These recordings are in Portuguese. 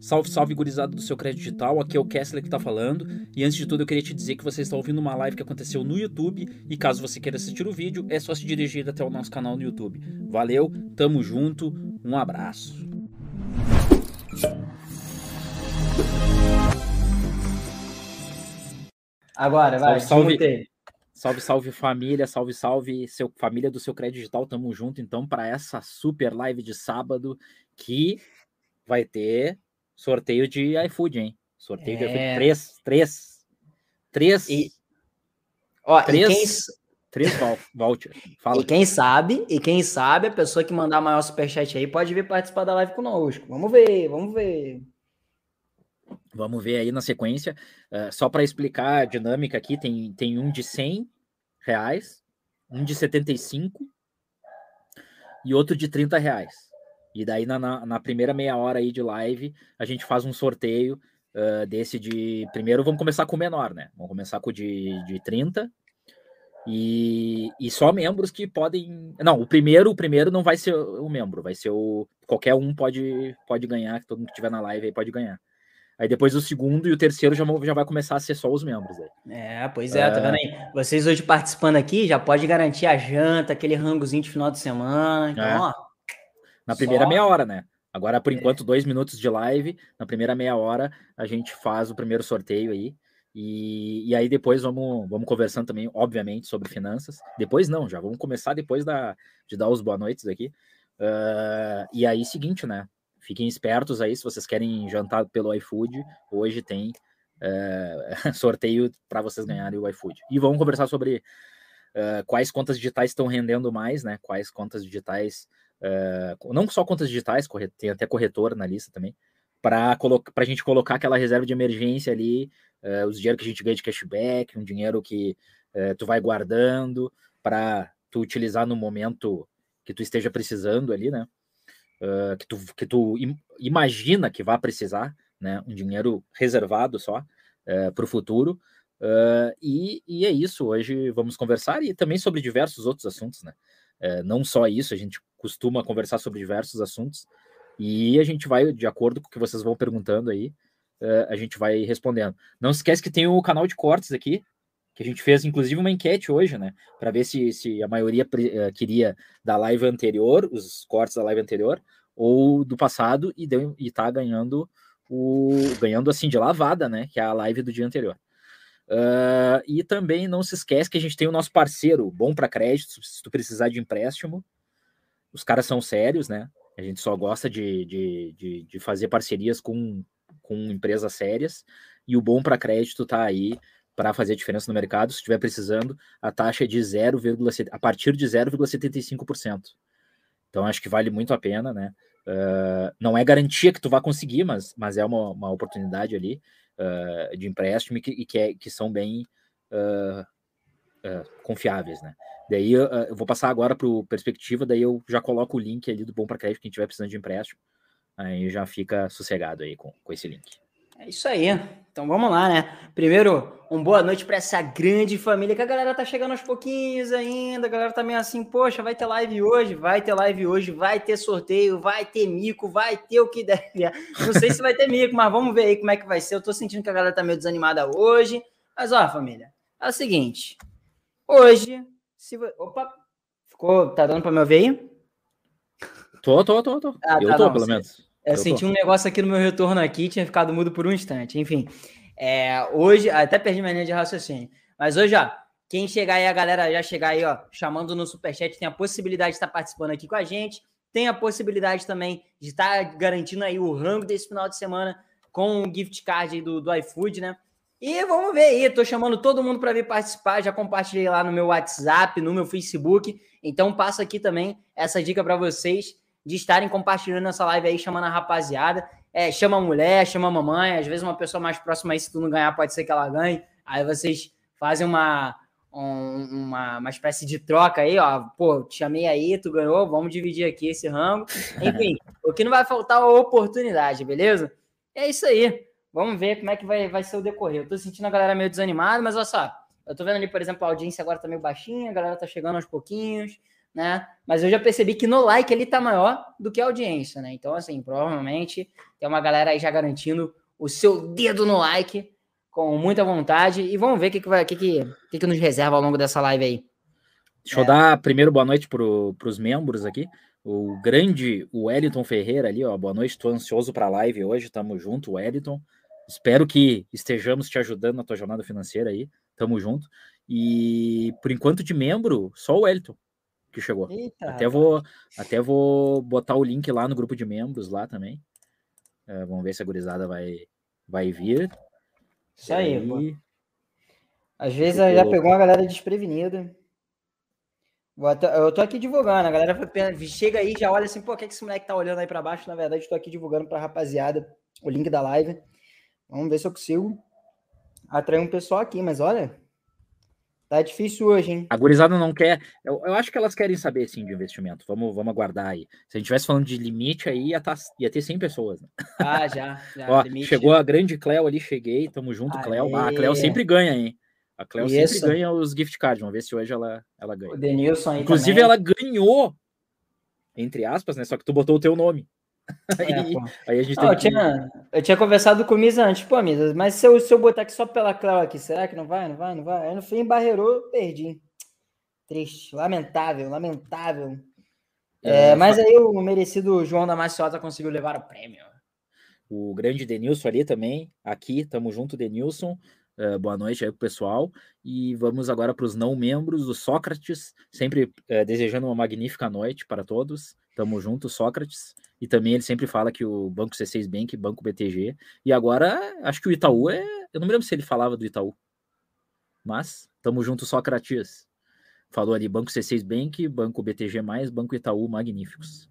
Salve, salve, gurizada do seu crédito digital. Aqui é o Kessler que tá falando. E antes de tudo, eu queria te dizer que você está ouvindo uma live que aconteceu no YouTube. E caso você queira assistir o vídeo, é só se dirigir até o nosso canal no YouTube. Valeu, tamo junto, um abraço. Agora, vai, salve, salve, salve, salve família, salve, salve, seu, família do seu crédito digital. Tamo junto então para essa super live de sábado que vai ter sorteio de iFood, hein? Sorteio é... de iFood. Três, três, três. E... Ó, três, e quem... três voucher. Fala. E quem sabe, e quem sabe, a pessoa que mandar maior superchat aí pode vir participar da live conosco. Vamos ver, vamos ver. Vamos ver aí na sequência. Uh, só para explicar a dinâmica aqui, tem, tem um de 100 reais, um de 75 e outro de 30 reais. E daí, na, na, primeira meia hora aí de live, a gente faz um sorteio uh, desse de. Primeiro, vamos começar com o menor, né? Vamos começar com o de, de 30. E, e só membros que podem. Não, o primeiro, o primeiro não vai ser o membro, vai ser o. Qualquer um pode, pode ganhar, que todo mundo que estiver na live aí pode ganhar. Aí depois o segundo e o terceiro já, já vai começar a ser só os membros. Aí. É, pois é, tá vendo aí? Vocês hoje participando aqui já pode garantir a janta, aquele rangozinho de final de semana. Então, é. ó, na primeira Só... meia hora, né? Agora, por é. enquanto, dois minutos de live. Na primeira meia hora, a gente faz o primeiro sorteio aí. E, e aí depois vamos, vamos conversando também, obviamente, sobre finanças. Depois não, já vamos começar depois da, de dar os boa noites aqui. Uh, e aí, seguinte, né? Fiquem espertos aí, se vocês querem jantar pelo iFood, hoje tem uh, sorteio para vocês ganharem o iFood. E vamos conversar sobre uh, quais contas digitais estão rendendo mais, né? Quais contas digitais uh, não só contas digitais, tem até corretor na lista também, para a gente colocar aquela reserva de emergência ali, uh, os dinheiro que a gente ganha de cashback, um dinheiro que uh, tu vai guardando para tu utilizar no momento que tu esteja precisando ali, né? Uh, que tu, que tu im imagina que vai precisar, né? Um dinheiro reservado só para o futuro. E, e, é isso. Hoje vamos conversar e também sobre diversos outros assuntos, né? não só isso, a gente costuma conversar sobre diversos assuntos e a gente vai, de acordo com o que vocês vão perguntando aí, uh, a gente vai respondendo. Não se esquece que tem o canal de cortes aqui, que a gente fez inclusive uma enquete hoje, né, para ver se, se a maioria uh, queria da live anterior, os cortes da live anterior, ou do passado, e, deu, e tá ganhando o ganhando assim de lavada, né, que é a live do dia anterior. Uh, e também não se esquece que a gente tem o nosso parceiro bom para crédito, se tu precisar de empréstimo, os caras são sérios, né? A gente só gosta de, de, de, de fazer parcerias com, com empresas sérias e o bom para crédito tá aí para fazer diferença no mercado. Se estiver precisando, a taxa é de 0, a partir de 0,75%. Então acho que vale muito a pena, né? Uh, não é garantia que tu vai conseguir, mas, mas é uma, uma oportunidade ali uh, de empréstimo e que, e que, é, que são bem uh, confiáveis, né? Daí eu, eu vou passar agora para o perspectiva, daí eu já coloco o link ali do Bom para Crédito, quem tiver precisando de empréstimo. Aí já fica sossegado aí com, com esse link. É isso aí. Então vamos lá, né? Primeiro, um boa noite para essa grande família que a galera tá chegando aos pouquinhos ainda. A galera tá meio assim, poxa, vai ter live hoje, vai ter live hoje, vai ter sorteio, vai ter mico, vai ter o que der. Não sei se vai ter mico, mas vamos ver aí como é que vai ser. Eu tô sentindo que a galera tá meio desanimada hoje. Mas ó, família, é o seguinte. Hoje se, opa, ficou, tá dando para me ouvir aí? Tô, tô, tô, tô. Ah, eu tá, tô, não, pelo menos. Eu, eu senti tô. um negócio aqui no meu retorno aqui, tinha ficado mudo por um instante. Enfim, é, hoje, até perdi minha linha de raciocínio. Mas hoje, ó, quem chegar aí, a galera já chegar aí, ó, chamando no Superchat, tem a possibilidade de estar participando aqui com a gente. Tem a possibilidade também de estar garantindo aí o rango desse final de semana com o gift card do, do iFood, né? E vamos ver aí, tô chamando todo mundo para vir participar, já compartilhei lá no meu WhatsApp, no meu Facebook. Então passo aqui também essa dica para vocês de estarem compartilhando essa live aí, chamando a rapaziada. É, chama a mulher, chama a mamãe, às vezes uma pessoa mais próxima aí, se tu não ganhar, pode ser que ela ganhe. Aí vocês fazem uma, um, uma, uma espécie de troca aí, ó. Pô, te chamei aí, tu ganhou, vamos dividir aqui esse rango. Enfim, o que não vai faltar é oportunidade, beleza? É isso aí. Vamos ver como é que vai, vai ser o decorrer. Eu tô sentindo a galera meio desanimada, mas olha só, eu tô vendo ali, por exemplo, a audiência agora tá meio baixinha, a galera tá chegando aos pouquinhos. né? Mas eu já percebi que no like ele tá maior do que a audiência, né? Então, assim, provavelmente tem uma galera aí já garantindo o seu dedo no like com muita vontade. E vamos ver o que, que, vai, que, que, que, que nos reserva ao longo dessa live aí. Deixa é. eu dar primeiro boa noite para os membros aqui. O grande Wellington Ferreira ali, ó. Boa noite, estou ansioso para a live hoje. Tamo junto, Wellington. Espero que estejamos te ajudando na tua jornada financeira aí. Tamo junto. E por enquanto de membro, só o Wellington que chegou. Eita, até vou até vou botar o link lá no grupo de membros lá também. Uh, vamos ver se a gurizada vai vai vir. Isso aí, aí... Às vezes já pegou uma galera desprevenida. Eu tô aqui divulgando, a galera chega aí já olha assim, pô, o que, é que esse moleque tá olhando aí para baixo? Na verdade, estou aqui divulgando para rapaziada o link da live. Vamos ver se eu consigo atrair um pessoal aqui, mas olha, tá difícil hoje, hein? A gurizada não quer. Eu, eu acho que elas querem saber sim de investimento. Vamos, vamos aguardar aí. Se a gente estivesse falando de limite aí, ia, tá, ia ter 100 pessoas. Né? Ah, já. já Ó, chegou a grande Cleo ali, cheguei. Tamo junto, Aê. Cleo. Ah, a Cleo sempre ganha, hein? A Cleo Isso. sempre ganha os gift cards. Vamos ver se hoje ela, ela ganha. O Denilson aí Inclusive, também. ela ganhou, entre aspas, né? Só que tu botou o teu nome. Aí, é, aí a gente não, eu, que... tinha, eu tinha conversado com o Misa antes, pô, Misa, mas se eu, se eu botar aqui só pela Cleo aqui, será que não vai? Não vai? Não vai? Aí no fim, barreirou, perdi. Triste, lamentável, lamentável. É, é, mas aí o merecido João da Maciota conseguiu levar o prêmio. O grande Denilson ali também, aqui, tamo junto, Denilson. Uh, boa noite aí pro pessoal. E vamos agora para os não membros, o Sócrates, sempre uh, desejando uma magnífica noite para todos. Tamo junto, Sócrates. E também ele sempre fala que o Banco C6 Bank, Banco BTG. E agora, acho que o Itaú é. Eu não me lembro se ele falava do Itaú. Mas, tamo junto, Sócrates. Falou ali Banco C6 Bank, Banco BTG, Banco Itaú, magníficos.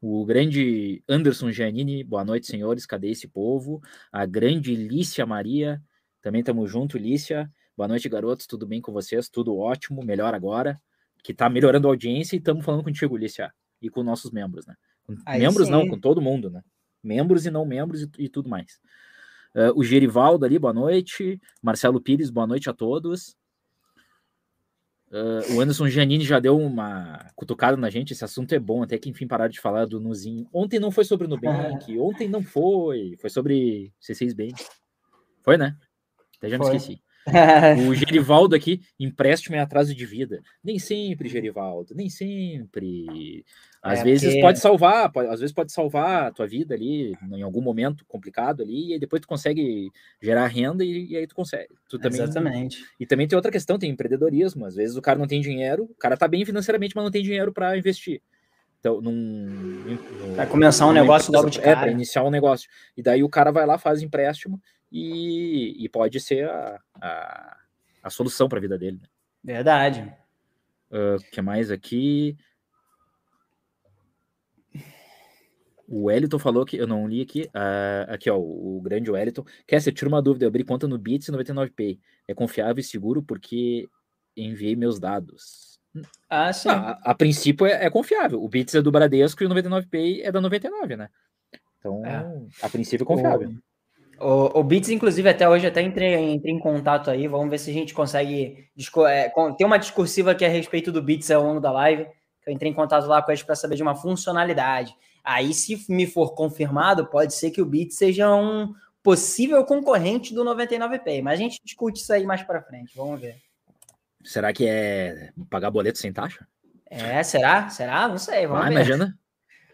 O grande Anderson Giannini, boa noite, senhores. Cadê esse povo? A grande Lícia Maria, também estamos junto, Lícia. Boa noite, garotos. Tudo bem com vocês? Tudo ótimo, melhor agora. Que está melhorando a audiência e estamos falando contigo, Lícia, e com nossos membros, né? Aí membros sim. não, com todo mundo, né? Membros e não membros e, e tudo mais. Uh, o Gerivaldo ali, boa noite. Marcelo Pires, boa noite a todos. Uh, o Anderson Giannini já deu uma cutucada na gente. Esse assunto é bom, até que enfim pararam de falar do Nuzinho. Ontem não foi sobre o Nubank, ontem não foi. Foi sobre C6 Bank. Foi, né? Até já me esqueci. o Gerivaldo aqui, empréstimo é atraso de vida. Nem sempre, Gerivaldo, nem sempre. Às é vezes porque... pode salvar, pode, às vezes pode salvar a tua vida ali em algum momento complicado ali, e aí depois tu consegue gerar renda e, e aí tu consegue. Tu também, Exatamente. E também tem outra questão, tem empreendedorismo. Às vezes o cara não tem dinheiro, o cara tá bem financeiramente, mas não tem dinheiro para investir. Então, num, vai começar um negócio logo de cara. É, para iniciar um negócio. E daí o cara vai lá, faz empréstimo e, e pode ser a, a, a solução para a vida dele. Né? Verdade. O uh, que mais aqui? O Wellington falou que eu não li aqui. Uh, aqui, ó, o, grande Wellington. Quer ser tira uma dúvida. Eu abri conta no Bits 99Pay. É confiável e seguro porque enviei meus dados. Ah, sim. Ah, a, a, princípio é, é, confiável. O Bits é do Bradesco e o 99Pay é da 99, né? Então, é. a princípio é confiável. O... O, o Bits, inclusive, até hoje até entrei, entrei em contato aí. Vamos ver se a gente consegue é, ter uma discursiva aqui a respeito do Bits ao longo da live. Eu entrei em contato lá com eles para saber de uma funcionalidade. Aí, se me for confirmado, pode ser que o Bits seja um possível concorrente do 99Pay. Mas a gente discute isso aí mais para frente. Vamos ver. Será que é pagar boleto sem taxa? É, será? Será? Não sei. Vamos ah, ver. imagina.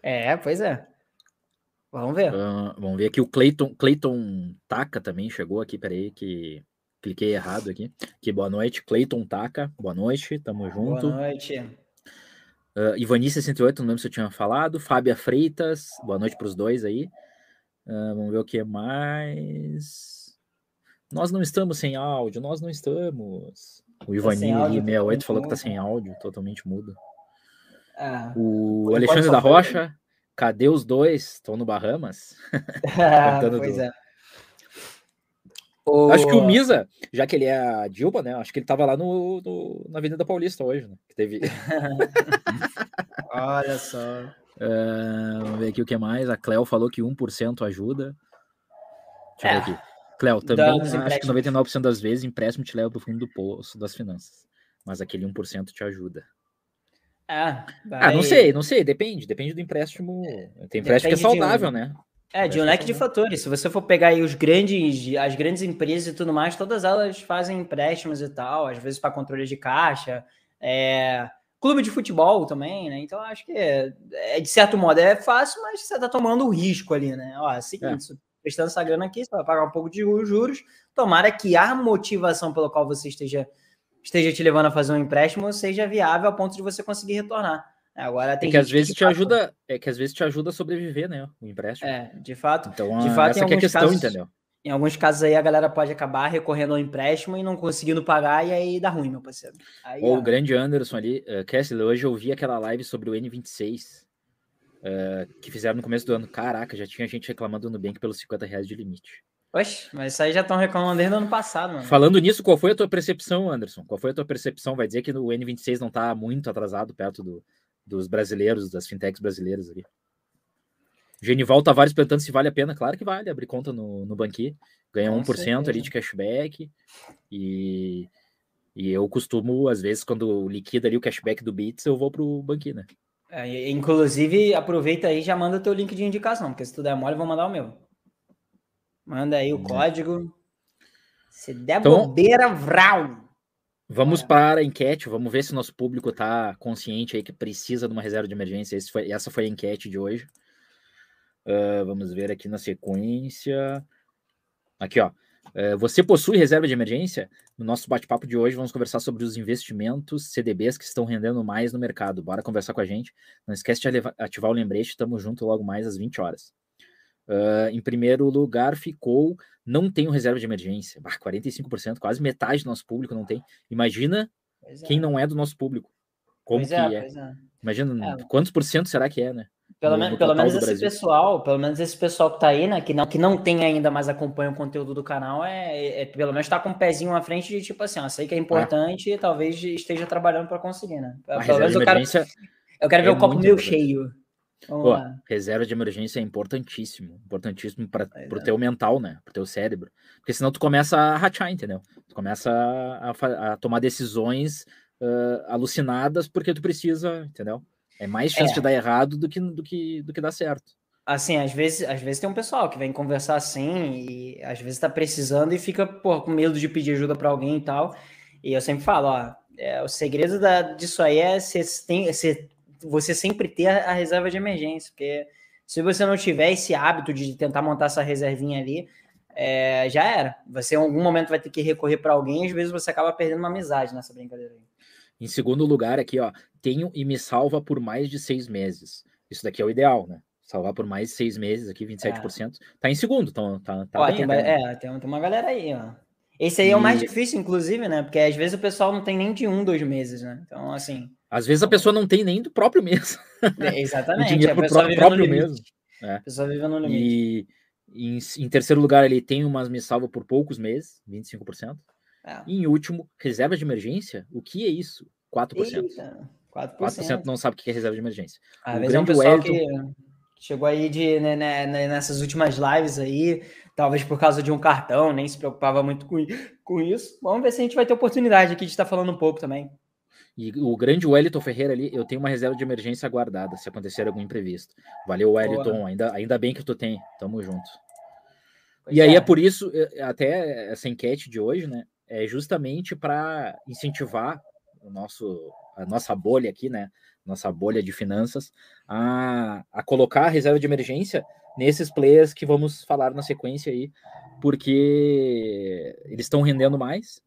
É, pois é. Vamos ver. Uh, vamos ver aqui o Clayton, Clayton Taka também chegou aqui, peraí, que cliquei errado aqui. Que boa noite, Clayton Taka, boa noite, tamo junto. Boa noite. Uh, Ivani 68, não lembro se eu tinha falado. Fábia Freitas, boa noite para os dois aí. Uh, vamos ver o que mais. Nós não estamos sem áudio, nós não estamos. O Ivani tá 68 falou que tá sem áudio, totalmente mudo. Ah, o Alexandre da Rocha, Cadê os dois? Estão no Bahamas? pois do... é. O... Acho que o Misa, já que ele é a Dilma, né? Acho que ele tava lá no, no na Avenida Paulista hoje, né? Que teve. Olha só. Uh, vamos ver aqui o que mais. A Cleo falou que 1% ajuda. Deixa eu é. ver aqui. Cleo, também acho que 99% das vezes empréstimo te leva para o fundo do poço das finanças. Mas aquele 1% te ajuda. É, Ah, não sei, não sei, depende, depende do empréstimo. Tem empréstimo que é saudável, né? É, de um leque de fatores. Se você for pegar aí os grandes, as grandes empresas e tudo mais, todas elas fazem empréstimos e tal, às vezes para controle de caixa, é, clube de futebol também, né? Então acho que é, é, de certo modo é fácil, mas você tá tomando o risco ali, né? Ó, é seguinte, é. prestando essa grana aqui, você vai pagar um pouco de juros. Tomara que a motivação pela qual você esteja esteja te levando a fazer um empréstimo seja viável a ponto de você conseguir retornar. Agora tem é que às vezes que te ajuda, é que às vezes te ajuda a sobreviver, né? O empréstimo. É, de fato. Então, de fato, essa é a questão, casos, entendeu? Em alguns casos aí a galera pode acabar recorrendo ao empréstimo e não conseguindo pagar e aí dá ruim, meu parceiro. Aí, Ou o grande Anderson ali, uh, Kessler, hoje eu vi aquela live sobre o N26 uh, que fizeram no começo do ano. Caraca, já tinha gente reclamando no Nubank pelos 50 reais de limite. Oxe, mas isso aí já estão reclamando desde o ano passado, mano. Falando nisso, qual foi a tua percepção, Anderson? Qual foi a tua percepção? Vai dizer que o N26 não está muito atrasado perto do, dos brasileiros, das fintechs brasileiras ali? Genival Tavares perguntando se vale a pena. Claro que vale, abrir conta no, no Banqui. Ganha Com 1% certeza. ali de cashback. E, e eu costumo, às vezes, quando liquida ali o cashback do Bits, eu vou pro Banqui, né? É, inclusive, aproveita aí e já manda teu link de indicação, porque se tu der mole, eu vou mandar o meu. Manda aí o hum. código. Se der então, bobeira, vral. Vamos é. para a enquete, vamos ver se o nosso público está consciente aí que precisa de uma reserva de emergência. Foi, essa foi a enquete de hoje. Uh, vamos ver aqui na sequência. Aqui, ó. Uh, você possui reserva de emergência? No nosso bate-papo de hoje, vamos conversar sobre os investimentos CDBs que estão rendendo mais no mercado. Bora conversar com a gente. Não esquece de ativar o lembrete, estamos junto logo mais às 20 horas. Uh, em primeiro lugar ficou não tenho reserva de emergência. Bah, 45%, quase metade do nosso público não tem. Imagina é. quem não é do nosso público. Como pois que é? é. Imagina é. quantos por cento será que é, né? Pelo, no, no pelo menos esse Brasil. pessoal, pelo menos esse pessoal que tá aí, né, que não, que não tem ainda, mas acompanha o conteúdo do canal, é, é, é pelo menos tá com um pezinho à frente de tipo assim, ó, sei que é importante e talvez esteja trabalhando para conseguir, né? Pelo menos eu quero, eu quero ver o copo meio cheio. Pô, reserva de emergência é importantíssimo, importantíssimo para o é. teu mental, né? Para o teu cérebro. Porque senão tu começa a rachar, entendeu? Tu começa a, a, a tomar decisões uh, alucinadas porque tu precisa, entendeu? É mais chance é. de dar errado do que, do que, do que dar certo. Assim, às vezes, às vezes tem um pessoal que vem conversar assim e às vezes tá precisando e fica pô, com medo de pedir ajuda para alguém e tal. E eu sempre falo, ó, é, o segredo da, disso aí é você tem, você sempre ter a, reserva de emergência, porque se você não tiver esse hábito de tentar montar essa reservinha ali, é, já era. Você em algum momento vai ter que recorrer para alguém, às vezes você acaba perdendo uma amizade nessa brincadeira aí. Em segundo lugar, aqui, ó, tenho e me salva por mais de seis meses. Isso daqui é o ideal, né? Salvar por mais de seis meses aqui, 27%. É. Tá em segundo, então tá, tá ó, bem, tem, né? É, tem, tem uma galera aí, ó. Esse aí e... é o mais difícil, inclusive, né? Porque às vezes o pessoal não tem nem de um, dois meses, né? Então, assim. Às vezes a pessoa não tem nem do próprio mês. É, exatamente. o dinheiro pro próprio, mês. É. A pessoa vive no limite. E em, em, terceiro lugar, ele tem umas me salva por poucos meses, 25%. É. E em último, reserva de emergência. O que é isso? 4%. Eita, 4%. 4% não sabe o que é reserva de emergência. Às o vezes é um pessoal Elton... que chegou aí de, né, né, né, nessas últimas lives aí, talvez por causa de um cartão, nem se preocupava muito com, com isso. Vamos ver se a gente vai ter oportunidade aqui de estar falando um pouco também. E o grande Wellington Ferreira ali, eu tenho uma reserva de emergência guardada, se acontecer algum imprevisto. Valeu, Wellington. Ainda, ainda bem que tu tem. Tamo junto. Pois e é. aí é por isso, eh, até essa enquete de hoje, né? É justamente para incentivar o nosso, a nossa bolha aqui, né? Nossa bolha de finanças, a, a colocar a reserva de emergência nesses players que vamos falar na sequência aí, porque eles estão rendendo mais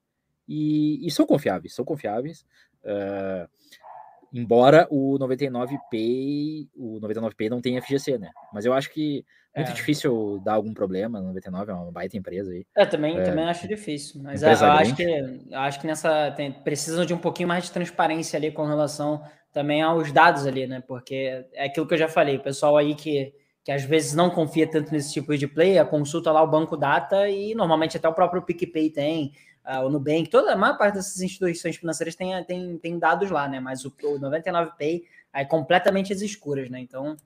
e, e, são confiáveis, são confiáveis. Uh, embora o 99Pay, o 99Pay não tenha FGC, né? Mas eu acho que é muito é. difícil dar algum problema. 99 é uma baita empresa aí. Eu também, é, também acho difícil. Mas eu acho que, acho que nessa tem, precisam de um pouquinho mais de transparência ali com relação também aos dados ali, né? Porque é aquilo que eu já falei, o pessoal aí que, que às vezes não confia tanto nesse tipo de play, consulta lá o banco data e normalmente até o próprio PicPay tem uh, o Nubank, toda a maior parte dessas instituições financeiras tem, tem, tem dados lá, né? Mas o, o 99Pay é completamente às escuras, né? Então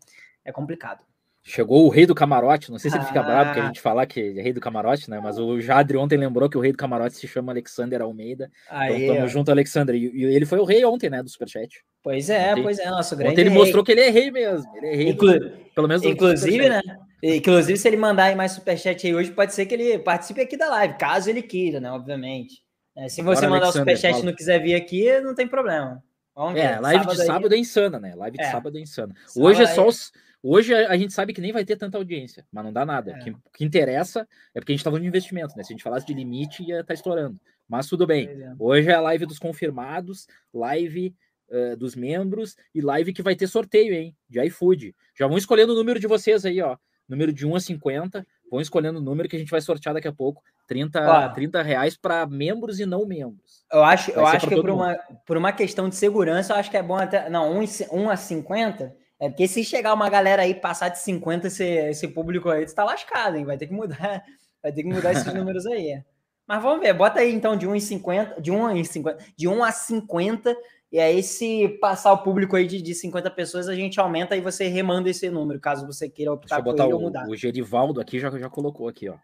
é complicado. Chegou o rei do camarote, não sei se ele fica ah. bravo que a gente falar que é rei do camarote, né? Mas o Jadri ontem lembrou que o rei do camarote se chama Alexander Almeida. Então, Aê, então tamo ó. junto, Alexander. E, ele foi o rei ontem, né, do Superchat. Pois é, ontem, pois é, nosso grande Ontem ele rei. mostrou que ele é rei mesmo. Ele é rei, Inclu pelo menos Inclusive, né? Inclusive, se ele mandar aí mais superchat aí hoje, pode ser que ele participe aqui da live, caso ele queira, né? Obviamente. É, se você Bora, mandar o superchat e não quiser vir aqui, não tem problema. Vamos é, ver. live sábado de sábado aí... é insana, né? Live de é. sábado é insana. Hoje é só os. Hoje a gente sabe que nem vai ter tanta audiência, mas não dá nada. É. O, que, o que interessa é porque a gente tá falando de investimento, né? Se a gente falasse de limite, ia estar tá estourando. Mas tudo bem. Hoje é a live dos confirmados, live uh, dos membros e live que vai ter sorteio, hein? De iFood. Já vão escolhendo o número de vocês aí, ó. Número de 1 a 50. Vão escolhendo o número que a gente vai sortear daqui a pouco. 30, 30 reais para membros e não membros. Eu acho, eu acho que por uma, por uma questão de segurança, eu acho que é bom até. Não, 1, 1 a 50. É porque se chegar uma galera aí passar de 50, esse, esse público aí está lascado, hein? Vai ter que mudar, vai ter que mudar esses números aí. Mas vamos ver, bota aí então de 1 em 50, de 1 em 50, de 1 a 50 e aí, se passar o público aí de, de 50 pessoas, a gente aumenta e você remanda esse número, caso você queira optar por ele o, ou mudar. O Gerivaldo aqui já, já colocou aqui, ó.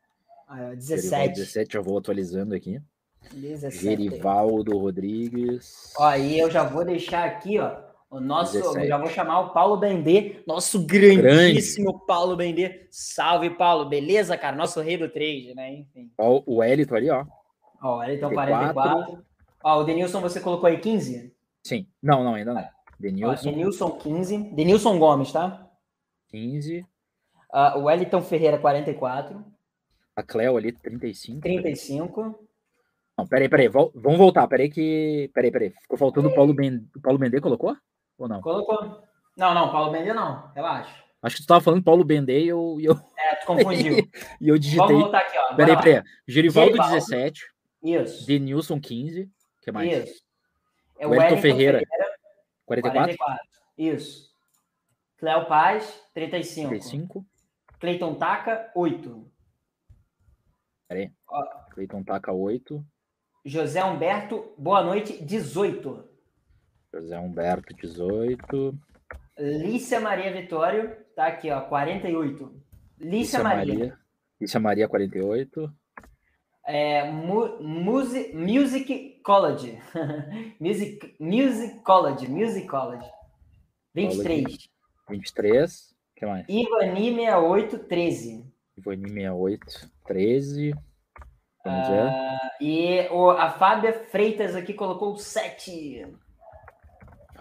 Ah, 17. É, 17, já vou atualizando aqui. 17. Gerivaldo Rodrigues. Ó, aí eu já vou deixar aqui, ó. O nosso, eu já vou chamar o Paulo Bendê, nosso grandíssimo Grande. Paulo Bendê. Salve, Paulo, beleza, cara? Nosso rei do trade, né? Enfim. Ó, o Elito ali, ó. Ó, o Elito 44. Ó, o Denilson você colocou aí 15? Sim. Não, não, ainda não. Denilson. Denilson 15. Denilson Gomes, tá? 15. Uh, ah, o Wellington Ferreira, 44. A Cleo ali, 35. 35. Não, peraí, peraí. Vamos voltar. Peraí que. Peraí, peraí. Ficou faltando o Paulo Bendê. Paulo Bendê colocou? Ou não? Colocou. Não, não, Paulo Bendê não. Relaxa. Acho que tu tava falando Paulo Bendê e eu. E eu... É, tu confundiu. e eu digitei. Vamos voltar aqui, ó. Peraí, peraí. Gerivaldo, Gerivaldo, 17. Isso. Denilson, 15. O que mais? Isso. É o Wellington Ferreira, Ferreira 44? 44. Isso. Cléo Paz, 35. 35. Cleiton Taca, 8. Peraí. Cleiton Taca, 8. José Humberto, boa noite, 18. José Humberto, 18. Lícia Maria Vitório, tá aqui, ó, 48. Lícia, Lícia Maria. Maria. Lícia Maria, 48. É, mu music, music College. music, music College. Music College. 23. College. 23. O que mais? Ivani 68, 13. Ivani 68, 13. Vamos uh, e o, a Fábia Freitas aqui colocou 7.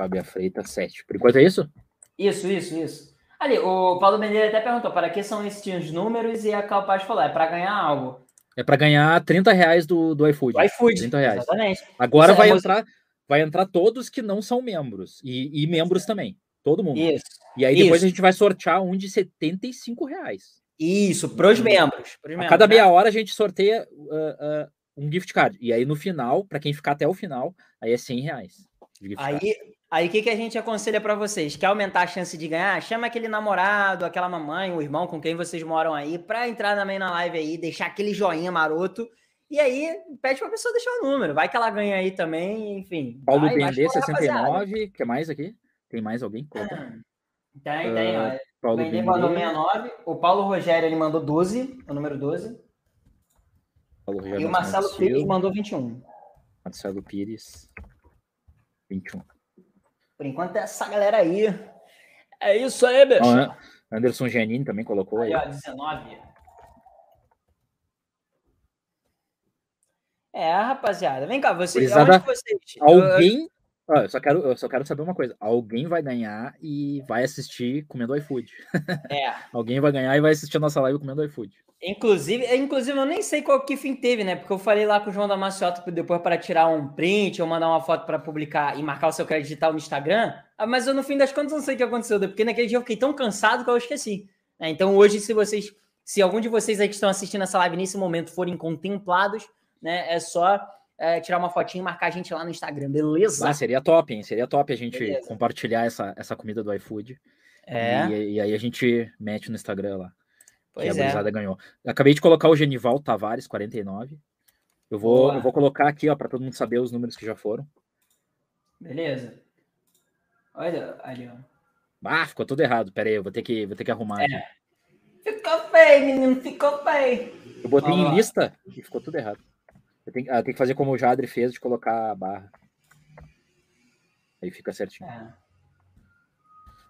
Fábia Freitas, 7. Por enquanto é isso? Isso, isso, isso. Ali, o Paulo Mendes até perguntou para que são esses números e a Calpaz falou, é para ganhar algo. É para ganhar 30 reais do, do iFood. Do iFood, 30 reais. exatamente. Agora vai, é entrar, vai entrar todos que não são membros. E, e membros também. Todo mundo. Isso. E aí depois Isso. a gente vai sortear um de 75 reais. Isso, para os membros. Pros a membros, cada meia né? hora a gente sorteia uh, uh, um gift card. E aí no final, para quem ficar até o final, aí é 100 reais. Aí, Aí o que, que a gente aconselha para vocês? Quer aumentar a chance de ganhar? Chama aquele namorado, aquela mamãe, o irmão com quem vocês moram aí, para entrar também na live aí, deixar aquele joinha maroto. E aí, pede pra pessoa deixar o número. Vai que ela ganha aí também, enfim. Paulo Bendê, 69. O que mais aqui? Tem mais alguém? Tem, tem. Uh, Paulo Bendê mandou 69. O Paulo Rogério, ele mandou 12, o número 12. Paulo Rogério e o Marcelo Pires mandou 21. Marcelo Pires, 21. Por enquanto é essa galera aí. É isso aí, bicho. Anderson Giannini também colocou aí. aí. Ó, 19. É, rapaziada. Vem cá, vocês. vocês... Alguém. Eu só, quero, eu só quero saber uma coisa. Alguém vai ganhar e vai assistir comendo iFood. É. Alguém vai ganhar e vai assistir a nossa live comendo iFood. Inclusive, é, inclusive, eu nem sei qual que fim teve, né? Porque eu falei lá com o João da Maciota depois para tirar um print ou mandar uma foto para publicar e marcar o seu crédito digital no Instagram. Ah, mas eu, no fim das contas, não sei o que aconteceu, porque naquele dia eu fiquei tão cansado que eu esqueci. Né? Então, hoje, se vocês, se algum de vocês aí que estão assistindo essa live nesse momento forem contemplados, né? É só é, tirar uma fotinha e marcar a gente lá no Instagram, beleza? Ah, seria top, hein? Seria top a gente beleza. compartilhar essa, essa comida do iFood. É. E, e aí a gente mete no Instagram lá. Pois que a é. ganhou. Acabei de colocar o Genival Tavares, 49. Eu vou, eu vou colocar aqui, ó, para todo mundo saber os números que já foram. Beleza. Olha ali, ó. Ah, ficou tudo errado. Pera aí, eu vou ter que, vou ter que arrumar. É. Ficou feio, menino, ficou feio. Eu botei em lista e ficou tudo errado. Eu tenho, ah, tenho que fazer como o Jadre fez de colocar a barra. Aí fica certinho. É.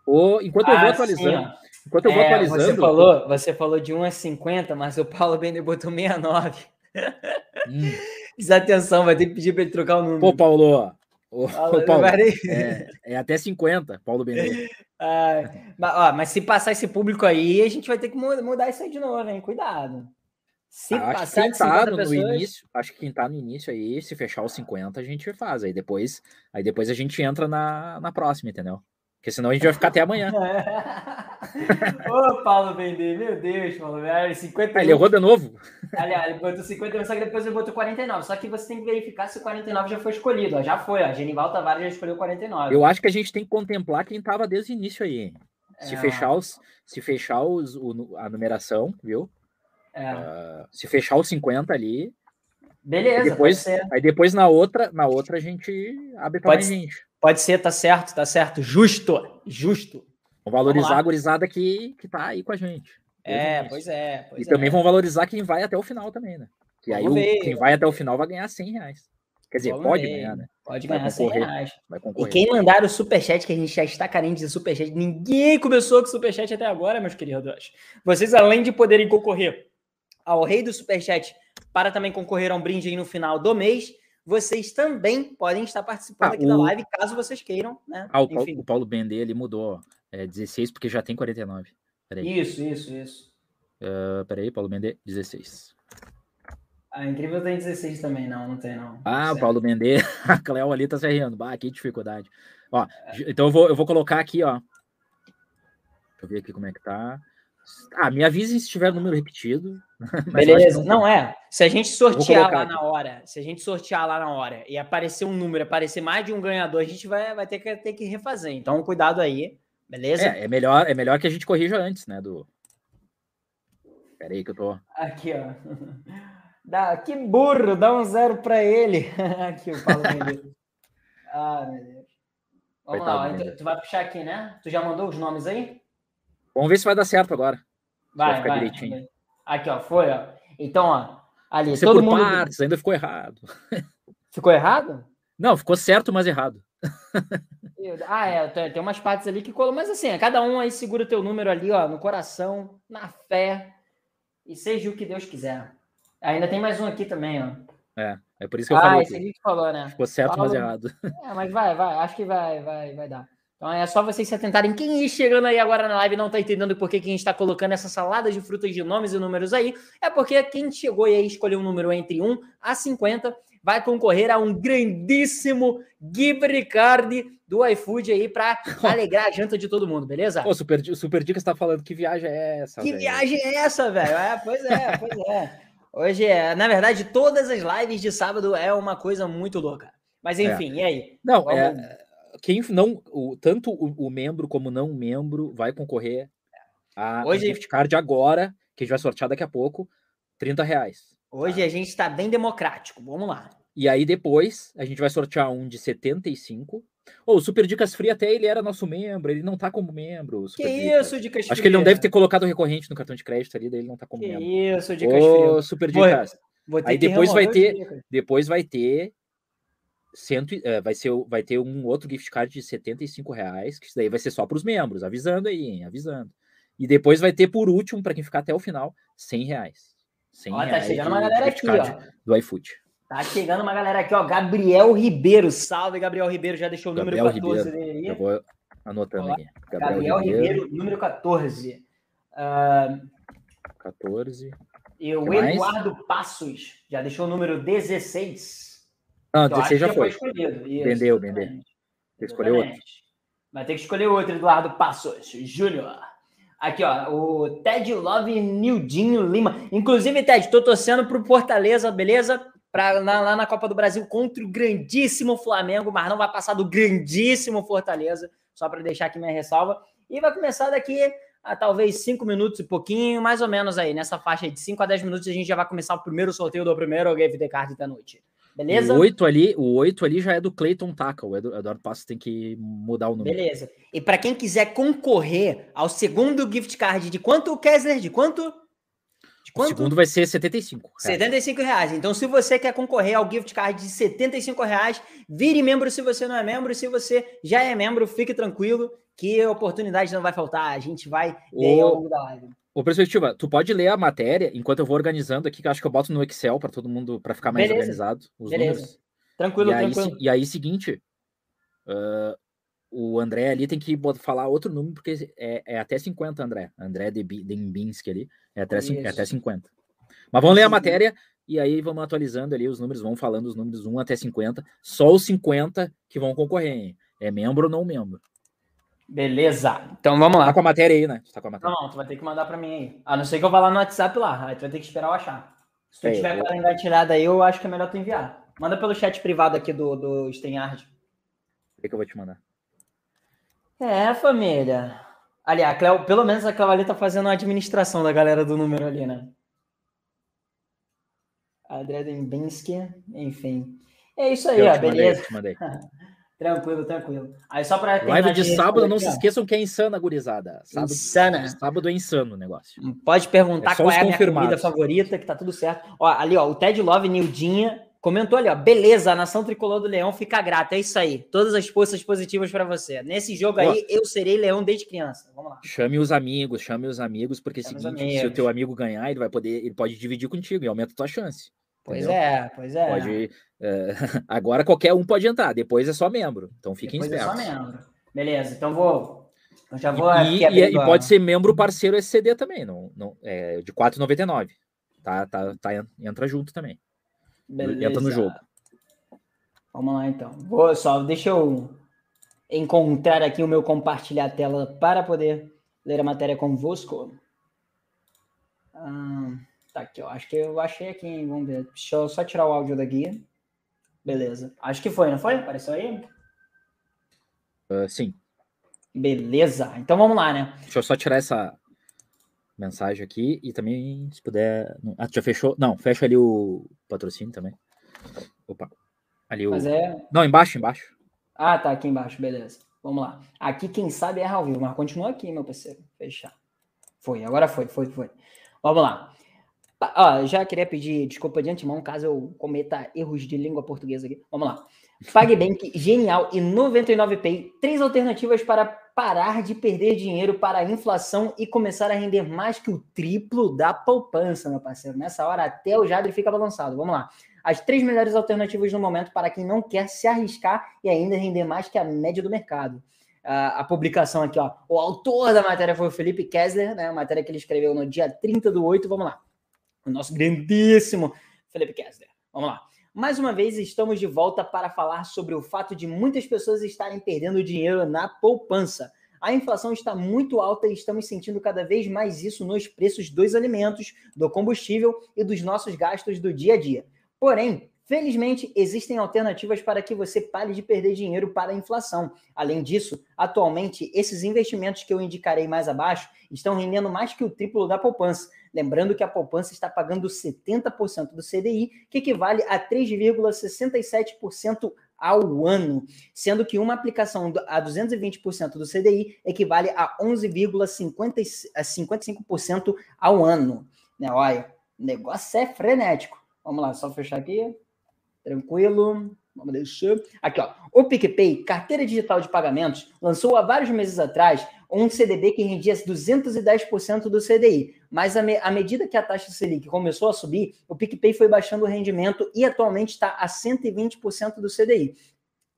Ou, enquanto eu vou ah, atualizando. Sim, enquanto eu vou é, atualizando. Você falou, você falou de 1 a 50, mas o Paulo Bender botou 69. Hum. Desatenção, vai ter que pedir para ele trocar o número. Pô, Paulo, Ô, Paulo, é, é, até 50, Paulo Benedito. Ah, mas, ó, mas se passar esse público aí, a gente vai ter que mudar isso aí de novo, hein? Cuidado. Se passar acho que quem tá no, pessoas... início, acho que quem tá no início aí, se fechar os 50, a gente faz. Aí depois, aí depois a gente entra na, na próxima, entendeu? Porque senão a gente vai ficar até amanhã. Ô, Paulo Bender, meu Deus, Paulo Bender. 50 ah, ele errou de novo. Aliás, ele botou 51, só que depois ele botou 49. Só que você tem que verificar se o 49 já foi escolhido. Ó, já foi, ó. Genival Tavares já escolheu 49. Eu acho que a gente tem que contemplar quem estava desde o início aí. Se é, fechar, os, se fechar os, o, a numeração, viu? É. Uh, se fechar os 50 ali. Beleza. Depois, aí depois na outra, na outra a gente abre para mais gente. Pode ser, tá certo, tá certo. Justo, justo. Vão valorizar a gurizada que, que tá aí com a gente. É, pois é. Pois e é. também vão valorizar quem vai até o final também, né? Que aí o, quem vai até o final vai ganhar 100 reais. Quer dizer, Vamos pode ver. ganhar, né? Pode vai ganhar 100 reais. E quem mandar o superchat, que a gente já está carente de superchat, ninguém começou com superchat até agora, meus queridos. Vocês, além de poderem concorrer ao rei do superchat para também concorrer a um brinde aí no final do mês, vocês também podem estar participando ah, aqui o... da live, caso vocês queiram, né? Ah, o, Enfim. Paulo, o Paulo Bendê, ele mudou é, 16 porque já tem 49. Peraí. Isso, isso, isso. Uh, peraí, Paulo Bendê, 16. A Incrível tem 16 também, não, não tem não. Ah, o Paulo Bendê, a Cleo ali tá se rindo. Bah, que dificuldade. Ó, é. então eu vou, eu vou colocar aqui, ó. Deixa eu ver aqui como é que tá. Ah, me avisem se tiver número repetido. Beleza, não, não, é. Se a gente sortear lá na hora, se a gente sortear lá na hora e aparecer um número, aparecer mais de um ganhador, a gente vai, vai ter, que, ter que refazer. Então, cuidado aí, beleza? É, é melhor, é melhor que a gente corrija antes, né? Do. Pera aí que eu tô. Aqui, ó. Dá, que burro, dá um zero para ele. aqui, o Paulo Ah, meu Deus. Vamos Coitado lá, então, tu vai puxar aqui, né? Tu já mandou os nomes aí? Vamos ver se vai dar certo agora. Vai, vai, vai direitinho. Aqui, ó, foi, ó. Então, ó, ali, Você todo mundo... partes, ainda ficou errado. Ficou errado? Não, ficou certo, mas errado. ah, é, tem umas partes ali que colam, mas assim, cada um aí segura teu número ali, ó, no coração, na fé, e seja o que Deus quiser. Ainda tem mais um aqui também, ó. É, é por isso que eu ah, falei. Ah, esse aí que falou, né? Ficou certo, mas errado. É, mas vai, vai, acho que vai, vai, vai dar. Então é só vocês se atentarem. Quem chegando aí agora na live não está entendendo por que a gente está colocando essa salada de frutas de nomes e números aí, é porque quem chegou e aí escolheu um número entre 1 a 50 vai concorrer a um grandíssimo gift card do iFood aí para alegrar a janta de todo mundo, beleza? Pô, Super, Super Dica está falando que viagem é essa? Que véio? viagem é essa, velho? É, pois é, pois é. Hoje é, na verdade, todas as lives de sábado é uma coisa muito louca. Mas é. enfim, é. e aí? Não, Vamos... é quem não, o, tanto o, o, membro como não membro vai concorrer a Hoje, gift card agora, que a gente vai sortear daqui a pouco, 30 reais. Hoje tá? a gente está bem democrático, vamos lá. E aí depois a gente vai sortear um de 75. Ou oh, o Super Dicas Free até ele era nosso membro, ele não tá como membro. que Dicas. isso, Dicas Free? Acho que ele não deve ter colocado recorrente no cartão de crédito ali, daí ele não tá como que membro. isso, Dicas oh, Free. Super Dicas. Vou, vou aí depois vai ter, depois vai ter cento, uh, vai, ser, vai ter um outro gift card de 75 reais, que isso daí vai ser só para os membros, avisando aí, hein, avisando. E depois vai ter, por último, para quem ficar até o final, 100 reais. 100 ó, tá reais chegando uma galera aqui, ó. Do iFood. Tá chegando uma galera aqui, ó. Gabriel Ribeiro. Salve, Gabriel Ribeiro. Já deixou o número Gabriel 14 Ribeiro. dele aí. Eu vou anotando ó, aqui. Gabriel, Gabriel Ribeiro. Ribeiro. número 14. Uh... 14. E o Eduardo? Passos já deixou o número 16. Não, então, 16 já, foi. vendeu, vendeu. Escolheu outro. Vai ter que escolher outro, Eduardo Passos Júnior. Aqui, ó, o Ted Love Nildinho Lima. Inclusive, Ted, tô torcendo pro Fortaleza, beleza? Pra, na, lá na Copa do Brasil contra o grandíssimo Flamengo, mas não vai passar do grandíssimo Fortaleza, só para deixar aqui minha ressalva. E vai começar daqui a talvez 5 minutos e pouquinho, mais ou menos aí, nessa faixa de 5 a 10 minutos, a gente já vai começar o primeiro sorteio do primeiro Game the Card da noite. Beleza? O 8 ali, o 8 ali já é do Clayton Taka. O Eduardo Passos tem que mudar o número. Beleza. E para quem quiser concorrer ao segundo gift card de quanto, Kessler? De quanto? De quanto? O segundo vai ser 75. Reais. 75 reais. Então, se você quer concorrer ao gift card de 75 reais, vire membro se você não é membro. Se você já é membro, fique tranquilo que oportunidade não vai faltar. A gente vai ler ao longo da live. Ô, perspectiva, tu pode ler a matéria enquanto eu vou organizando aqui, que eu acho que eu boto no Excel para todo mundo, para ficar mais Beleza. organizado. Os Beleza. Números. Tranquilo, e aí, tranquilo. E aí, seguinte, uh, o André ali tem que falar outro número, porque é, é até 50, André. André Dembinski ali, é até, é até 50. Mas vamos ler a matéria e aí vamos atualizando ali os números, vamos falando os números 1 até 50. Só os 50 que vão concorrer, hein? É membro ou não membro. Beleza. Então vamos lá. Tá com a matéria aí, né? Tá com a matéria. Não, não, tu vai ter que mandar para mim aí. A não ser que eu vá lá no WhatsApp lá. Aí tu vai ter que esperar eu achar. Se tu é, tiver eu... com ela engatilhada aí, eu acho que é melhor tu enviar. Manda pelo chat privado aqui do, do StreamYard. O que, eu vou te mandar? É, família. Ali, a Cleo, pelo menos a Cleo ali tá fazendo a administração da galera do número ali, né? A Dredenbinsky, enfim. É isso aí, ó, beleza. Mandei, Tranquilo, tranquilo. Aí só para Live de sábado, não se esqueçam que é insana, gurizada. Sábado, insana. Sábado é insano o negócio. Pode perguntar é qual é a minha comida favorita, que tá tudo certo. Ó, ali, ó, o Ted Love Nildinha comentou ali, ó. Beleza, a nação tricolor do Leão fica grata. É isso aí. Todas as forças positivas para você. Nesse jogo aí, eu serei Leão desde criança. Vamos lá. Chame os amigos, chame os amigos, porque o seguinte, se o teu amigo ganhar, ele vai poder, ele pode dividir contigo e aumenta a tua chance. Pois entendeu? é, pois é. Pode, é, agora qualquer um pode entrar, depois é só membro. Então fiquem depois espertos. É só membro. Beleza, então vou. Eu já vou e, e, e pode ser membro parceiro SCD também, não, não, é, de 4,99. Tá, tá, tá, entra junto também. Beleza. Entra no jogo. Vamos lá então. Vou só, deixa eu encontrar aqui o meu compartilhar a tela para poder ler a matéria convosco. Hum. Tá aqui, ó. Acho que eu achei aqui, hein? Vamos ver. Deixa eu só tirar o áudio da guia. Beleza. Acho que foi, não foi? Apareceu aí? Uh, sim. Beleza. Então vamos lá, né? Deixa eu só tirar essa mensagem aqui e também, se puder. Ah, já fechou? Não, fecha ali o patrocínio também. Opa. Ali o. É... Não, embaixo, embaixo. Ah, tá aqui embaixo, beleza. Vamos lá. Aqui, quem sabe, é ao vivo, mas continua aqui, meu parceiro. Fechar. Foi, agora foi, foi, foi. Vamos lá. Ó, já queria pedir desculpa de antemão caso eu cometa erros de língua portuguesa aqui. Vamos lá. PagBank Genial e 99Pay, três alternativas para parar de perder dinheiro para a inflação e começar a render mais que o triplo da poupança, meu parceiro. Nessa hora até o Jadre fica balançado. Vamos lá. As três melhores alternativas no momento para quem não quer se arriscar e ainda render mais que a média do mercado. Uh, a publicação aqui, ó. O autor da matéria foi o Felipe Kessler, né? A matéria que ele escreveu no dia 30 do 8. Vamos lá o nosso grandíssimo Felipe Kessler. Vamos lá. Mais uma vez, estamos de volta para falar sobre o fato de muitas pessoas estarem perdendo dinheiro na poupança. A inflação está muito alta e estamos sentindo cada vez mais isso nos preços dos alimentos, do combustível e dos nossos gastos do dia a dia. Porém, Felizmente, existem alternativas para que você pare de perder dinheiro para a inflação. Além disso, atualmente, esses investimentos que eu indicarei mais abaixo estão rendendo mais que o triplo da poupança. Lembrando que a poupança está pagando 70% do CDI, que equivale a 3,67% ao ano, sendo que uma aplicação a 220% do CDI equivale a 11,55% ao ano. Né? Olha, o negócio é frenético. Vamos lá, só fechar aqui. Tranquilo. Vamos deixar. Aqui, ó. O PicPay, carteira digital de pagamentos, lançou há vários meses atrás um CDB que rendia 210% do CDI. Mas à, me, medida que a taxa Selic começou a subir, o PicPay foi baixando o rendimento e atualmente está a 120% do CDI.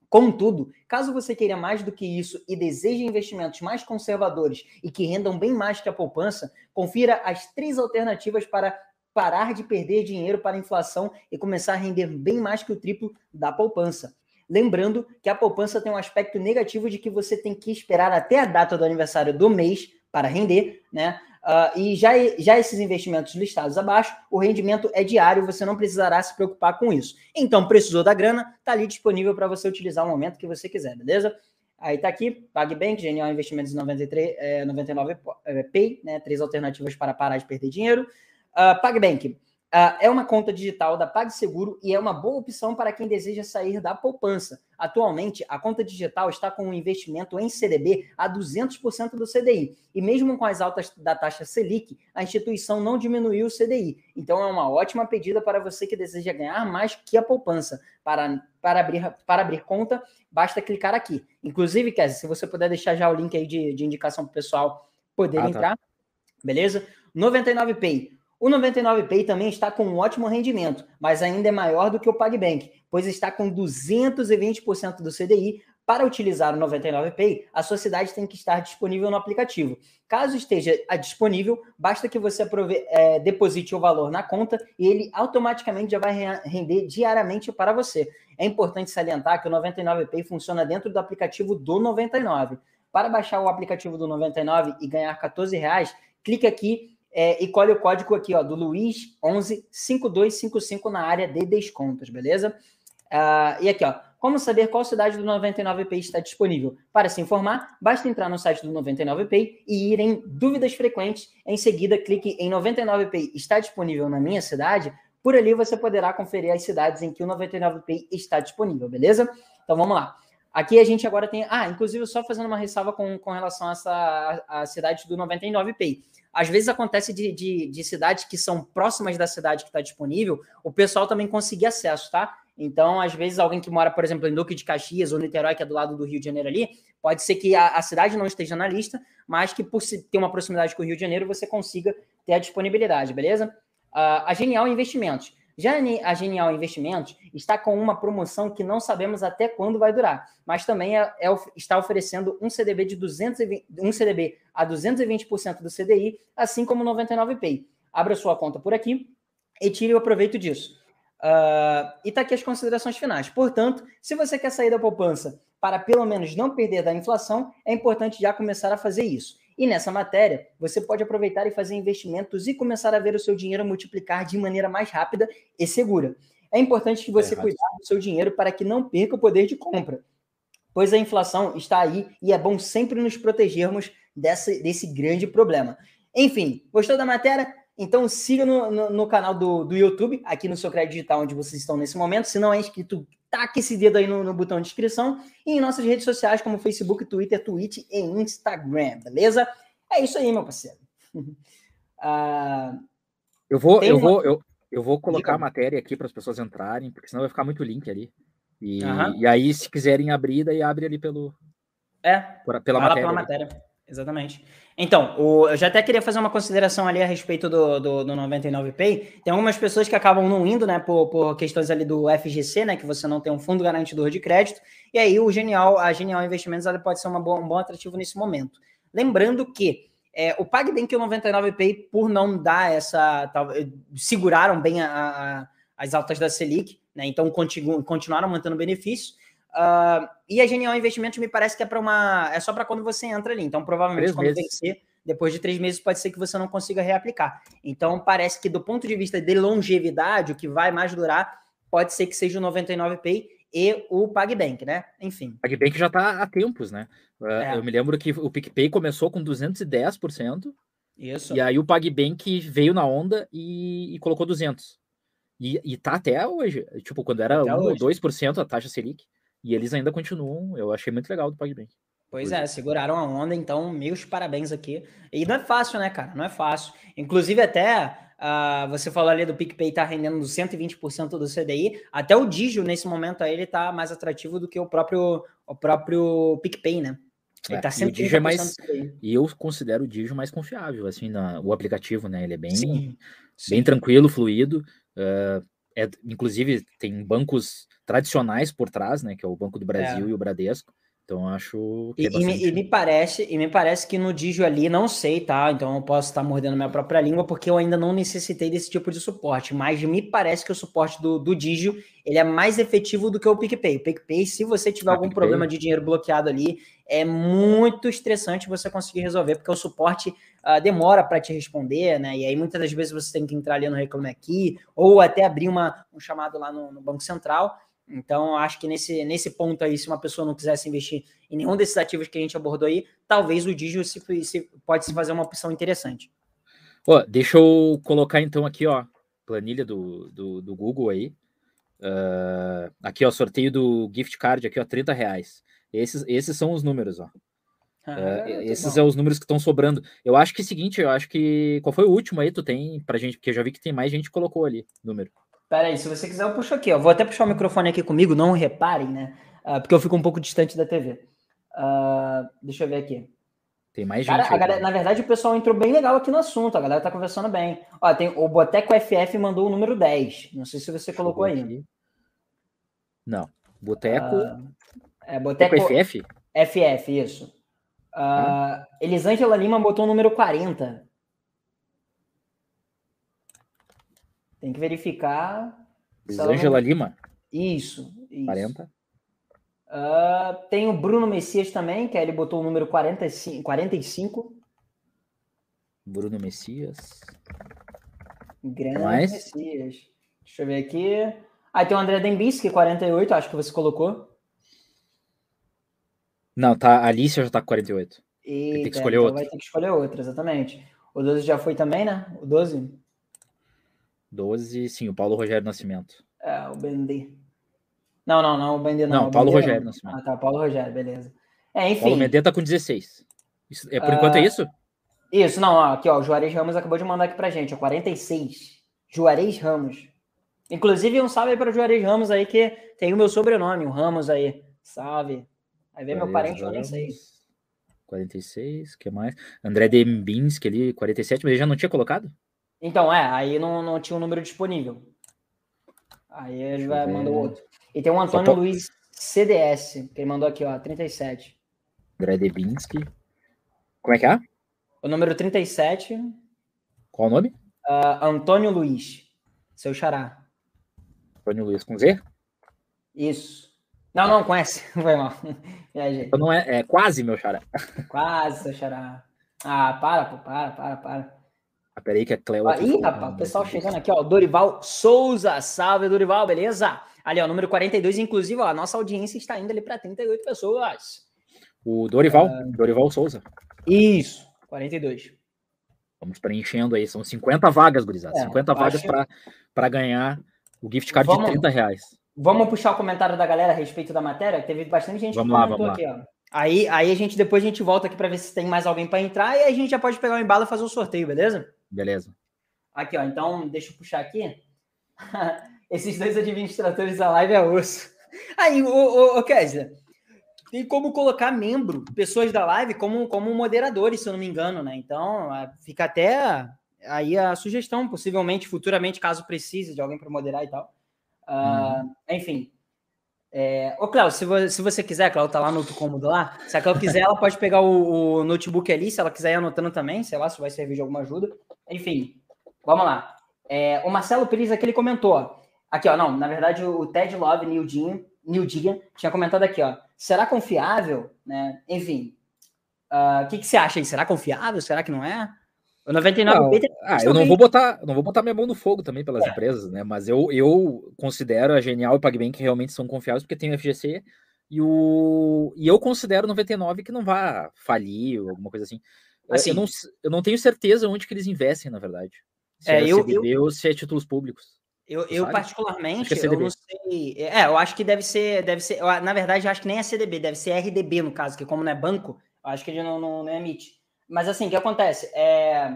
Contudo, caso você queira mais do que isso e deseje investimentos mais conservadores e que rendam bem mais que a poupança, confira as três alternativas para parar de perder dinheiro para a inflação e começar a render bem mais que o triplo da poupança. Lembrando que a poupança tem um aspecto negativo de que você tem que esperar até a data do aniversário do mês para render, né? Uh, e já, já esses investimentos listados abaixo, o rendimento é diário, você não precisará se preocupar com isso. Então, precisou da grana, tá ali disponível para você utilizar o momento que você quiser, beleza? Aí tá aqui, PagBank, Genial Investimentos 93, é, 99 é, Pay, né? Três alternativas para parar de perder dinheiro. Uh, PagBank. Uh, é uma conta digital da PagSeguro e é uma boa opção para quem deseja sair da poupança. Atualmente, a conta digital está com um investimento em CDB a 200% do CDI. E mesmo com as altas da taxa Selic, a instituição não diminuiu o CDI. Então, é uma ótima pedida para você que deseja ganhar mais que a poupança. Para, para, abrir, para abrir conta, basta clicar aqui. Inclusive, Kézia, se você puder deixar já o link aí de, de indicação para o pessoal poder ah, tá. entrar. Tá. Beleza? 99Pay o 99Pay também está com um ótimo rendimento, mas ainda é maior do que o PagBank, pois está com 220% do CDI. Para utilizar o 99Pay, a sua cidade tem que estar disponível no aplicativo. Caso esteja disponível, basta que você é, deposite o valor na conta e ele automaticamente já vai render diariamente para você. É importante salientar que o 99Pay funciona dentro do aplicativo do 99. Para baixar o aplicativo do 99 e ganhar 14 reais, clique aqui é, e colhe o código aqui, ó, do Luiz 11 5255 na área de descontos, beleza? Uh, e aqui, ó, como saber qual cidade do 99Pay está disponível? Para se informar, basta entrar no site do 99Pay e ir em dúvidas frequentes. Em seguida, clique em 99Pay está disponível na minha cidade. Por ali você poderá conferir as cidades em que o 99Pay está disponível, beleza? Então vamos lá. Aqui a gente agora tem. Ah, inclusive, só fazendo uma ressalva com, com relação a essa a, a cidade do 99Pay. Às vezes acontece de, de, de cidades que são próximas da cidade que está disponível, o pessoal também conseguir acesso, tá? Então, às vezes, alguém que mora, por exemplo, em Duque de Caxias ou Niterói, que é do lado do Rio de Janeiro ali, pode ser que a, a cidade não esteja na lista, mas que por ter uma proximidade com o Rio de Janeiro, você consiga ter a disponibilidade, beleza? Uh, a Genial Investimentos. Já a Genial Investimentos está com uma promoção que não sabemos até quando vai durar, mas também é, é, está oferecendo um CDB de 220, um CDB a 220% do CDI, assim como o 99Pay. Abra sua conta por aqui e tire o proveito disso. Uh, e está aqui as considerações finais. Portanto, se você quer sair da poupança para pelo menos não perder da inflação, é importante já começar a fazer isso. E nessa matéria, você pode aproveitar e fazer investimentos e começar a ver o seu dinheiro multiplicar de maneira mais rápida e segura. É importante que você é, cuidar do seu dinheiro para que não perca o poder de compra, pois a inflação está aí e é bom sempre nos protegermos dessa, desse grande problema. Enfim, gostou da matéria? Então siga no, no, no canal do, do YouTube, aqui no seu crédito digital, onde vocês estão nesse momento. Se não é inscrito, taque esse dedo aí no, no, botão de inscrição e em nossas redes sociais como Facebook, Twitter, Twitch e Instagram, beleza? É isso aí, meu parceiro. uh, eu vou, eu uma... vou, eu, eu vou colocar Diga. a matéria aqui para as pessoas entrarem, porque senão vai ficar muito link ali. E, e aí, se quiserem abrir, daí abre ali pelo. É. Por, pela matéria. Pela matéria. Exatamente. Então, o, eu já até queria fazer uma consideração ali a respeito do, do, do 99Pay. Tem algumas pessoas que acabam não indo, né, por, por questões ali do FGC, né, que você não tem um fundo garantidor de crédito. E aí o Genial, a Genial Investimentos, ela pode ser uma boa, um bom atrativo nesse momento. Lembrando que é, o PagBank e o 99Pay, por não dar essa. Tal, seguraram bem a, a, as altas da Selic, né, então continu, continuaram mantendo benefícios. Uh, e a Genial Investimentos me parece que é para uma. É só para quando você entra ali. Então, provavelmente, três quando meses. vencer, depois de três meses, pode ser que você não consiga reaplicar. Então, parece que do ponto de vista de longevidade, o que vai mais durar pode ser que seja o 99Pay e o PagBank, né? Enfim. PagBank já está há tempos, né? Ah, é. Eu me lembro que o PicPay começou com 210%. Isso. E aí o PagBank veio na onda e, e colocou 200. E, e tá até hoje. Tipo, quando era até 1 ou 2% a taxa Selic. E eles ainda continuam, eu achei muito legal do PagBank. Pois é, seguraram a onda, então, meus parabéns aqui. E não é fácil, né, cara? Não é fácil. Inclusive, até uh, você falou ali do PicPay tá rendendo 120% do CDI. Até o Digio, nesse momento aí, ele tá mais atrativo do que o próprio, o próprio PicPay, né? Ele é, tá e o Digio é mais. E eu considero o Digio mais confiável, assim, na, o aplicativo, né? Ele é bem, sim, sim. bem tranquilo, fluido. Uh, é, inclusive, tem bancos tradicionais por trás, né? Que é o Banco do Brasil é. e o Bradesco. Então acho que. É e, me, e, me, parece, e me parece que no Digio ali, não sei, tá? Então eu posso estar mordendo minha própria língua, porque eu ainda não necessitei desse tipo de suporte. Mas me parece que o suporte do, do Digio ele é mais efetivo do que o PicPay. O PicPay, se você tiver ah, algum PicPay. problema de dinheiro bloqueado ali, é muito estressante você conseguir resolver, porque o suporte uh, demora para te responder, né? E aí muitas das vezes você tem que entrar ali no Reclame Aqui, ou até abrir uma, um chamado lá no, no Banco Central. Então, acho que nesse, nesse ponto aí, se uma pessoa não quisesse investir em nenhum desses ativos que a gente abordou aí, talvez o Digio se, se, pode se fazer uma opção interessante. Ó, deixa eu colocar então aqui, ó, planilha do, do, do Google aí. Uh, aqui, ó, sorteio do gift card aqui, ó, 30 reais. Esses, esses são os números, ó. Ah, uh, esses são é os números que estão sobrando. Eu acho que é o seguinte, eu acho que. Qual foi o último aí? Tu tem pra gente, porque eu já vi que tem mais gente que colocou ali número. Pera aí, se você quiser, eu puxo aqui, ó. Vou até puxar o microfone aqui comigo, não reparem, né? Uh, porque eu fico um pouco distante da TV. Uh, deixa eu ver aqui. Tem mais Cara, gente. Galera, na verdade, o pessoal entrou bem legal aqui no assunto. A galera tá conversando bem. Ó, tem, o Boteco FF mandou o número 10. Não sei se você Deixa colocou aí. Não. Boteco. Uh, é, Boteco, FF? FF, isso. Uh, ah. Elisângela Lima botou o número 40. Tem que verificar. Elisângela não... Lima? Isso, isso. 40. Uh, tem o Bruno Messias também, que ele botou o número 45. 45. Bruno Messias. Grande Mais? Messias. Deixa eu ver aqui. Aí tem o André Dembinski, 48, acho que você colocou. Não, tá. A Alicia já tá com 48. Eita, tem que escolher então outro. Vai ter que escolher outro, exatamente. O 12 já foi também, né? O 12? 12, sim, o Paulo Rogério Nascimento. É, o Bendy. Não, não, não, o Bender não. Não, Paulo Rogério. Não. Ah, tá, Paulo Rogério, beleza. É, enfim. Paulo Medeta tá com 16. Isso, é, por uh, enquanto é isso? Isso, não, ó, aqui, ó, o Juarez Ramos acabou de mandar aqui pra gente, ó, 46. Juarez Ramos. Inclusive, um salve aí para o Juarez Ramos aí, que tem o meu sobrenome, o Ramos aí. Salve. Aí vem meu parente, eu nem sei. 46, que mais? André Dembinski ali, 47, mas ele já não tinha colocado? Então, é, aí não, não tinha um número disponível. Aí ele vai mandar outro. E tem um Antônio tô... Luiz CDS, que ele mandou aqui, ó, 37. Gradebinski. Como é que é? O número 37. Qual o nome? Uh, Antônio Luiz, seu xará. Antônio Luiz com Z? Isso. Não, não, S. Foi mal. Viajei. Então não é, é quase meu xará. Quase seu xará. Ah, para, pô, para, para, para. Ah, peraí que é Cleo. Ah, ih, rapaz, o pessoal chegando aqui, ó. Dorival Souza. Salve, Dorival, beleza? Ali, ó, número 42, inclusive, ó, a nossa audiência está indo ali para 38 pessoas. O Dorival, uh... Dorival Souza. Isso, 42. Vamos preenchendo aí, são 50 vagas, gurizada. É, 50 vagas que... para ganhar o gift card vamos, de 30 reais. Vamos puxar o comentário da galera a respeito da matéria? Teve bastante gente vamos que lá, comentou aqui, ó. Aí, aí a gente depois a gente volta aqui para ver se tem mais alguém para entrar e aí a gente já pode pegar o embalo e fazer o sorteio, beleza? Beleza. Aqui, ó. Então, deixa eu puxar aqui. Esses dois administradores da live é osso. Aí, ô, ô, ô Kézia, tem como colocar membro, pessoas da live, como, como moderadores, se eu não me engano, né? Então, fica até aí a sugestão, possivelmente, futuramente, caso precise de alguém para moderar e tal. Uh, Enfim. É... Ô, Cléo, se, vo se você quiser, Cléo, tá lá no outro cômodo lá. Se a Cléo quiser, ela pode pegar o, o, notebook ali, se ela quiser ir anotando também, sei lá, se vai servir de alguma ajuda. Enfim, vamos lá. É, o Marcelo Pires aqui, ele comentou, ó, Aqui, ó, não, na verdade o Ted Love Nildinho, Nildinha tinha comentado aqui, ó. Será confiável? Né? Enfim. Ah, o uh, que, que você acha aí? Será confiável? Será que não é? O 99 não, Peter, ah, eu não vou botar, não vou botar minha mão no fogo também pelas é. empresas, né? Mas eu, eu considero a Genial e o PagBank realmente são confiáveis porque tem o FGC e o e eu considero o 99 que não vai falir ou alguma coisa assim. assim eu, não, eu não tenho certeza onde que eles investem, na verdade. Se é, é eu, CDB eu, ou se é títulos públicos. Eu, eu particularmente, é eu não sei. É, eu acho que deve ser, deve ser. Na verdade, eu acho que nem é CDB, deve ser RDB no caso, que como não é banco, eu acho que ele não, não, não emite. Mas assim, o que acontece? É,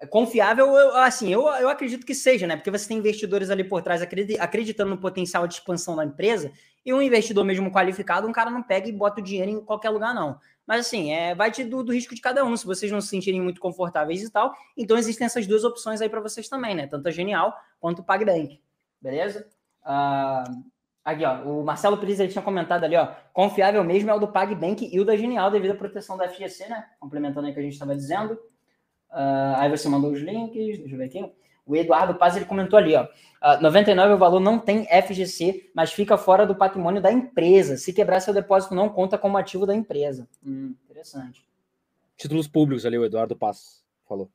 é confiável, eu, assim, eu, eu acredito que seja, né? Porque você tem investidores ali por trás acreditando no potencial de expansão da empresa, e um investidor mesmo qualificado, um cara não pega e bota o dinheiro em qualquer lugar, não. Mas assim, é, vai do, do risco de cada um, se vocês não se sentirem muito confortáveis e tal. Então existem essas duas opções aí para vocês também, né? Tanto a Genial quanto o PagBank. Beleza? Uh, aqui, ó, o Marcelo Pires ele tinha comentado ali, ó. Confiável mesmo é o do PagBank e o da Genial, devido à proteção da FGC, né? Complementando aí o que a gente estava dizendo. Uh, aí você mandou os links, deixa eu ver aqui. O Eduardo Paz ele comentou ali, ó. Uh, ah, 99 o valor não tem FGC, mas fica fora do patrimônio da empresa. Se quebrar seu depósito, não conta como ativo da empresa. Hum, interessante. Títulos públicos ali, o Eduardo Paz falou.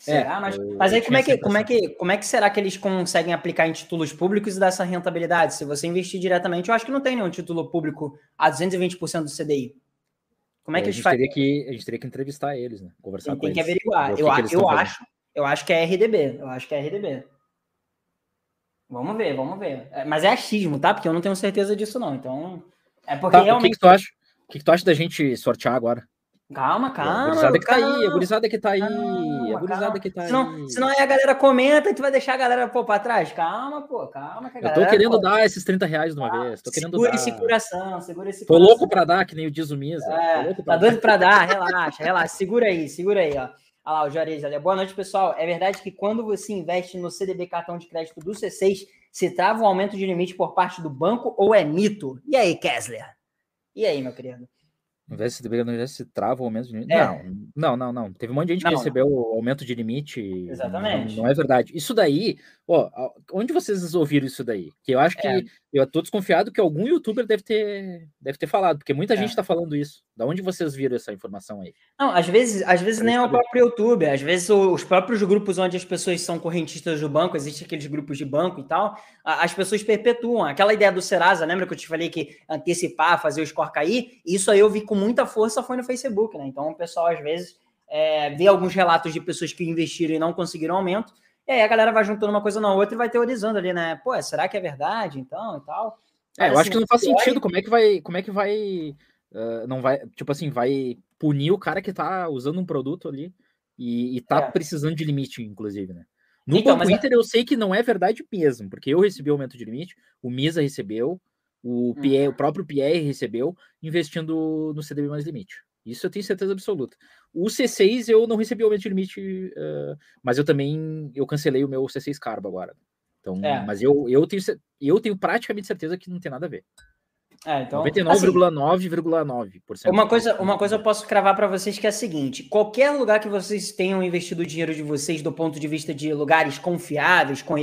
Será? É, mas, mas aí como é, que, como, é que, como é que será que eles conseguem aplicar em títulos públicos e dar essa rentabilidade? Se você investir diretamente, eu acho que não tem nenhum título público a 220% do CDI. Como é que é, eles fazem? A gente teria que entrevistar eles, né? Conversar tem, com tem eles. Tem que averiguar. Eu, que eu acho, eu acho que é RDB. Eu acho que é RDB. Vamos ver, vamos ver. É, mas é achismo, tá? Porque eu não tenho certeza disso, não. Então. É porque Tá, o que, realmente. que tu acha? O que, que tu acha da gente sortear agora? Calma, a calma. gurizada que tá aí, a gurizada que tá aí, Calma, a gurizada que tá senão, aí. senão aí a galera comenta e tu vai deixar a galera pô, pra trás. Calma, pô, calma. Que a Eu tô galera, querendo pô, dar esses 30 reais de uma vez. Tô querendo segura dar. esse coração, segura esse Tô coração. louco pra dar, que nem o diz o Misa. É, Tô tá doido pra dar, relaxa, relaxa. Segura aí, segura aí, ó. Olha lá, o Juarez ali. Boa noite, pessoal. É verdade que quando você investe no CDB cartão de crédito do C6, se trava um aumento de limite por parte do banco ou é mito? E aí, Kessler? E aí, meu querido? Não vai se não vai se trava o aumento de limite. É. Não, não, não, não. Teve um monte de gente Não, que não. recebeu o aumento de limite. Exatamente. Não, não é verdade. Isso daí, ó, onde vocês ouviram isso daí? Que eu acho que É. eu tô desconfiado que algum youtuber deve ter, deve ter falado, porque muita É. gente tá falando isso. Da onde vocês viram essa informação aí? Não, às vezes, às vezes nem é o próprio YouTube, às vezes os próprios grupos onde as pessoas são correntistas do banco, existem aqueles grupos de banco e tal, as pessoas perpetuam. Aquela ideia do Serasa, lembra que eu te falei que antecipar, fazer o score cair? Isso aí eu vi com muita força foi no Facebook, né? Então o pessoal às vezes é, vê alguns relatos de pessoas que investiram e não conseguiram aumento, e aí a galera vai juntando uma coisa na outra e vai teorizando ali, né? Pô, será que é verdade então e tal? É, eu acho que não faz assim, sentido. Como é que vai, como é que vai, ah, não vai, tipo assim, vai punir o cara que tá usando um produto ali e, e tá É. precisando de limite, inclusive, né? No Então, mas Inter eu sei que não é verdade mesmo, porque eu recebi aumento de limite, o Misa recebeu, o, Hum. Pierre, o próprio Pierre recebeu, investindo no CDB mais limite. Isso eu tenho certeza absoluta. O C6 eu não recebi aumento de limite, ah, mas eu também eu cancelei o meu C6 Carbo agora. Então, É. mas eu, eu, tenho, eu tenho praticamente certeza que não tem nada a ver. É, então, assim, 99,9,9%. Uma coisa, uma coisa eu posso cravar para vocês que é a seguinte: qualquer lugar que vocês tenham investido o dinheiro de vocês do ponto de vista de lugares confiáveis, com,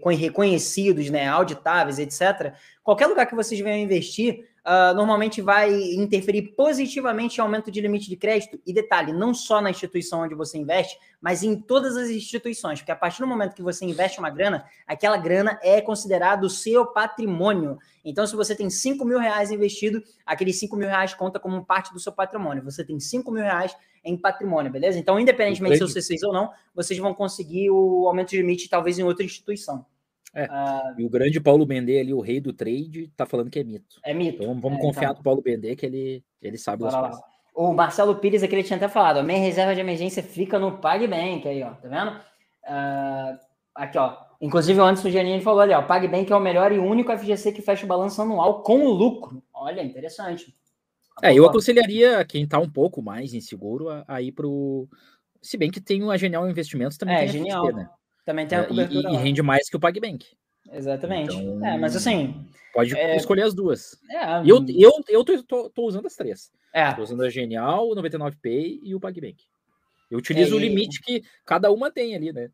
com reconhecidos, né, auditáveis, etc. Qualquer lugar que vocês venham investir, ah, normalmente vai interferir positivamente em aumento de limite de crédito. E detalhe, não só na instituição onde você investe, mas em todas as instituições, porque a partir do momento que você investe uma grana, aquela grana é considerado o seu patrimônio. Então, se você tem 5 mil reais investido, aqueles 5 mil reais conta como parte do seu patrimônio. Você tem 5 mil reais em patrimônio, beleza? Então, independentemente se Entendi. você fez ou não, vocês vão conseguir o aumento de limite talvez em outra instituição. É. Ah, E o grande Paulo Bendê ali, o rei do trade, tá falando que é mito. é mito. Então vamos É, confiar então. no Paulo Bendê que ele, ele sabe das Bora lá. coisas. O Marcelo Pires aqui ele tinha até falado, a minha reserva de emergência fica no PagBank aí, ó, tá vendo? Ah, aqui, ó. Inclusive o Anderson Giannini falou ali, ó, PagBank é o melhor e único FGC que fecha o balanço anual com lucro. Olha, interessante. É, eu aconselharia quem tá um pouco mais inseguro a, a ir pro. Se bem que tem a Genial Investimentos também. É, genial. FXP, né? Também tem a É, e, cobertura e lá. rende mais que o PagBank. Exatamente. Então, É, mas assim, Pode É, escolher as duas. é, E eu, eu, eu tô, tô- tô usando as três. é, Tô usando a Genial, o 99Pay e o PagBank. Eu utilizo É, o e- limite que cada uma tem ali, né?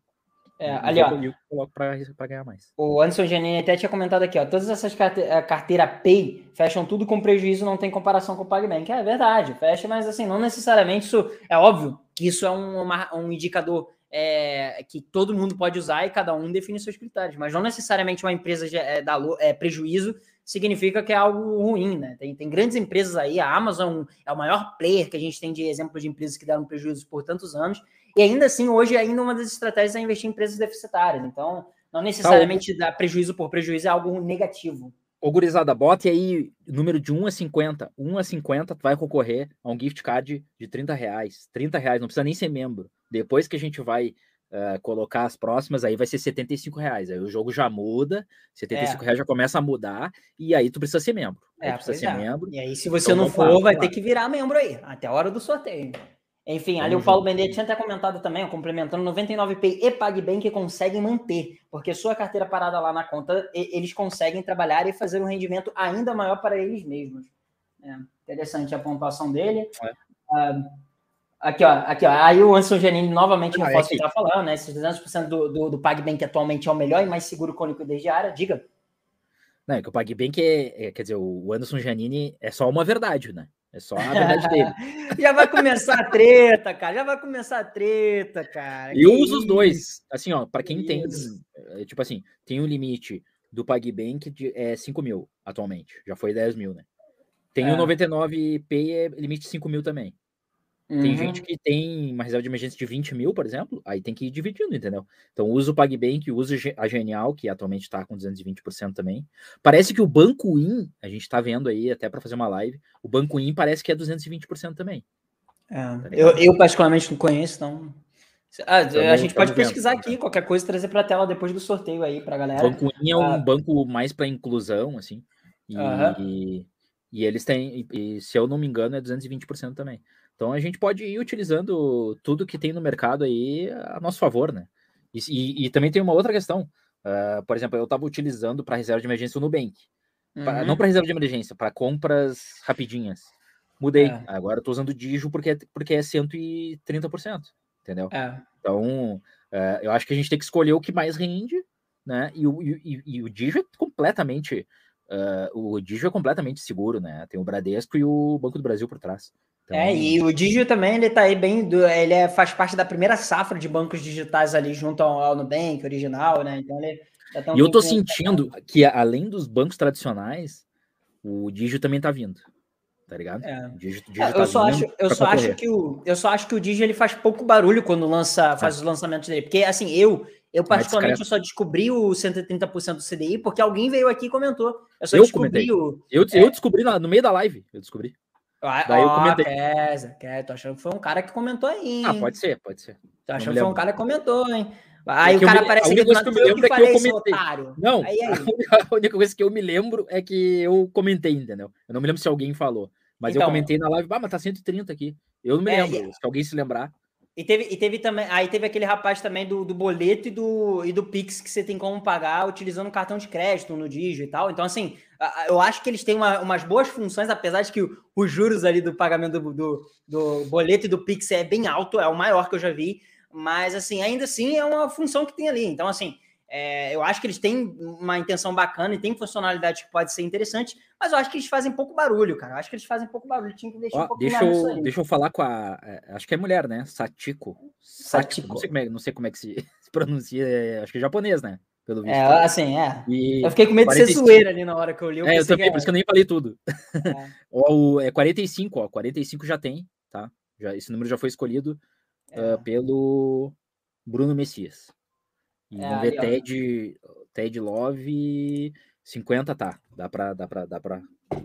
é, E ali, ó, eu coloco pra ganhar mais. o Anderson Giannini até tinha comentado aqui, ó, todas essas eh, carteira Pay fecham tudo com prejuízo, não tem comparação com o PagBank. É verdade, fecha, mas assim, não necessariamente isso, é óbvio que isso é um, uma- um indicador é, que todo mundo pode usar e cada um define seus critérios, mas não necessariamente uma empresa de, é, dá é, prejuízo significa que é algo ruim, né? Tem, tem grandes empresas aí, a Amazon é o maior player que a gente tem de exemplo de empresas que deram prejuízo por tantos anos, e ainda assim, hoje, ainda uma das estratégias é investir em empresas deficitárias. Então, não necessariamente dar prejuízo por prejuízo é algo negativo. Ô, gurizada, bote aí número de 1 a 50. 1 a 50, tu vai concorrer a um gift card de 30 reais. 30 reais, não precisa nem ser membro. Depois que a gente vai eh, colocar as próximas, aí vai ser 75 reais. Aí o jogo já muda, 75 É. reais já começa a mudar, e aí tu precisa ser membro. É, precisa ser é. membro. E aí, se você Então, não lá, for, vai ter que virar membro aí, até a hora do sorteio. Enfim, ali o Paulo. Benedito tinha até comentado também, complementando, 99Pay e PagBank conseguem manter, porque sua carteira parada lá na conta, e- eles conseguem trabalhar e fazer um rendimento ainda maior para eles mesmos. É, interessante a pontuação dele. É. Ah, aqui, ó, aqui, ó. Aí o Anderson Janine novamente reforça o que aqui. está falando, né? Esses 200% do, do, do PagBank atualmente é o melhor e mais seguro com liquidez diária. Diga. Não, é que o PagBank é, é- Quer dizer, o Anderson Janine é só uma verdade, né? É só a verdade dele. Já vai começar a treta, cara. Já vai começar a treta, cara. Eu Que uso os isso? dois. Assim, ó, para quem tem. isso. é, Tipo assim, tem um limite do PagBank de é 5 mil atualmente. Já foi 10 mil, né? Tem É. o 99P, é limite 5 mil também. Uhum. Tem gente que tem uma reserva de emergência de 20 mil, por exemplo, aí tem que ir dividindo, entendeu? Então usa o PagBank, usa a Genial, que atualmente está com 220% também. Parece que o Banco In, a gente está vendo aí até para fazer uma live, o Banco In parece que é 220% também. É, tá eu, eu, particularmente não conheço, então. Ah, a gente pode pesquisar vendo, aqui, então. qualquer coisa trazer para a tela depois do sorteio aí para galera. O Banco In é um ah. banco mais para inclusão, assim. E, uhum. e, e, eles têm, e, se eu não me engano, é 220% também. Então a gente pode ir utilizando tudo que tem no mercado aí a nosso favor, né? E, e, e também tem uma outra questão. Uh, por exemplo, eu estava utilizando para reserva de emergência o Nubank. Uhum. Pra, não para reserva de emergência, para compras rapidinhas. Mudei. É. Agora estou usando o Digio porque, porque é 130%. Entendeu? É. Então, uh, eu acho que a gente tem que escolher o que mais rende, né? E o, e, e o Digio é completamente. Uh, o Digio é completamente seguro, né? Tem o Bradesco e o Banco do Brasil por trás. Então... É, e o Digio também, ele tá aí bem, do, ele é, faz parte da primeira safra de bancos digitais ali junto ao, ao Nubank original, né? Então ele tá E eu tô sentindo que além dos bancos tradicionais, o Digio também tá vindo. Tá ligado? É. O Digio, o Digio é, tá eu só acho, eu só acho que o eu só acho que o Digio ele faz pouco barulho quando lança, faz é. os lançamentos dele, porque assim, eu eu particularmente eu só descobri o 130% do CDI porque alguém veio aqui e comentou. Eu só eu descobri comentei. o Eu, eu é. descobri no meio da live, eu descobri. Ah, Daí eu comentei. Kesa, Kesa, tô achando que foi um cara que comentou aí. Ah, hein? Ah, pode ser, pode ser. Tô achando que foi um cara que comentou, hein? Aí é o cara me, aparece aqui do que eu me lembro é que eu comentei. Não, aí, aí. a única coisa que eu me lembro é que eu comentei, entendeu? Eu não me lembro se alguém falou. Mas então, eu comentei na live, ah, mas tá 130 aqui. Eu não me é, lembro. Se alguém se lembrar. E teve, e teve também, aí teve aquele rapaz também do, do boleto e do, e do Pix que você tem como pagar utilizando cartão de crédito no Digio e tal. Então, assim, eu acho que eles têm uma, umas boas funções, apesar de que os juros ali do pagamento do, do, do, boleto e do Pix é bem alto, é o maior que eu já vi. Mas, assim, ainda assim é uma função que tem ali. Então, assim, é, eu acho que eles têm uma intenção bacana e tem funcionalidade que pode ser interessante, mas eu acho que eles fazem pouco barulho, cara. Eu acho que eles fazem pouco barulho. Tinha que deixar Ó, um pouco deixa eu, Deixa eu falar com a. É, acho que é mulher, né? Satiko. Satiko. Não sei como é, não sei como é que se, se pronuncia. É, acho que é japonês, né? Pelo visto. É, assim, é. E eu fiquei com medo 45. de ser zoeira ali na hora que eu li. Eu é, eu também, por isso que eu nem falei tudo. É. o, é 45, ó. 45 já tem, tá? Já, esse número já foi escolhido é. uh, pelo Bruno Messias. E é, ver TED, TED Love 50 tá. Dá pra, dá pra, dá pra,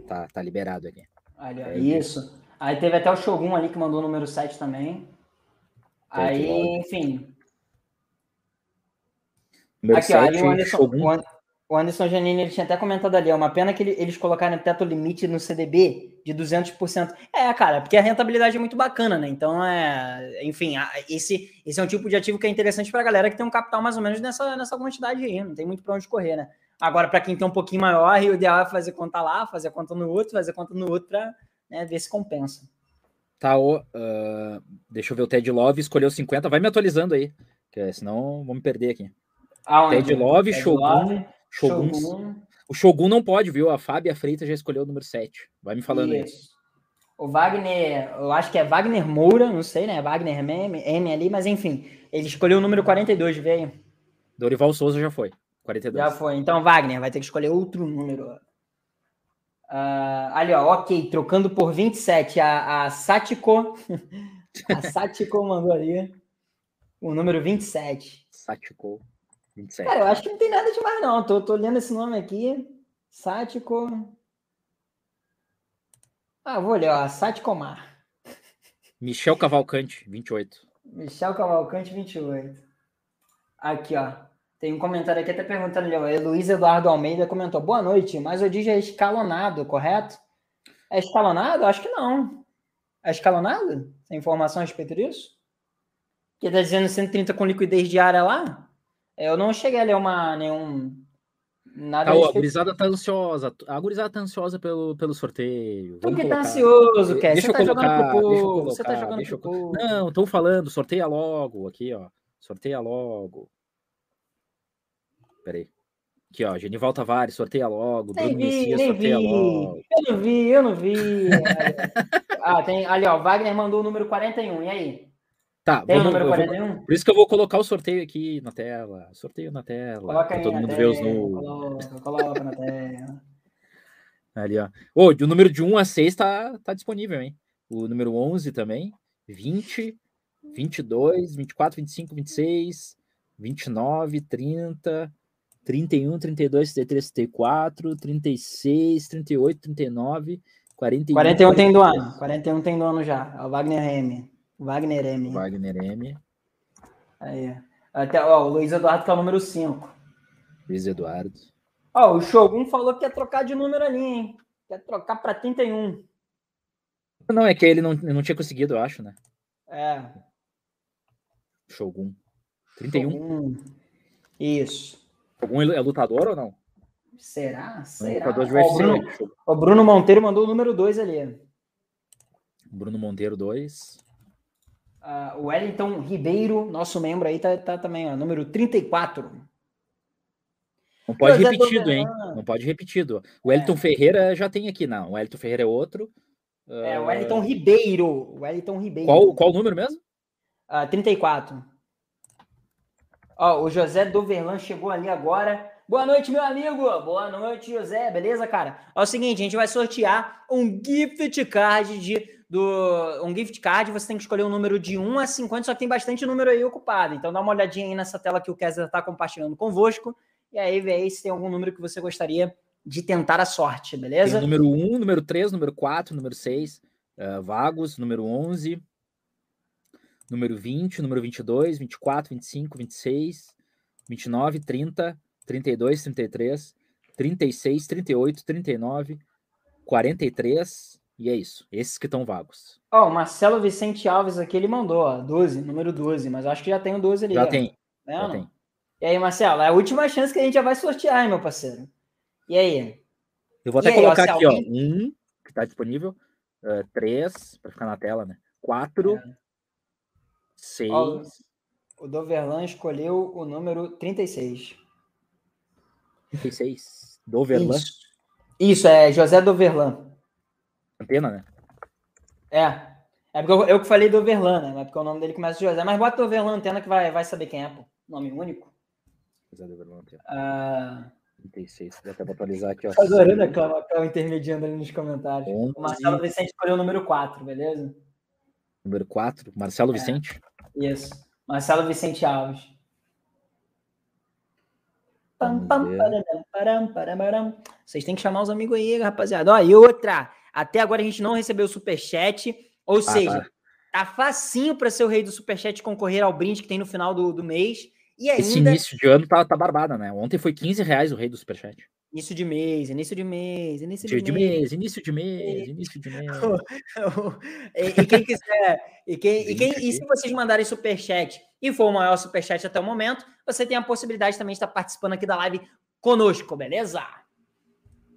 tá, tá liberado aqui. Ali, é, isso. Aí teve até o Shogun ali que mandou o número 7 também. Aí, enfim. Aqui, 7, ó, aí o Anderson. O Anderson Janine ele tinha até comentado ali, é uma pena que eles colocaram teto limite no CDB de 200%. É, cara, porque a rentabilidade é muito bacana, né? Então, é, enfim, esse, esse é um tipo de ativo que é interessante para a galera que tem um capital mais ou menos nessa, nessa quantidade aí, não tem muito para onde correr, né? Agora, para quem tem um pouquinho maior, o ideal é fazer conta lá, fazer conta no outro, fazer conta no outro para né, ver se compensa. Tá, uh, deixa eu ver o Ted Love, escolheu 50, vai me atualizando aí, que senão vou me perder aqui. Ah, Ted Love, Ted Shogun... Love. Shogun. Shogun. O Shogun não pode, viu? A Fábia Freitas já escolheu o número 7. Vai me falando isso. aí. O Wagner, eu acho que é Wagner Moura, não sei, né? Wagner M, M ali, mas enfim. Ele escolheu o número 42, veio. Dorival Souza já foi. 42. Já foi. Então, Wagner vai ter que escolher outro número. Uh, ali, ó, ok, trocando por 27, a, a Satiko. a Satiko mandou ali o número 27. Satiko. 27. Cara, eu acho que não tem nada demais, não. Tô, tô lendo esse nome aqui. Sático. Ah, vou ler, ó. Sáticomar. Michel Cavalcante, 28. Michel Cavalcante, 28. Aqui, ó. Tem um comentário aqui até perguntando ali, ó. Luiz Eduardo Almeida comentou: Boa noite, mas o DJ é escalonado, correto? É escalonado? Acho que não. É escalonado? Tem informação a respeito disso? Que tá dizendo 130 com liquidez diária lá? Eu não cheguei a ler uma, nenhum. Nada ah, a gurizada tá ansiosa. A gurizada tá ansiosa pelo, pelo sorteio. Tu que tá ansioso, Kess. Deixa, eu tá colocar, deixa eu colocar. Você tá jogando deixa eu... Não, tô falando, sorteia logo. Aqui, ó. Sorteia logo. Peraí. Aqui, ó. Genival Tavares, sorteia logo. Bruno vi, Messias, sorteia vi. logo. Eu não vi, eu não vi. ah, tem. Ali, ó. Wagner mandou o número 41. E aí? Tá, Tem vamos, o número 41? Vou, por isso que eu vou colocar o sorteio aqui na tela. Sorteio na tela. Coloca todo mundo tela, ver os números. Coloca, coloca na tela. Ali, ó. Oh, o número de 1 a 6 tá, tá disponível, hein? O número 11 também. 20, 22, 24, 25, 26, 29, 30, 31, 32, 33, 34, 36, 38, 39, 41. 41 tem dono. 41 tem dono já. É o Wagner M. Wagner M. Wagner M. Aí. Até, ó, o Luiz Eduardo que é o número 5. Luiz Eduardo. Ó, o Shogun falou que quer trocar de número ali, hein? Quer trocar para 31. Não, é que ele não, não tinha conseguido, eu acho, né? É. Shogun. 31. Shogun. Isso. Shogun é lutador ou não? Será? Será? É lutador de Ó, o, UFC. Bruno, o Bruno Monteiro mandou o número 2 ali. Bruno Monteiro 2. O Wellington Ribeiro, nosso membro aí, tá, tá também, ó, número 34. Não pode José repetido, hein? Não pode repetido. O Wellington Ferreira já tem aqui, não. O Wellington Ferreira é outro. É, o Ah, Wellington Ribeiro. O Wellington Ribeiro. qual, qual o número mesmo? Ah, 34. Ó, o José Doverlan chegou ali agora. Boa noite, meu amigo. Boa noite, José. Beleza, cara? Ó, é o seguinte, a gente vai sortear um gift card de do um gift card, você tem que escolher um número de 1 a 50, só que tem bastante número aí ocupado. Então dá uma olhadinha aí nessa tela que o Kessler está compartilhando convosco e aí vê aí se tem algum número que você gostaria de tentar a sorte, Tem beleza? o número 1, número 3, número 4, número 6, ah, vagos, número 11, número 20, número 22, 24, 25, 26, 29, 30, 32, 33, 36, 38, 39, 43, e é isso. Esses que estão vagos. Ó, o Marcelo Vicente Alves aqui, ele mandou, ó, 12, número 12, mas acho que já tem o 12 ali. Já ó. tem, Né, já não? tem. E aí, Marcelo, é a última chance que a gente já vai sortear, hein, meu parceiro. E aí? Eu vou E até aí, ó, colocar se aqui, ó, alguém- um, que está disponível, ah, três, para ficar na tela, né? Quatro, É. seis, Ó, o Doverlan escolheu o número 36. 36, Doverlan, Isso. Isso, é José Doverlan. Antena, né? É. É porque eu, eu que falei Doverlan, né? Mas porque o nome dele começa com José. Mas bota Doverlan Antena que vai, vai saber quem é, pô. Nome único. José Doverlan, antena. Ah, 36, vou até atualizar aqui, ó. tô adorando aquela, aquela intermediando ali nos comentários. Onze. O Marcelo Vicente escolheu o número 4, beleza? Número 4, Marcelo É. Vicente. Isso. Marcelo Vicente Alves. Pam, pam, param, param, param. Vocês têm que chamar os amigos aí, rapaziada. Ó, e outra. Até agora a gente não recebeu o superchat. Ou seja, tá. tá facinho para ser o rei do superchat concorrer ao brinde que tem no final do, do mês. E ainda. Esse início de ano tá, tá barbada, né? Ontem foi 15 reais o rei do Superchat. Início de mês, início de mês, início de, de mês. mês, início de mês, início de mês. e, e quem quiser, e, quem, e, quem, e se vocês mandarem superchat e for o maior superchat até o momento, você tem a possibilidade também de estar participando aqui da live conosco, beleza?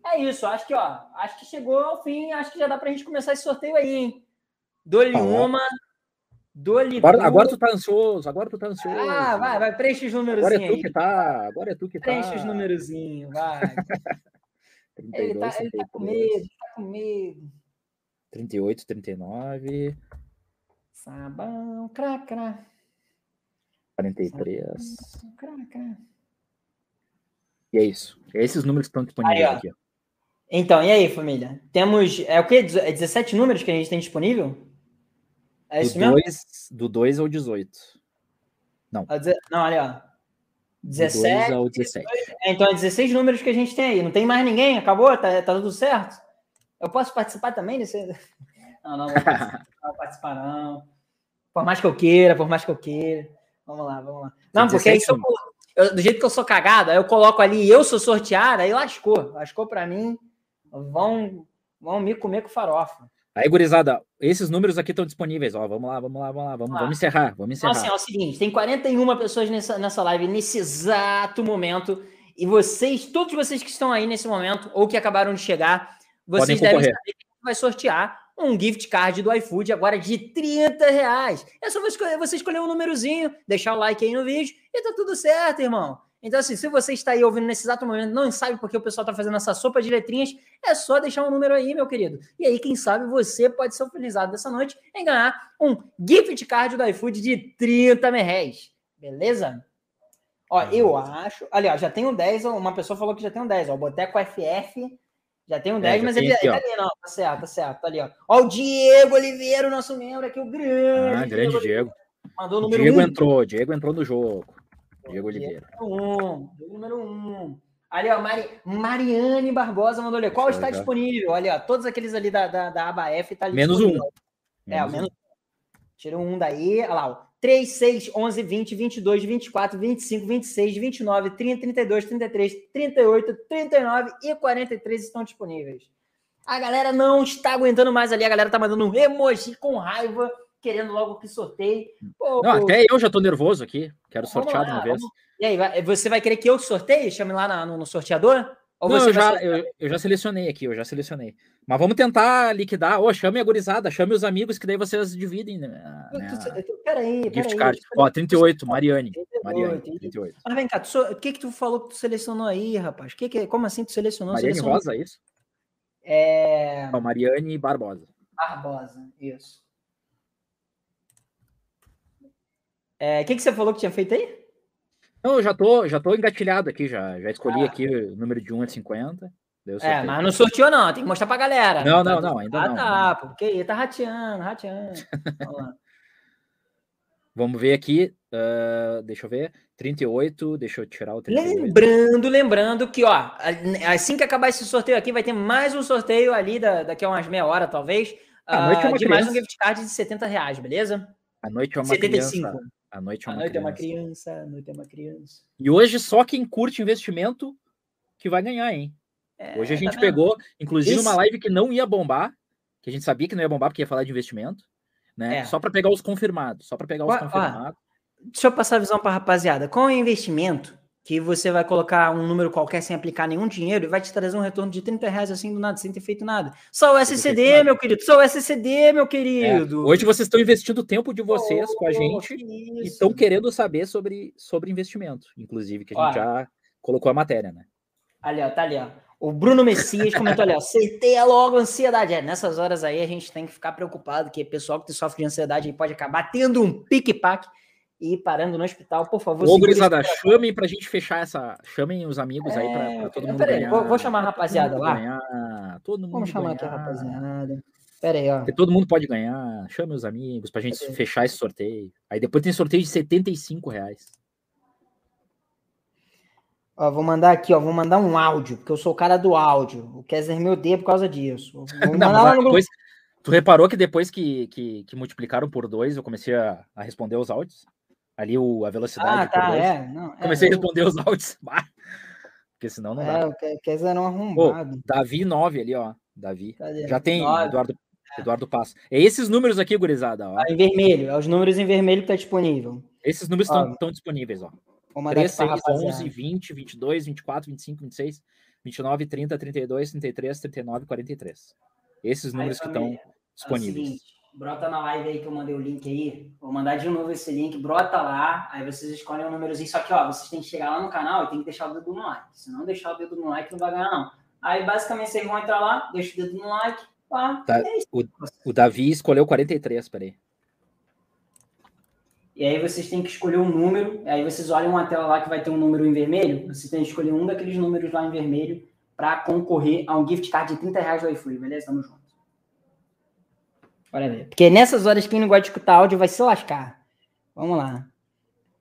É isso, acho que ó, acho que chegou ao fim, acho que já dá pra gente começar esse sorteio aí, hein? Dou-lhe Tá bom. uma, dou-lhe Agora, duas. agora tu tá ansioso, agora tu tá ansioso. Ah, vai, vai, preenche os números Agora é tu aí. que tá, agora é tu que tá. Preenche os numerozinhos, vai. Ele 32, tá, ele tá com 33, medo, tá com medo. 38, 39, Sabão, crá, 43. crá, crá. E é isso. Esses números que estão disponíveis Aí, aqui. ó. Então, e aí, família? Temos. É o quê? É 17 números que a gente tem disponível? É isso do, mesmo? 2, do 2 ao 18. Ah, deze- Não, olha, ó. Do 2 17. ao 17. É, então, é 16 números que a gente tem aí. Não tem mais ninguém? Acabou? Tá, tá tudo certo? Eu posso participar também desse. Não, não, participar, não vou participar, não. Por mais que eu queira, por mais que eu queira. Vamos lá, vamos lá. Não, porque aí 17 se eu, do jeito que eu sou cagada, aí eu coloco ali eu sou sorteada, aí lascou. Lascou pra mim. Vão, vão me comer com farofa. Aí, gurizada, esses números aqui estão disponíveis. Ó, vamos lá, vamos lá, vamos lá. Vamos, Vamos lá. vamos encerrar, vamos Então, encerrar. assim, é o seguinte: tem 41 pessoas nessa, nessa live nesse exato momento. E vocês, todos vocês que estão aí nesse momento, ou que acabaram de chegar, vocês devem saber que vai sortear um gift card do iFood agora de 30 reais. É só você escolher, você escolher um númerozinho, deixar o like aí no vídeo e tá tudo certo, irmão. Então, assim, se você está aí ouvindo nesse exato momento, não sabe porque o pessoal tá fazendo essa sopa de letrinhas, é só deixar um número aí, meu querido. E aí, quem sabe, você pode ser o felizado dessa noite em ganhar um gift card do iFood de 30 reais. Beleza? Ó, eu acho. Ali, ó, já tenho 10. ó, Uma pessoa falou que já tem um 10. Ó, o Boteco FF Já tem um 10, é, mas ele, aqui, tá ali, não. Tá certo, tá certo. Tá ali, ó. Ó, o Diego Oliveira, o nosso membro aqui, o grande. Ah, grande Diego. Diego. Mandou o número Diego um. entrou, Diego entrou no jogo. Diego Oliveira. Um, número um. Ali, ó, Mari, Mariane Barbosa mandou ali. Qual está já. disponível? Olha, ó, todos aqueles ali da, da, da aba F tá ali. Menos um. É, menos, menos um. Tira um daí. Olha lá, ó. 3, 6, 11, 20, 22, 24, 25, 26, 29, 30, 32, 33, 38, 39 e 43 estão disponíveis. A galera não está aguentando mais ali. A galera tá mandando um emoji com raiva querendo logo que sorteie. Pô, não, até eu já tô nervoso aqui. Quero sortear de uma vez. Vamos... E aí, você vai querer que eu sorteie? Chame lá na, no, no, sorteador? Ou não, eu já, eu, eu, já selecionei aqui, eu já selecionei. Mas vamos tentar liquidar. Ô, oh, chame a gurizada, chame os amigos, que daí vocês dividem. Né, né, peraí, Gift peraí, card. Ó, 38, Mariane. 38, Mariane, 38. Mas vem cá, tu, o que que tu falou que tu selecionou aí, rapaz? Que que, como assim tu selecionou? Mariane selecionou? Rosa, é isso? É... Não, Mariane Barbosa. Barbosa, isso. É, o é, que, que você falou que tinha feito aí? Não, eu já tô, já tô engatilhado aqui, já, já escolhi ah. aqui o número de 1 a 50. É, mas não sorteou não, tem que mostrar pra galera. Não, não, não, ainda ah, não. Ah, tá, porque tá rateando, rateando. Vamos, Vamos ver aqui, uh, deixa eu ver, 38, deixa eu tirar o 38. Lembrando, lembrando que, ó, assim que acabar esse sorteio aqui, vai ter mais um sorteio ali da, daqui a umas meia hora, talvez, uh, de criança. mais um gift card de 70 reais, beleza? A noite é uma 75. criança. A noite é uma, a noite criança. é uma criança. A noite é uma criança. E hoje só quem curte investimento que vai ganhar, hein? É, hoje a gente tá pegou, inclusive, Esse... uma live que não ia bombar, que a gente sabia que não ia bombar porque ia falar de investimento, né? É. Só para pegar os confirmados, só para pegar os confirmados. deixa eu passar a visão para rapaziada. Com o investimento, que você vai colocar um número qualquer sem aplicar nenhum dinheiro e vai te trazer um retorno de 30 reais assim do nada, sem ter feito nada. Só o SCD, meu querido, só o SCD, meu querido. É. Hoje vocês estão investindo o tempo de vocês oh, com a gente e estão querendo saber sobre, sobre investimento, inclusive, que a gente já colocou a matéria, né? Ali, ó, tá ali, ó. O Bruno Messias comentou ali, ó, acertei logo a ansiedade. É, nessas horas aí a gente tem que ficar preocupado, que o pessoal que sofre de ansiedade pode acabar tendo um pique-paque e parando no hospital, por favor. Ô, gurizada, chamem pra gente fechar essa. Chamem os amigos é, aí pra, pra todo mundo peraí, ganhar. Vou, vou chamar a rapaziada lá. Ganhar, todo mundo Vamos chamar ganhar. aqui a rapaziada. Pera aí, ó. Porque todo mundo pode ganhar. Chame os amigos pra gente fechar esse sorteio. Aí depois tem sorteio de 75 reais. Ó, vou mandar aqui, ó. Vou mandar um áudio, porque eu sou o cara do áudio. O Kessler me odeia por causa disso. Vou Não, lá no depois, Tu reparou que depois que, que, que multiplicaram por dois, eu comecei a, a responder os áudios? Ali o, a velocidade. Ah, tá, é. Não, é, Comecei a responder os áudios. Porque senão não é, dá. É, quer dizer, não arrombado. Davi 9 ali, ó. Davi. Cadê? Já tem, 9. Eduardo, é. Eduardo Passo. É esses números aqui, gurizada. Ó. Ah, em vermelho. É os números em vermelho que tá disponível. Esses números estão disponíveis, ó. 3, 6, 11, 20, 22, 24, 25, 26, 29, 30, 32, 33, 39, 43. Esses números que estão disponíveis. É brota na live aí que eu mandei o link aí. Vou mandar de novo esse link, brota lá, aí vocês escolhem um númerozinho. Só que, ó, vocês têm que chegar lá no canal e tem que deixar o dedo no like. Se não deixar o dedo no like, não vai ganhar, não. Aí, basicamente, vocês vão entrar lá, deixa o dedo no like, pá. Tá. É o, o Davi escolheu 43, peraí. E aí vocês têm que escolher um número, aí vocês olham uma tela lá que vai ter um número em vermelho, você tem que escolher um daqueles números lá em vermelho para concorrer a um gift card de 30 reais do iFree, beleza? Tamo junto. Bora ver. Porque nessas horas, quem não gosta de escutar áudio vai se lascar. Vamos lá.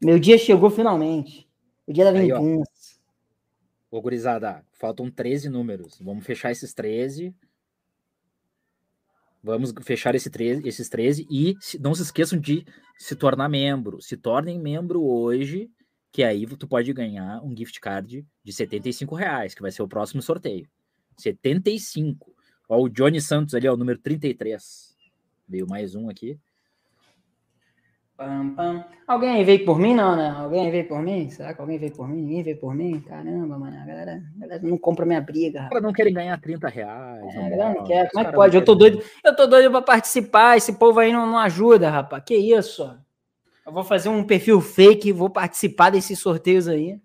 Meu dia chegou finalmente. O dia da vingança. Ô, gurizada, faltam 13 números. Vamos fechar esses 13. Vamos fechar esse 13, esses 13 e não se esqueçam de se tornar membro. Se tornem membro hoje, que aí tu pode ganhar um gift card de 75 reais, que vai ser o próximo sorteio. 75. Ó, o Johnny Santos ali, ó, o número 33. Veio mais um aqui. Pam, pam. Alguém veio por mim, não, né? Alguém veio por mim? Será que alguém veio por mim? Ninguém veio por mim? Caramba, mano, a galera, a galera não compra minha briga. Os não querem ganhar 30 reais. É, não, não quer. Como é que pode? Eu tô doido, eu tô doido pra participar. Esse povo aí não, não ajuda, rapaz. Que isso? Eu vou fazer um perfil fake, vou participar desses sorteios aí.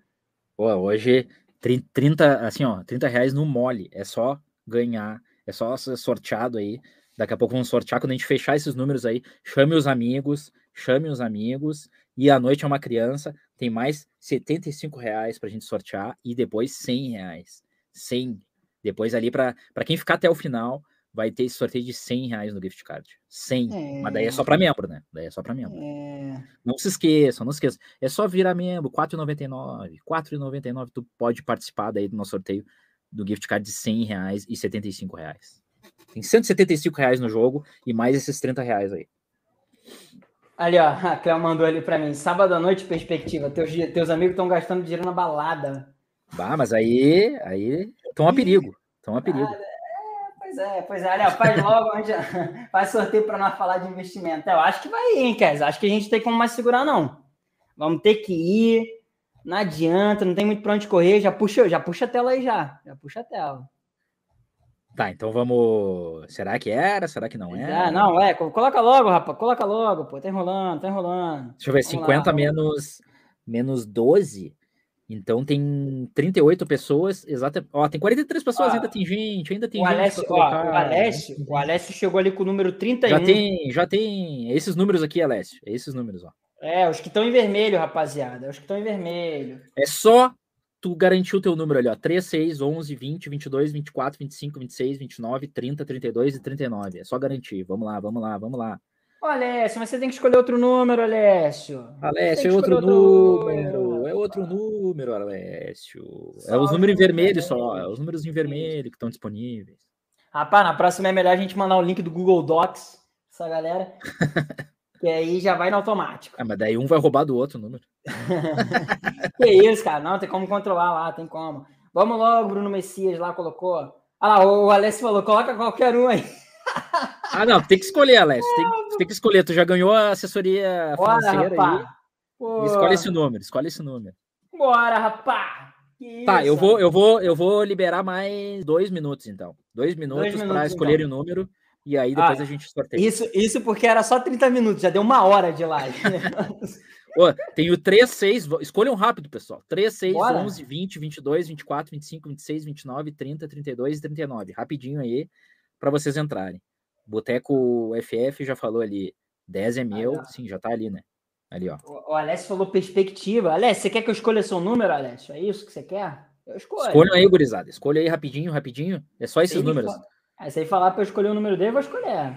Pô, hoje 30, assim, ó, 30 reais no mole. É só ganhar, é só ser sorteado aí. Daqui a pouco vamos sortear. Quando a gente fechar esses números aí, chame os amigos, chame os amigos. E a noite é uma criança. Tem mais 75 reais para a gente sortear e depois 100 reais. 100. Depois ali, para quem ficar até o final, vai ter esse sorteio de 100 reais no gift card. 100. É... Mas daí é só para membro, né? Daí é só para membro. É... Não se esqueçam, não se esqueçam. É só virar membro, 4,99. 4,99 tu pode participar daí do nosso sorteio do gift card de 100 reais e 75 reais. Tem 175 reais no jogo e mais esses 30 reais aí. Ali, ó, a Cléo mandou ali para mim. Sábado à noite, perspectiva. Teus, teus amigos estão gastando dinheiro na balada. Bah, mas aí. Aí. Estão a perigo. Estão a perigo. Ah, Pois é, pois é. Olha, faz logo, onde faz sorteio para nós falar de investimento. Eu acho que vai ir, hein, Kes? Acho que a gente tem como mais segurar, não. Vamos ter que ir. Não adianta, não tem muito para onde correr. Já puxa, já puxa a tela aí já. Já puxa a tela. Tá, então vamos. Será que era? Será que não era? Ah, não, é. Coloca logo, rapaz. Coloca logo, pô. Tá enrolando, tá enrolando. Deixa eu ver, vamos 50 lá, menos, menos 12 então tem 38 pessoas, exato. Ó, tem 43 pessoas, ainda tem gente, ainda tem o gente. Alessio, ó, o Alessio, o Alessio chegou ali com o número 31. Já tem, já tem esses números aqui, Alessio. É esses números, ó. É, os que estão em vermelho, rapaziada. Os que estão em vermelho. É só tu garantir o teu número ali, ó. 3, 6, 11, 20, 22, 24, 25, 26, 29, 30, 32 e 39. É só garantir. Vamos lá, vamos lá, vamos lá. Ô, Alessio, mas você tem que escolher outro número, Alessio. Alessio, é outro, outro número. número. É outro número, Alessio. Só é os números em vermelho só. É os números em vermelho que estão disponíveis. Rapaz, na próxima é melhor a gente mandar o link do Google Docs essa galera. que aí já vai no automático. Ah, mas daí um vai roubar do outro número. que isso, cara. Não, tem como controlar lá, tem como. Vamos logo, Bruno Messias lá colocou. Ah lá, o Alessio falou, coloca qualquer um aí. Ah, não, tem que escolher, Alex. Tem, tem, que escolher. Tu já ganhou a assessoria Bora, financeira rapaz. aí. Escolhe esse número, escolhe esse número. Bora, rapaz! Tá, eu vou, eu vou, eu vou liberar mais dois minutos, então. Dois minutos, para escolher então. o número e aí depois ah, a gente sorteia. Isso, isso porque era só 30 minutos, já deu uma hora de live. Ô, tenho 3, 6, escolham rápido, pessoal. 3, 6, Bora. 11, 20, 22, 24, 25, 26, 29, 30, 32 e 39. Rapidinho aí para vocês entrarem. Boteco FF já falou ali, 10 é meu, ah, sim, já tá ali, né? Ali, ó. O, o Alessio falou perspectiva. Alessio, você quer que eu escolha seu número, Alessio? É isso que você quer? Eu escolho. Escolham aí, gurizada. Escolha aí rapidinho, rapidinho. É só esses números. Aí se aí falar para eu escolher o número dele, eu vou escolher.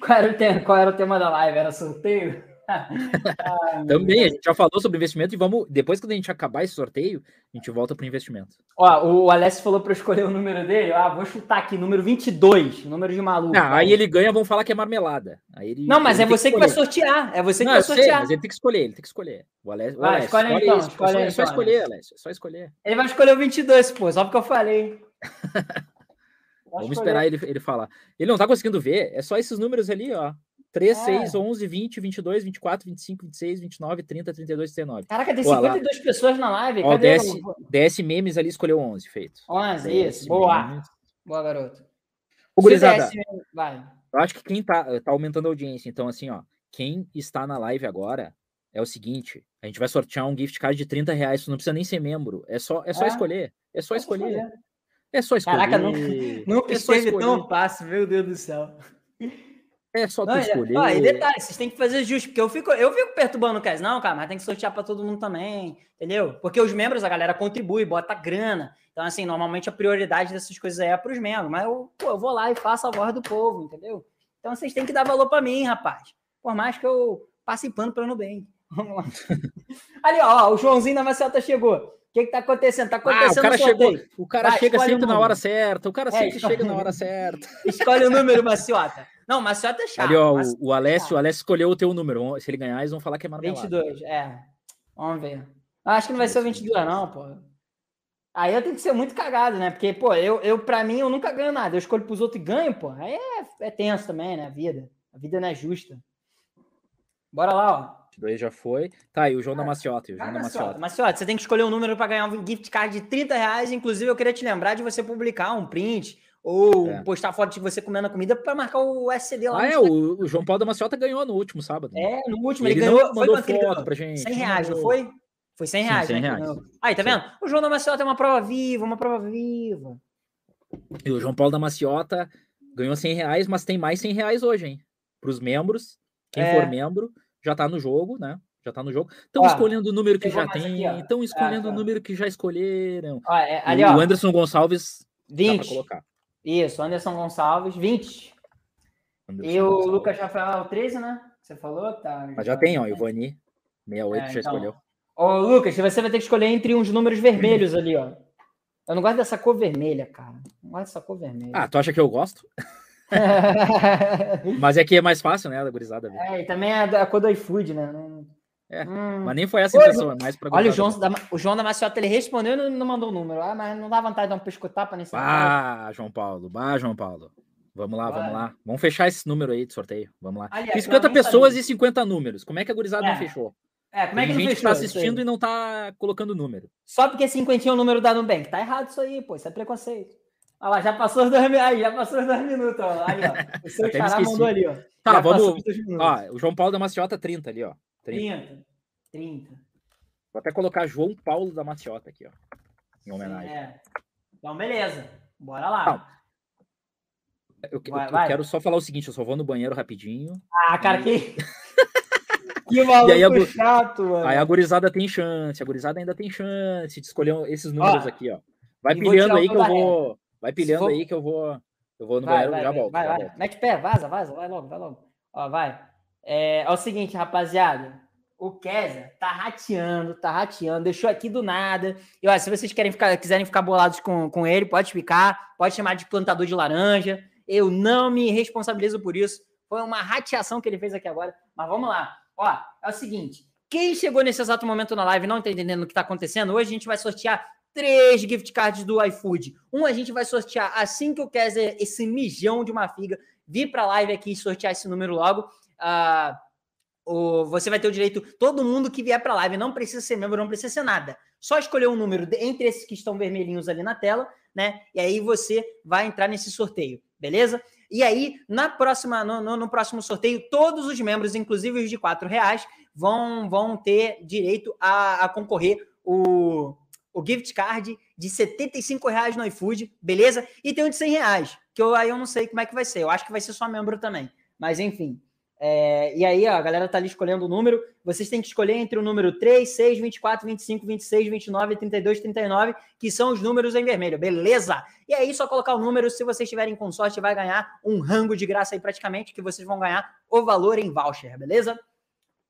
Qual era, o tema, qual era o tema da live? Era sorteio? Também, a gente já falou sobre investimento e vamos, depois que a gente acabar esse sorteio, a gente volta para o investimento. Ó, o Alessio falou para escolher o número dele. Ah, vou chutar aqui, número 22, número de maluco. Ah, aí ele ganha, vão falar que é marmelada. Aí ele, não, mas é você que, que, vai sortear. É você que não, vai sortear. Sei, mas ele tem que escolher, ele tem que escolher. O Alessio, vai, Alessio escolhe, escolhe então. Escolhe, é só, então, escolher, Alessio, é só escolher. Ele vai escolher o 22, pô, só porque eu falei. Vamos esperar ele, ele falar. Ele não tá conseguindo ver, é só esses números ali, ó. 3, é. 6, 11, 20, 22, 24, 25, 26, 29, 30, 32, 39. Caraca, tem 52 pessoas na live. Ó, Cadê DS, DS Memes ali escolheu 11, feito. 11, DS isso. Boa. Memes. Boa, garoto. Ô, gurizada, vai. eu acho que quem tá, tá aumentando a audiência, então assim, ó, quem está na live agora é o seguinte, a gente vai sortear um gift card de 30 reais, tu não precisa nem ser membro, é só, é só é? escolher, é só é escolher. escolher. É só escolher. Caraca, nunca, nunca é esteve tão fácil, meu Deus do céu. É só tu não, é, escolher. Ó, e detalhe, vocês têm que fazer justo, porque eu fico, eu fico perturbando o Cas. Não, cara, mas tem que sortear para todo mundo também, entendeu? Porque os membros, a galera contribui, bota grana. Então, assim, normalmente a prioridade dessas coisas é para os membros. Mas eu, pô, eu vou lá e faço a voz do povo, entendeu? Então vocês têm que dar valor para mim, rapaz. Por mais que eu passe pano para no bem. Vamos lá. Ali, ó, o Joãozinho da Maceta chegou. O que, que tá acontecendo? Tá acontecendo ah, o cara chegou, O cara Vai, chega sempre na hora certa. O cara é, sempre escolhe... chega na hora certa. Escolhe o número, Maciota. Não, Maciota é chato. Ali, ó, o, o Alessio, o Alessio escolheu o teu número. Se ele ganhar, eles vão falar que é marmelada. 22, é. Vamos ver. Acho que não vai ser o 22, não, pô. Aí eu tenho que ser muito cagado, né? Porque, pô, eu, eu pra mim, eu nunca ganho nada. Eu escolho pros outros e ganho, pô. Aí é, é tenso também, né? A vida. A vida não é justa. Bora lá, ó. 22 já foi. Tá, e o João da Maciota. O João ah, da Maciota. Maciota, você tem que escolher um número para ganhar um gift card de 30 reais. Inclusive, eu queria te lembrar de você publicar um print ou é. postar foto de você comendo a comida para marcar o SCD lá. Ah, é, o, o, João Paulo da Maciota ganhou no último sábado. É, no último, ele, ele ganhou. Mandou foi foto pra gente. 100 reais, não foi? Foi 100 reais. Sim, 100 né? reais. Aí, tá Sim. vendo? O João da Maciota é uma prova viva, uma prova viva. E o João Paulo da Maciota ganhou 100 reais, mas tem mais 100 reais hoje, hein? Para os membros, quem é. for membro, já tá no jogo, né? já tá no jogo. Estão escolhendo o número que já tem, estão escolhendo o número que já escolheram. É, ali, o Anderson Gonçalves dá pra 20. colocar. Isso, Anderson Gonçalves, 20. Anderson E o Gonçalves. Lucas Rafael, 13, né? Você falou? Tá. Mas já tem, ó, Ivani, 68 É, já então. escolheu. Ô, Lucas, você vai ter que escolher entre uns números vermelhos ali, ó. Eu não gosto dessa cor vermelha, cara. Não gosto dessa cor vermelha. Ah, tu acha que eu gosto? Mas é que é mais fácil, né, da gurizada ver. é, e também é a cor do iFood, né? É, Hum. Mas nem foi essa a intenção, é mais pra Olha, o João, da, o João da Maciota, ele respondeu e não, não mandou o número. Ah, mas não dá vontade de dar um pescotapa nesse Bah, João Paulo, bah, João Paulo. Vamos lá, vamos lá. Vamos fechar esse número aí de sorteio. Vamos lá. Aliás, Tem eu 50 nem pessoas sabia. e 50 números. Como é que a gurizada É. não fechou? É, como é que Tem não gente tá aí? assistindo e não tá colocando número. Só porque 50 é o número da Nubank. Tá errado isso aí, pô. Isso é preconceito. Olha lá, já passou os dois, mi- aí, já passou os dois minutos. Ó. Aí, ó. O seu xará mandou ali, ó. Tá, vamos- minutos. Ó, o João Paulo da Maciota, 30 ali, ó. 30. 30. 30. Vou até colocar João Paulo da Maciota aqui, ó. Em homenagem. É. Então, beleza. Bora lá. Eu, que- Vai, eu vai. quero só falar o seguinte, eu só vou no banheiro rapidinho. Ah, cara, que. que maluco aí a chato, mano. Aí a gurizada tem chance, a gurizada ainda tem chance de escolher esses números Ó, aqui, ó. Vai e pilhando aí que eu vou. Vai pilhando for- aí que eu vou. Eu vou no Vai, banheiro vai, já vai, volto. vai, já vai. volto. Mete pé, vaza, vaza, vai logo, vai logo. Ó, vai. É, é o seguinte, rapaziada. O Kézia tá rateando, tá rateando, deixou aqui do nada. E ó, se vocês querem ficar, quiserem ficar bolados com, com ele, pode ficar, pode chamar de plantador de laranja. Eu não me responsabilizo por isso. Foi uma rateação que ele fez aqui agora. Mas vamos lá. Ó, é o seguinte: quem chegou nesse exato momento na live e não tá entendendo o que tá acontecendo, hoje a gente vai sortear três gift cards do iFood. Um a gente vai sortear assim que eu quiser esse mijão de uma figa vir para a live aqui e sortear esse número logo. Ah, o, você vai ter o direito, todo mundo que vier para a live, não precisa ser membro, não precisa ser nada. Só escolher um número entre esses que estão vermelhinhos ali na tela, né? E aí você vai entrar nesse sorteio, beleza? E aí, na próxima, no, no- no próximo sorteio, todos os membros, inclusive os de R$ reais, vão, vão ter direito a, a concorrer o, o gift card de 75 reais no iFood, beleza? E tem um de 100 reais, que eu, aí eu não sei como é que vai ser. Eu acho que vai ser só membro também. Mas enfim. É, e aí, ó, a galera tá ali escolhendo o número. Vocês têm que escolher entre o número 3, 6, 24, 25, 26, 29, 32, 39, que são os números em vermelho, beleza? E aí, só colocar o número. Se vocês tiverem com sorte, vai ganhar um rango de graça aí praticamente, que vocês vão ganhar o valor em voucher, beleza?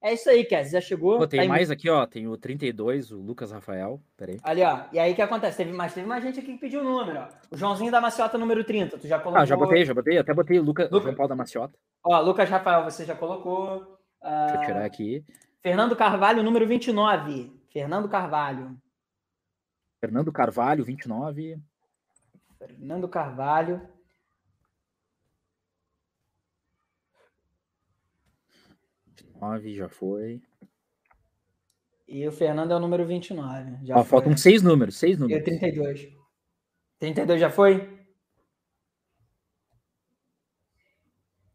É isso aí, Kes. Já chegou. Pô, tem tá em- mais aqui, ó. Tem o 32, o Lucas Rafael. Peraí. Ali, ó. E aí o que acontece? Teve mais, teve mais gente aqui que pediu o número, ó. O Joãozinho da Maciota, número 30. Tu já colocou. Ah, já botei, já botei. Até botei o Lucas, Luca- João Paulo da Maciota. Ó, Lucas Rafael, você já colocou. Ah, Deixa eu tirar aqui. Fernando Carvalho, número 29. Fernando Carvalho. Fernando Carvalho, 29. Fernando Carvalho. 29, já foi. E o Fernando é o número 29. Já Ó, foi. faltam seis números, seis E o números. 32. 32 já foi?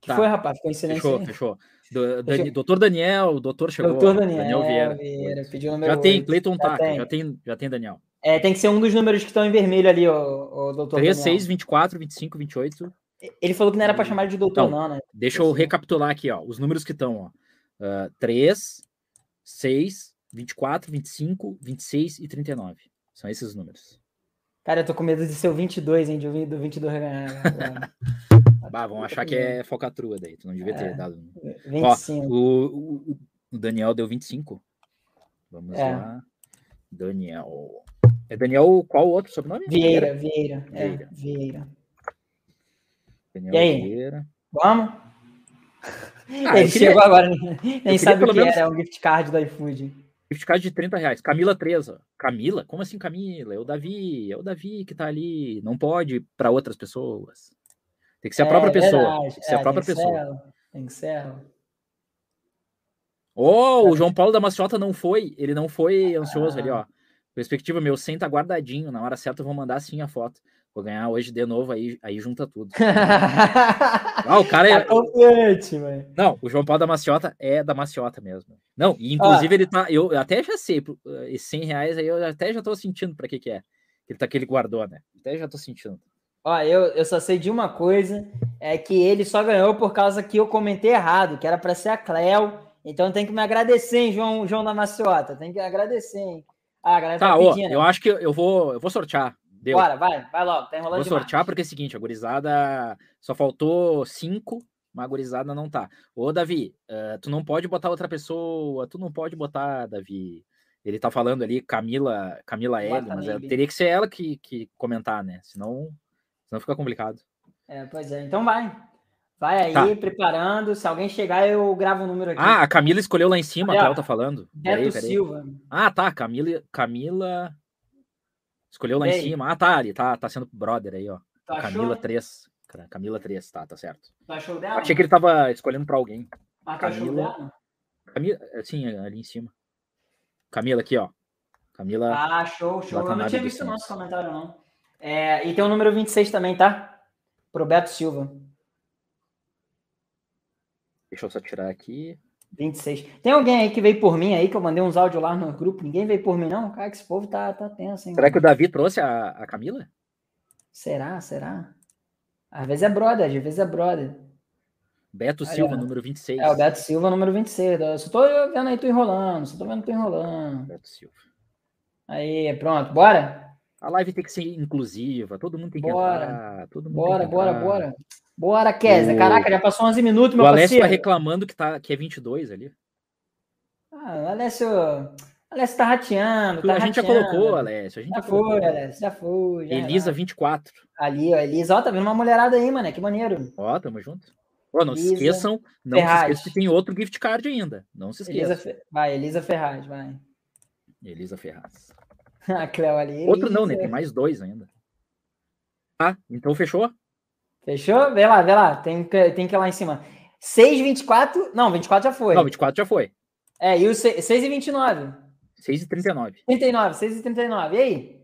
que Tá. foi, rapaz? Ficou em silêncio Fechou, aí? fechou. Do, Fechou. Dani- doutor Daniel, o doutor chegou. Doutor Daniel, Vieira. Vieira, pediu número Já tem, 8. Cleiton Já Taca, tem. já tem, já tem Daniel. É, tem que ser um dos números que estão em vermelho ali, o, o doutor 3, Daniel. 6, 24, 25, 28. Ele falou que não era para chamar de doutor, Não. não, né? Deixa eu recapitular aqui, ó. Os números que estão, ó. Ah, 3, 6, 24, 25, 26 e 39. São esses os números. Cara, eu tô com medo de ser o 22, hein? De ouvir do 22 ganhar. Bah, vão achar que é focatrua daí. Tu não devia ter É. dado. 25. O, o, o Daniel deu 25. Vamos É. lá. Daniel. É Daniel, qual o outro sobrenome? Vieira, Vieira. É, Vieira. Vieira. Daniel E aí? Vieira. Vamos? Ah, Ele eu queria- chegou agora, nem queria sabe o que menos- era, é um gift card do iFood. Gift card de 30 reais. Camila Treza. Camila? Como assim Camila? É o Davi. É o Davi que tá ali. Não pode para outras pessoas. Tem que ser a própria É pessoa. verdade, Tem que ser a é, própria tem pessoa. ela, Tem que ser ela. Oh, o João Paulo da Maciota não foi. Ele não foi ansioso Ah. ali, ó. Perspectiva, meu 100 tá guardadinho. Na hora certa eu vou mandar sim a foto. Vou ganhar hoje de novo, aí, aí junta tudo. Ah, o cara Tá é. confiante, mano. Não, o João Paulo da Maciota é da Maciota mesmo. Não, e inclusive ele tá. Eu até já sei, pro- esses 100 reais aí eu até já tô sentindo pra que que é. Ele tá que ele guardou, né? Até já tô sentindo. Ó, eu, eu só sei de uma coisa, é que ele só ganhou por causa que eu comentei errado, que era para ser a Cleo Então tem que me agradecer, hein, João, João da Maciota. Tem que agradecer, hein? Ah, a galera Tá, tá, ó, pedindo. eu acho que eu vou, eu vou sortear. Deu. Bora, vai, vai logo. Tá enrolando Vou demais. sortear porque é o seguinte, a gurizada só faltou cinco, mas a gurizada não tá. Ô, Davi, eh, tu não pode botar outra pessoa, tu não pode botar, Davi. Ele tá falando ali, Camila, Camila L, mas é- teria que ser ela que, que comentar, né? Senão, senão fica complicado. É, pois é, então vai. Vai aí, Tá. preparando. Se alguém chegar, eu gravo o número aqui. Ah, a Camila escolheu lá em cima, a. Cléo tá falando. Peraí, Beto peraí. Silva. Ah, tá, Camila, Camila escolheu lá em aí? cima. Ah, tá, ali, tá, tá sendo brother aí, ó. Achou? Camila 3. Camila 3, tá, tá certo. Tu achou dela? Achei que ele tava escolhendo pra alguém. Ah, achou Camila. dela? Camila, sim, ali em cima. Camila aqui, ó. Camila. Ah, show, show. Eu não tinha visto o nosso comentário, não. É, e tem o número 26 também, tá? Pro Beto Silva. Deixa eu só tirar aqui. 26. Tem alguém aí que veio por mim aí, que eu mandei uns áudios lá no grupo? Ninguém veio por mim, não? Cara, que esse povo tá, tá tenso, hein? Será que o Davi trouxe a, a Camila? Será? Será? Às vezes é brother, às vezes é brother. Beto Aí, Silva, ó. número 26. É, o Beto Silva, número 26. Eu só tô vendo aí tu enrolando, só tô vendo tu enrolando. Beto Silva. Aí, pronto, bora? A live tem que ser inclusiva, todo mundo tem que Bora. entrar. Todo mundo Bora, bora, bora. Bora, Kézia. O- Caraca, já passou 11 minutos, O meu Alessio tá reclamando que, tá, que é 22 ali. Ah, o Alessio, o Alessio tá rateando, tá a gente já rateando. colocou, Alessio. A gente Já já colocou. foi, Alessio, já foi. Já Elisa, 24. Ali, ó, Elisa, ó, tá vendo uma mulherada aí, mano, que maneiro. Ó, tamo junto. Ó, não se Elisa esqueçam, não Ferraz. se esqueçam que tem outro gift card ainda. Não se Elisa, esqueçam. Fe- vai, Elisa Ferraz, vai. Elisa Ferraz. A Cleo ali. Outro não, né? Elisa. Tem mais dois ainda. Ah, então fechou? Fechou? Vê lá, vê lá, tem que, tem que ir lá em cima. 6, 24, não, 24 já foi. Não, 24 já foi. É, e o 6, 6 e 29. 6 e 39. 39, 6 e 39. E aí?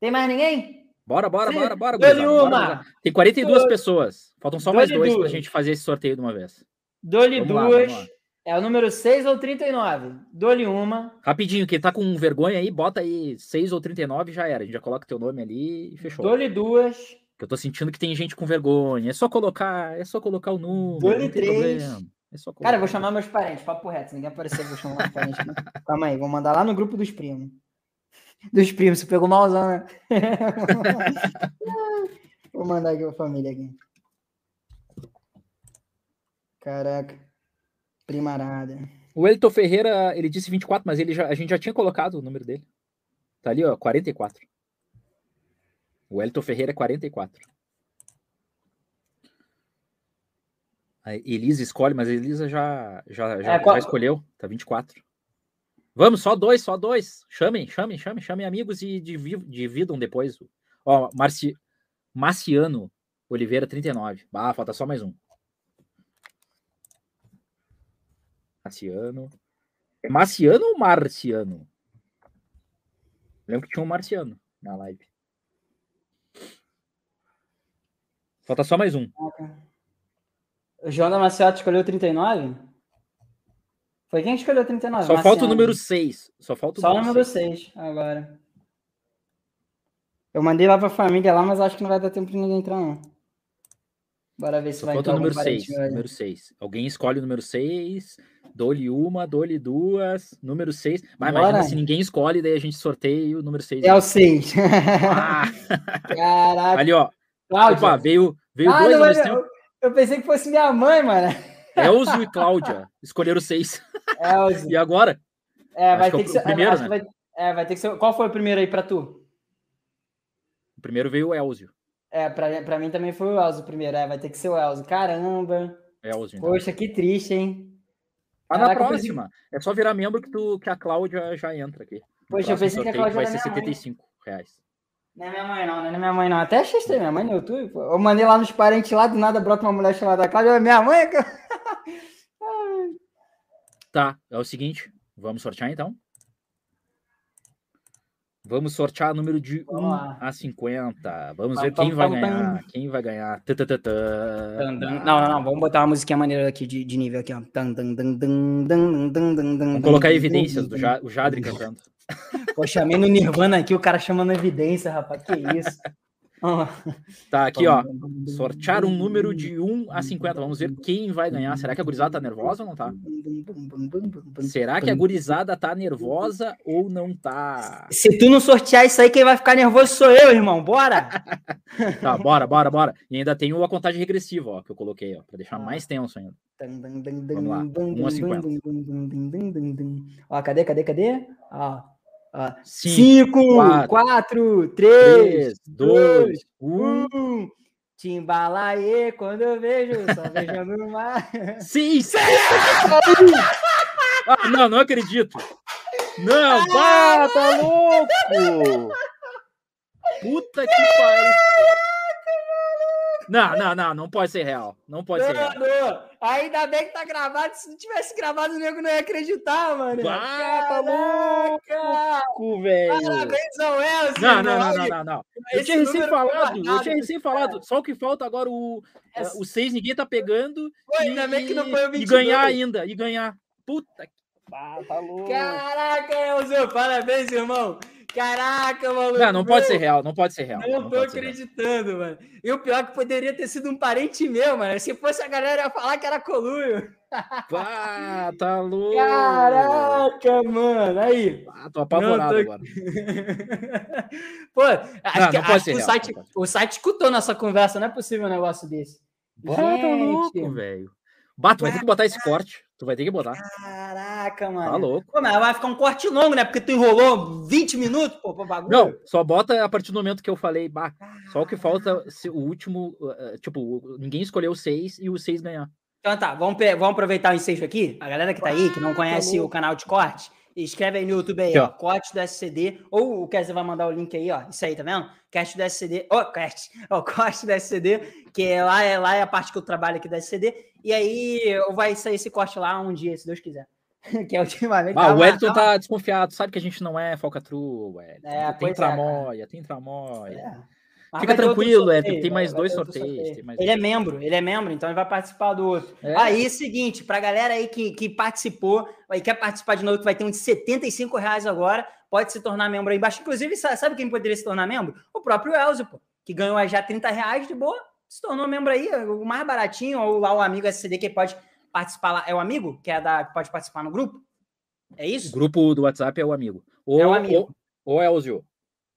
Tem mais ninguém? Bora, bora, Sim, bora, bora. Bora, uma. gurizada. Tem 42 Dou- pessoas. Faltam só mais Dou-lhe dois pra duas. gente fazer esse sorteio de uma vez. Dou-lhe Vamos duas. lá. É o número 6 ou 39? Dou-lhe uma. Rapidinho, quem tá com vergonha aí, bota aí 6 ou 39 e já era. A gente já coloca teu nome ali e fechou. Dou-lhe duas. Que eu tô sentindo que tem gente com vergonha. É só colocar, é só colocar o número. Três. problema. É só Cara, eu vou chamar meus parentes, papo reto. Se ninguém aparecer, eu vou chamar meus parentes. né? Calma aí, vou mandar lá no grupo dos primos. Dos primos, você pegou malzão, né? vou mandar aqui pra família aqui. Caraca. Primarada. O Elton Ferreira, ele disse 24, mas ele já, a gente já tinha colocado o número dele. Tá ali, ó, 44. O Elton Ferreira é 44. A Elisa escolhe, mas a Elisa já, já, já, É, qual- já escolheu. Tá 24. Vamos, só dois, só dois. Chamem, chamem, chamem, chamem amigos e divi- dividam depois. Ó, Marci, Marciano Oliveira, 39. Ah, falta só mais um. Marciano. É Marciano ou Marciano? Lembro que tinha um Marciano na live. Falta só mais um. O João da Maciotti escolheu 39? Foi quem que escolheu 39? Só falta o Marciano. número 6. Só falta o Só número número 6. 6 agora. Eu mandei lá pra família lá, mas acho que não vai dar tempo de ninguém entrar, não. Bora ver se Só vai falta o número algum 6. parentinho aí. Número 6. Alguém escolhe o número 6. Dou-lhe uma, dou-lhe duas. Número 6. Mas Bora. imagina se ninguém escolhe, daí a gente sorteia o número 6. É o 6. Ah, Caraca. ali, ó. Cláudia. Opa, veio, veio Ah, dois não, mas eu, eu pensei que fosse minha mãe, mano. Elzio e Cláudia escolheram 6. Elze. E agora? É, Acho vai que é ter que ser. primeiro, acho né? vai- é, vai ter que ser. Qual foi o primeiro aí pra tu? O primeiro veio o Elzio. É, pra, pra mim também foi o Elzo o primeiro. É, vai ter que ser o Elzo. Caramba. Elzio então. Poxa, que triste, hein? Tá na eu pensei- próxima. É só virar membro que, tu, que a Cláudia já entra aqui. No Poxa, eu pensei que a Cláudia vai ser minha mãe. 75 reais. Não é minha mãe, não, não é minha mãe, não. Até achei estranho, minha mãe no YouTube. Pô. Eu mandei lá nos parentes lá, do nada brota uma mulher chamada Cláudia. "É Minha mãe. cara." Tá, é o seguinte. Vamos sortear então? Vamos sortear o número de Vamos 1 lá. a 50. Vamos Pam, ver quem vai ganhar. Quem vai ganhar. Tã-tã-tã-tã. Tan, tan. Não, não, não. Vamos botar uma musiquinha maneira aqui de, de nível aqui, ó. Tan, tan, tan, tan, tan, tan, tan, tan, Vamos colocar evidências do. Ja- o Jadri cantando. Pô, chamei no Nirvana aqui, o cara chamando evidência, rapaz. Que isso? Tá aqui, ó. Sortear um número de 1 a 50. Vamos ver quem vai ganhar. Será que a gurizada tá nervosa ou não tá? Será que a gurizada tá nervosa ou não tá? Se tu não sortear isso aí, quem vai ficar nervoso sou eu, irmão. Bora! tá, bora, bora, bora. E ainda tem a contagem regressiva, ó, que eu coloquei, ó, pra deixar mais tenso ainda. Vamos lá. 1 a 50. Ó, cadê, cadê, cadê? Ó. 5, 4, 3, 2, 1. Timbalaê, quando eu vejo, só vejo no mar. Sim, sim! ah, não, não acredito. Não, ah, tá louco! Puta que pariu! Não, não, não, não pode ser real. Não pode não, ser real. Não. Ainda bem que tá gravado. Se não tivesse gravado, o nego não ia acreditar, mano. Ah, tá louco, velho. Parabéns ao Elcio. Não, não, não, não, não, não. Eu tinha recém falado, eu tinha recém falado. Só o que falta agora, o, Essa... o 6 ninguém tá pegando. Pô, ainda e, bem que não foi o 22. E ganhar ainda, e ganhar. Puta que. Ah, tá louco. Caraca, Elcio, parabéns, irmão. Caraca, maluco. Não, não pode ser real, não pode ser real. Não, não tô acreditando, mano. E o pior é que poderia ter sido um parente meu, mano. Se fosse a galera ia falar que era coluio. Pá, tá louco. Caraca, mano. Aí. Ah, tô apavorado não, tô... agora. Pô, acho não, que, acho que o, site, o site escutou nossa conversa. Não é possível um negócio desse. Pá, tá louco, velho. Bato, vai ter que botar esse corte. Tu vai ter que botar. Caraca, mano. Tá louco. Pô, mas vai ficar um corte longo, né? Porque tu enrolou 20 minutos, pô, pra bagulho. Não, só bota a partir do momento que eu falei, bah, só o que falta o último, uh, tipo, ninguém escolheu o 6 e o 6 ganhar. Então tá, vamos, vamos aproveitar o ensejo aqui. A galera que tá aí, que não conhece tá o canal de corte, escreve aí no YouTube aí, ó, corte do SCD, ou o Kessler vai mandar o link aí, ó, isso aí, tá vendo? Cast do SCD, ó, oh, cast, ó, oh, corte do SCD, que é lá, é lá é a parte que eu trabalho aqui do SCD, e aí vai sair esse corte lá um dia, se Deus quiser. que é ultimamente. Ah, o Wellington tá desconfiado, sabe que a gente não é falcatrua, Wellington. É, tem é, tramóia, é, tem tramóia. É. Fica tranquilo, é, tem mais dois sorteios. Mais ele dois. é membro, ele é membro, então ele vai participar do outro. É. Aí, seguinte, pra galera aí que, que participou e quer participar de novo, que vai ter um de 75 reais agora, pode se tornar membro aí embaixo. Inclusive, sabe quem poderia se tornar membro? O próprio Elzio, pô, que ganhou já 30 reais de boa, se tornou membro aí, o mais baratinho, ou lá o amigo SCD que pode participar lá. É o amigo que é da, que pode participar no grupo? É isso? O grupo do WhatsApp é o amigo. Ou, é o amigo. Ou, ou Elzio,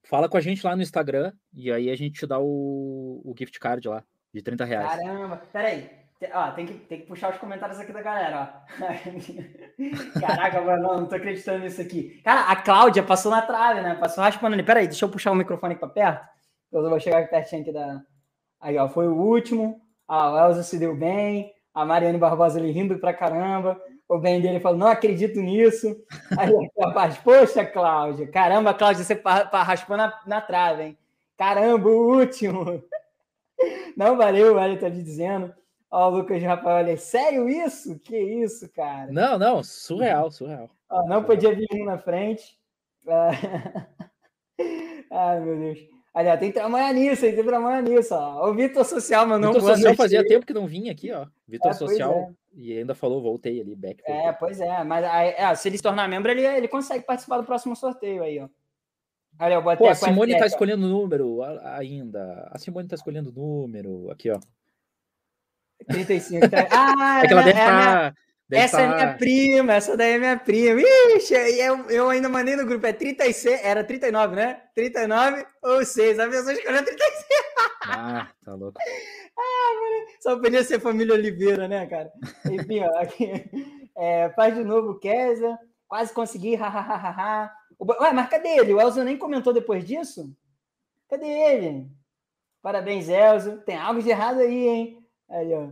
Fala com a gente lá no Instagram e aí a gente te dá o, o gift card lá, de 30 reais. Caramba, peraí. Ó, tem, que, tem que puxar os comentários aqui da galera, ó. Caraca, mano, não, tô acreditando nisso aqui. Cara, a Cláudia passou na trave, né? Passou raspando ali. Peraí, deixa eu puxar o microfone aqui pra perto. Eu vou chegar pertinho aqui da. Aí, ó, foi o último. O Elza se deu bem. A Mariane Barbosa ali rindo pra caramba o bem dele falou: não acredito nisso. Aí o rapaz, poxa, Cláudia, caramba, Cláudia, você raspou na, na trave, hein? Caramba, o último. Não valeu, o Hélio tá me dizendo. Ó, o Lucas Rafael, olha, sério isso? Que isso, cara? Não, não, surreal, surreal. Ó, não podia vir um na frente. Ai, meu Deus. Aliás, tem que trabalhar nisso, tem que trabalhar nisso. Ó. O Vitor Social mandou Vitor Social fazia tempo que não vinha aqui, ó. Vitor é, Social é. E ainda falou, voltei ali, back. É, pois é. Mas é, se ele se tornar membro, ele, ele consegue participar do próximo sorteio aí, ó. Olha, eu botei Pô, a Simone tá escolhendo número ainda. A Simone tá escolhendo número. Aqui, ó. 35. Tá... Ah, é que ela deve estar. É tá... Deve essa tá... é minha prima, essa daí é minha prima. Ixi, eu, eu ainda mandei no grupo, é 36, era 39, né? 39 ou 6. A pessoa escolheu 36. Ah, tá louco. Ah, mano, só podia ser família Oliveira, né, cara? Enfim, ó, aqui. É, faz de novo, Kézia. Quase consegui, hahaha. Ué, mas cadê ele? O Elzo nem comentou depois disso? Cadê ele? Parabéns, Elzo. Tem algo de errado aí, hein? Aí, ó.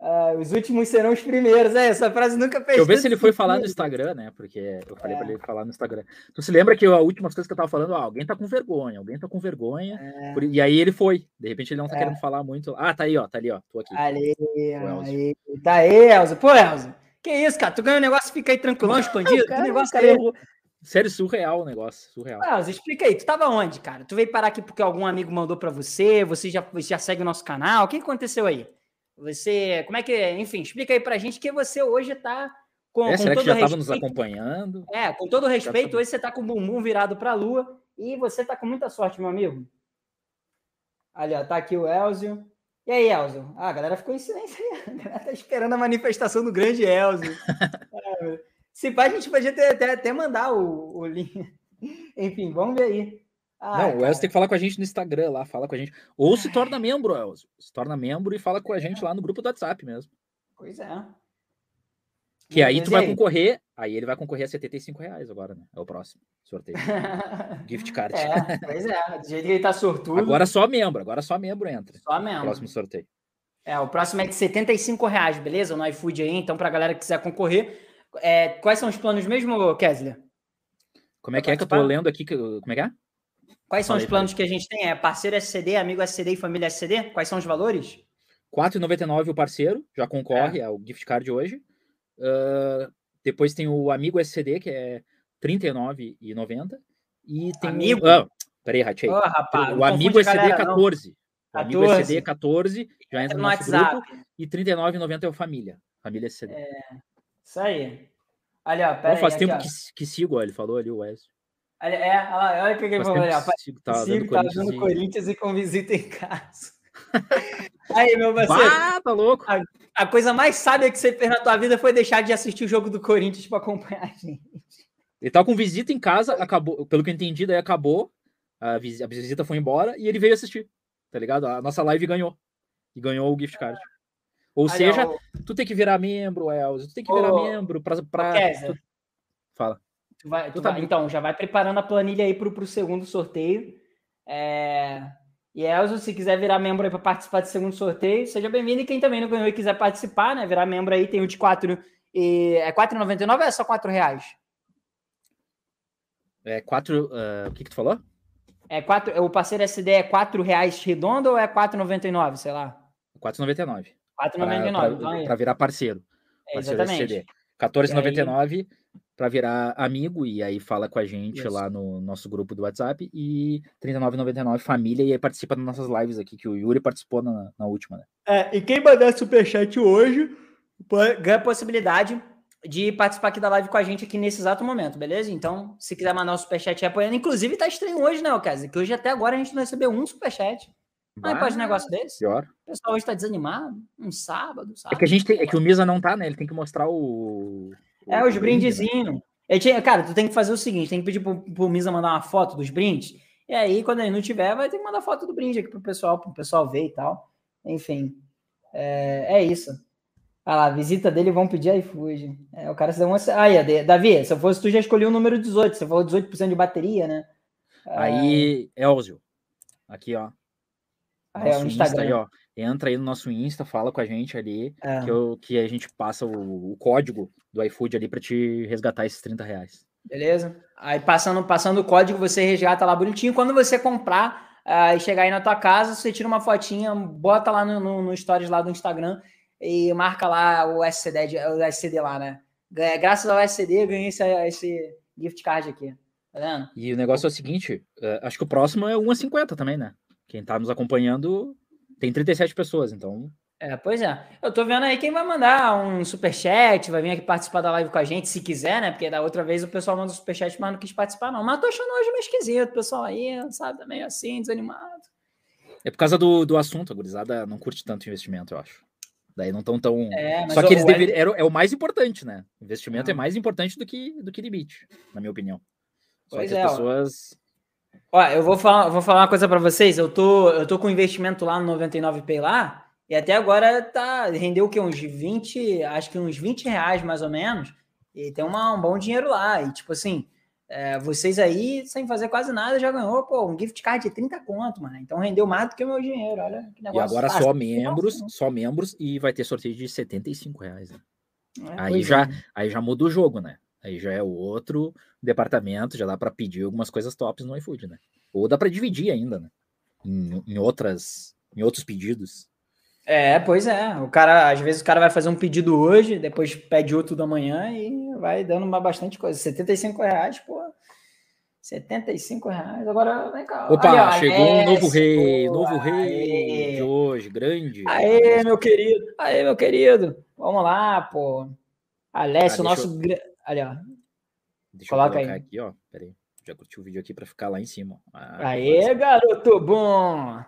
Uh, os últimos serão os primeiros. É, essa frase nunca fez. Deixa eu ver se ele foi falar no Instagram, né? Porque eu falei é. para ele falar no Instagram. Tu se lembra que a última coisa que eu tava falando, ah, alguém tá com vergonha, alguém tá com vergonha. É. Por... E aí ele foi. De repente ele não tá é. querendo falar muito. Ah, tá aí, ó, tá ali, ó. Tô aqui. Ali, aí. Tá aí, Elza. Pô, Elza. Que isso, cara? Tu ganha um negócio e fica aí tranquilão, cara, que negócio cara, aí? Sério, surreal o negócio, surreal. Ah, explica aí, tu tava onde, cara? Tu veio parar aqui porque algum amigo mandou para você? Você já, já segue o nosso canal? O que aconteceu aí? Você, como é que, enfim, explica aí pra gente que você hoje tá com, é, com será todo que já estava nos acompanhando? É, com todo respeito, hoje você tá com o bumbum virado para a lua e você tá com muita sorte, meu amigo. Ali, ó, tá aqui o Elzio. E aí, Elzio? Ah, a galera ficou em silêncio aí. A galera tá esperando a manifestação do grande Elzio. é, se pá, a gente podia até, até, até mandar o, o link. Enfim, vamos ver aí. Ah, não, o Elcio tem que falar com a gente no Instagram lá, fala com a gente. Ou se torna membro, Elcio. Se torna membro e fala com a gente lá no grupo do WhatsApp mesmo. Pois é. Que aí tu vai concorrer, aí ele vai concorrer a 75 reais agora, né? É o próximo sorteio. Gift card. É, pois é, do jeito que ele tá sortudo. Agora só membro, agora só membro entra. Só membro. Próximo sorteio. É, o próximo é de 75 reais, beleza? No iFood aí, então pra galera que quiser concorrer. É, quais são os planos mesmo, Kesler? Como é que é que eu tô lendo aqui? Como é que é? Quais são os planos que a gente tem? É parceiro SCD, amigo SCD e família SCD? Quais são os valores? R$ 4,99 o parceiro, já concorre é. ao gift card hoje. Uh, depois tem o amigo SCD, que é R$ 39,90. E tem amigo? O... Ah, peraí, ratei. Oh, rapaz, o amigo SCD galera, 14. O amigo SCD 14 já entra no, no WhatsApp. grupo. E R$ 39,90 é o família. Família SCD. É, isso aí. Olha, pera Bom, faz aí, tempo aqui, que, que sigo, ó, ele falou ali, o Wesley. É, olha o que ele falou. Sigo, tá Sigo, tá dando Corinthians e com visita em casa. Aí, meu parceiro. Ah, tá louco. A, a, coisa mais sábia que você fez na tua vida foi deixar de assistir o jogo do Corinthians para acompanhar a gente. Ele tava com visita em casa, acabou, pelo que eu entendi, daí acabou, a, visita, a visita foi embora e ele veio assistir, tá ligado? A nossa live ganhou. E ganhou o gift card. Ou Aí, seja, ó, tu tem que virar membro, Elza, tu tem que virar membro pra. pra tu... Fala. Tu vai, tu tá vai, então, já vai preparando a planilha aí pro, pro segundo sorteio. É... E Elzo, se quiser virar membro aí para participar do segundo sorteio, seja bem-vindo. E quem também não ganhou e quiser participar, né? Virar membro aí, tem o de 4 e é 4,99 ou é só 4 reais? É 4. Uh, ah, o que, que tu falou? É 4, o parceiro SD é 4 reais redondo ou é 4,99, sei lá? 4,99. 4,99. Para virar parceiro. É, parceiro exatamente. 14,99 para virar amigo e aí fala com a gente Isso. lá no nosso grupo do WhatsApp e 39,99 família e aí participa das nossas lives aqui que o Yuri participou na, na última, né? É, e quem mandar superchat hoje ganha a possibilidade de participar aqui da live com a gente aqui nesse exato momento, beleza? Então, se quiser mandar um superchat apoiando, inclusive tá estranho hoje, né, Ocasio? Que hoje até agora a gente não recebeu um superchat. Não pode um negócio desse? Pior. O pessoal hoje tá desanimado, um sábado, sábado. É que a gente tem, é que o Misa não tá, né? Ele tem que mostrar o é, os brindezinhos. Né? Cara, tu tem que fazer o seguinte: tem que pedir pro, pro Misa mandar uma foto dos brindes. E aí, quando ele não tiver, vai ter que mandar foto do brinde aqui pro pessoal, pro pessoal ver e tal. Enfim, é, é isso. Ah lá, visita dele vão pedir iFood. É, o cara se deu uma. Aí, Davi, se eu fosse tu, já escolhi o número 18. Você falou 18% de bateria, né? Aí, Elzio. Aqui, ó. Ah, é o Instagram. Aí, ó entra aí no nosso Insta, fala com a gente ali, é. que, eu, que a gente passa o, o código do iFood ali para te resgatar esses 30 reais. Beleza? Aí passando, passando o código, você resgata lá bonitinho. Quando você comprar uh, e chegar aí na tua casa, você tira uma fotinha, bota lá no, no, no stories lá do Instagram e marca lá o SCD, o SCD lá, né? Graças ao SCD, eu ganhei esse, esse gift card aqui. Tá vendo? E o negócio é o seguinte: uh, acho que o próximo é 1,50 também, né? Quem tá nos acompanhando tem 37 pessoas, então. É, pois é. Eu tô vendo aí quem vai mandar um superchat, vai vir aqui participar da live com a gente, se quiser, né? Porque da outra vez o pessoal manda um superchat, mas não quis participar, não. Mas tô achando hoje meio esquisito, o pessoal aí, sabe, tá meio assim, desanimado. É por causa do, do assunto, a gurizada não curte tanto investimento, eu acho. Daí não estão tão. É, Só que eles deveriam. É, o mais importante, né? Investimento é mais importante do que, do que limite, na minha opinião. Só pois que as é, pessoas. Ó, eu vou falar, vou falar uma coisa para vocês. Eu tô, eu tô com investimento lá no 99Pay lá, e até agora tá, rendeu o quê? Uns 20, acho que uns 20 reais mais ou menos. E tem uma, um bom dinheiro lá. E tipo assim, é, vocês aí, sem fazer quase nada, já ganhou, pô, um gift card de 30 conto, mano. Então rendeu mais do que o meu dinheiro. Olha que negócio. E agora fácil. só membros, só membros, e vai ter sorteio de 75 reais. Né? É, aí, já, é. aí já muda o jogo, né? Aí já é o outro departamento, já dá para pedir algumas coisas tops no iFood, né? Ou dá para dividir ainda, né? Em, em, outras, em outros pedidos. É, pois é. O cara, às vezes o cara vai fazer um pedido hoje, depois pede outro da manhã e vai dando uma bastante coisa. 75 reais, pô. 75 reais. Agora, vem cá. Opa, Aí, ó, chegou um novo rei, pô, novo rei de hoje, grande. Aê, meu querido. Aê, meu querido. Vamos lá, pô. Alessio, ah, nosso. Eu... Ali, ó. Deixa Coloca eu colocar aí. aqui, ó. Pera aí. Já curti o vídeo aqui para ficar lá em cima. Ah, Aê, garoto bom!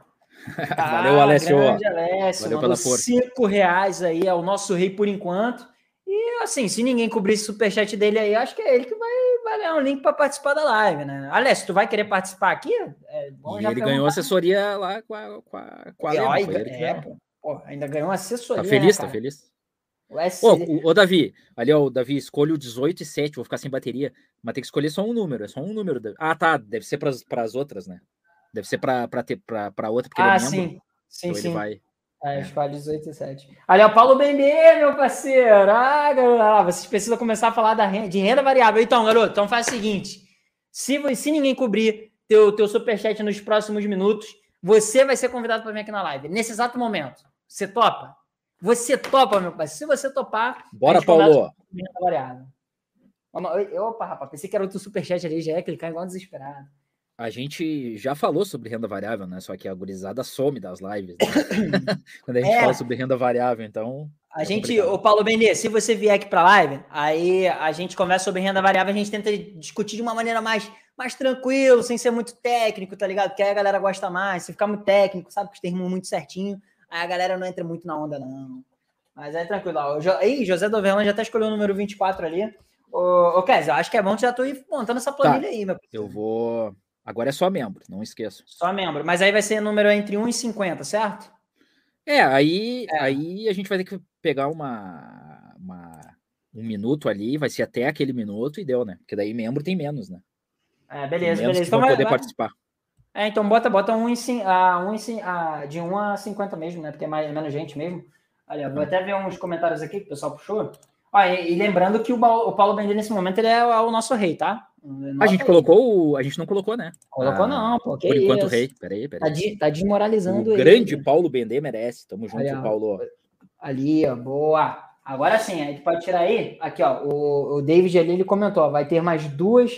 Valeu, ah, Alessio. Alessio. Valeu pela força. Cinco reais aí, é o nosso rei por enquanto. E assim, se ninguém cobrir esse superchat dele aí, acho que é ele que vai, vai ganhar um link para participar da live, né? Alessio, tu vai querer participar aqui? É bom ele ganhou assessoria lá com a, com a, com a Lema, é, pô, ainda ganhou assessoria. Tá feliz, né, tá feliz? Ô, o, o, Davi, ali, ó, o Davi, escolhe o 18 e 7, vou ficar sem bateria, mas tem que escolher só um número, é só um número. Ah, tá, deve ser para as outras, né? Deve ser para outra, porque ah, ele é membro. Sim, sim, então sim. Ele vai... É, é. escolhe 18 e 7. Ali, ó, Paulo Bendê, meu parceiro. Ah, galera, vocês precisam começar a falar da renda, de renda variável. Então, garoto, então faz o seguinte: se, se ninguém cobrir teu, teu superchat nos próximos minutos, você vai ser convidado para vir aqui na live. Nesse exato momento. Você topa? Você topa, meu pai? Se você topar. Bora, Paulo. Variável. Opa, rapaz, pensei que era outro superchat ali, já ia clicar igual desesperado. A gente já falou sobre renda variável, né? Só que a gurizada some das lives. Né? Quando a gente é. fala sobre renda variável, então. A é gente, o Paulo Benê, se você vier aqui para a live, aí a gente conversa sobre renda variável, a gente tenta discutir de uma maneira mais, mais tranquilo, sem ser muito técnico, tá ligado? Porque aí a galera gosta mais. Se ficar muito técnico, sabe que os termos muito certinho, aí a galera não entra muito na onda, não. Mas é tranquilo. Ó. Aí, José Doverlan já até escolheu o número 24 ali. Ô, ô Kézia, eu acho que é bom já tu ir montando essa planilha tá. aí, meu. Eu vou Agora é só membro, não esqueça. Só membro. Mas aí vai ser número entre 1 e 50, certo? É, aí, é. aí a gente vai ter que pegar uma, uma, um minuto ali, vai ser até aquele minuto e deu, né? Porque daí membro tem menos, né? É, beleza, beleza. Então vai poder vai... participar. É, então bota, bota um em, a, um a, de 1 a 50 mesmo, né? Porque é mais, menos gente mesmo. Olha, vou até ver uns comentários aqui que o pessoal puxou. Ah, e, e, lembrando que o, o Paulo Bender, nesse momento, ele é o nosso rei, tá? a gente colocou o. A gente não colocou, né? Colocou, ah, não, pô. por enquanto, rei. Peraí, peraí. Tá, de, tá desmoralizando o ele. grande Paulo Bender merece. Tamo junto, Paulo. Ali, ó, boa. Agora sim, a gente pode tirar aí. Aqui, ó. O, o David ali ele comentou: ó, vai ter mais duas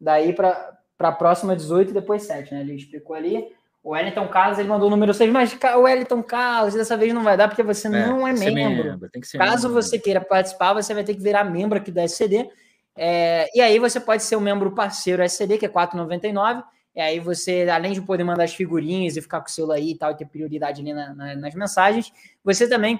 daí para a próxima 18 e depois 7, né? Ele explicou ali. O Wellington Carlos, ele mandou o número 6, mas o Wellington Carlos, dessa vez não vai dar, porque você é, não é membro. membro Caso membro. você queira participar, você vai ter que virar membro aqui da SCD. É, e aí você pode ser um membro parceiro SCD, que é 4,99. E aí você, além de poder mandar as figurinhas e ficar com o seu aí e tal, e ter prioridade ali na, na, nas mensagens, você também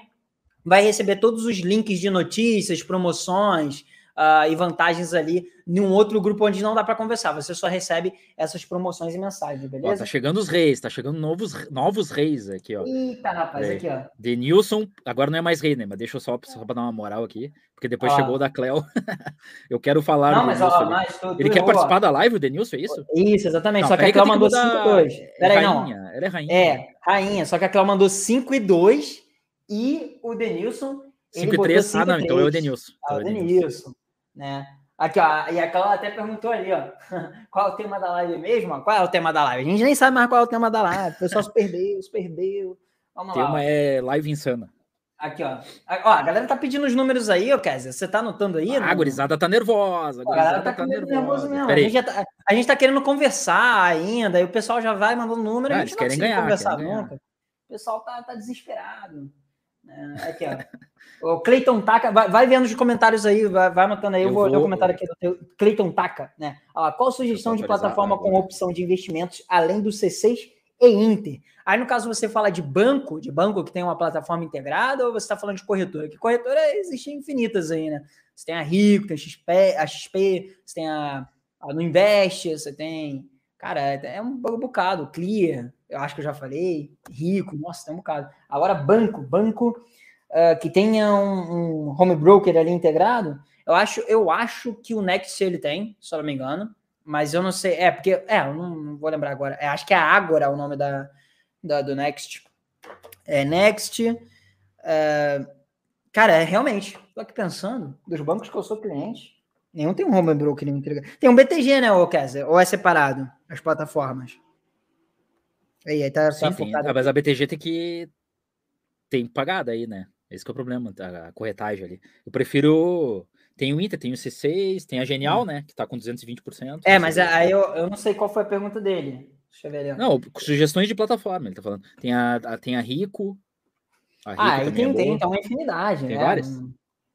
vai receber todos os links de notícias, promoções, uh, e vantagens ali em um outro grupo onde não dá para conversar. Você só recebe essas promoções e mensagens, beleza? Ó, tá chegando os reis, tá chegando novos, novos reis aqui, ó. Eita, rapaz, é, aqui, ó. Denilson, agora não é mais rei, né? Mas deixa eu só, só pra dar uma moral aqui, porque depois ó. chegou o da Cleo. eu quero falar. Não, mas, ó, mas tu, tu Ele quer participar da live, o Denilson, é isso? Isso, exatamente. Não, só que a Cleo mandou 5 e 2. Peraí, não. Ela é rainha. É, rainha. Só que a Cleo mandou 5 e 2 e o Denilson. 5 e 3. Ah, não, então é o Denilson. Ah, o Denilson, né? Aqui, ó, e a Cláudia até perguntou ali, ó, qual é o tema da live mesmo? Qual é o tema da live? A gente nem sabe mais qual é o tema da live. O pessoal se perdeu, se perdeu. Vamos o tema lá. é live insana. Aqui, ó. ó. A galera tá pedindo os números aí, ó, Kézia. Você tá anotando aí? Ah, a gurizada tá nervosa. A, a galera tá, tá nervosa. mesmo. A gente, tá, a gente, tá, querendo conversar ainda, e o pessoal já vai mandando número. Ah, a gente não querem ganhar, conversar nunca. O pessoal tá, tá desesperado. É, aqui, ó. O Cleiton Taca, vai, vai, vendo os comentários aí, vai, vai matando aí. Eu, eu vou ler o comentário aqui do Cleiton Taca, né? Qual sugestão de plataforma com opção de investimentos além do C6 e Inter? Aí, no caso, você fala de banco, de banco que tem uma plataforma integrada, ou você está falando de corretora? Que corretora existem infinitas aí, né? Você tem a Rico, tem a XP, a XP você tem a, a No Invest, você tem. Cara, é, é um bocado, Clear, eu acho que eu já falei, rico, nossa, tem um bocado. Agora, banco, banco uh, que tenha um, um, home broker ali integrado, eu acho, eu acho que o Next ele tem, se eu não me engano, mas eu não sei, é, porque, é, eu não, não vou lembrar agora, é, acho que é Agora o nome da, da do Next. É Next, uh, cara, é realmente, tô aqui pensando, dos bancos que eu sou cliente, nenhum tem um home broker integrado. Tem um BTG, né, ou, Kessler, ou é separado, as plataformas? Aí, aí tá, Sim, tá ah, mas a BTG tem que tem que pagar daí, né? Esse é o problema, a corretagem ali. Eu prefiro. Tem o Inter, tem o C6, tem a Genial, hum. né? Que tá com 220%. É, mas aí eu, eu não sei qual foi a pergunta dele. Deixa eu ver ali. Não, sugestões de plataforma, ele tá falando. Tem a, a tem a Rico. A Rico ah, aí tem, é tem, então uma infinidade, tem né? Várias?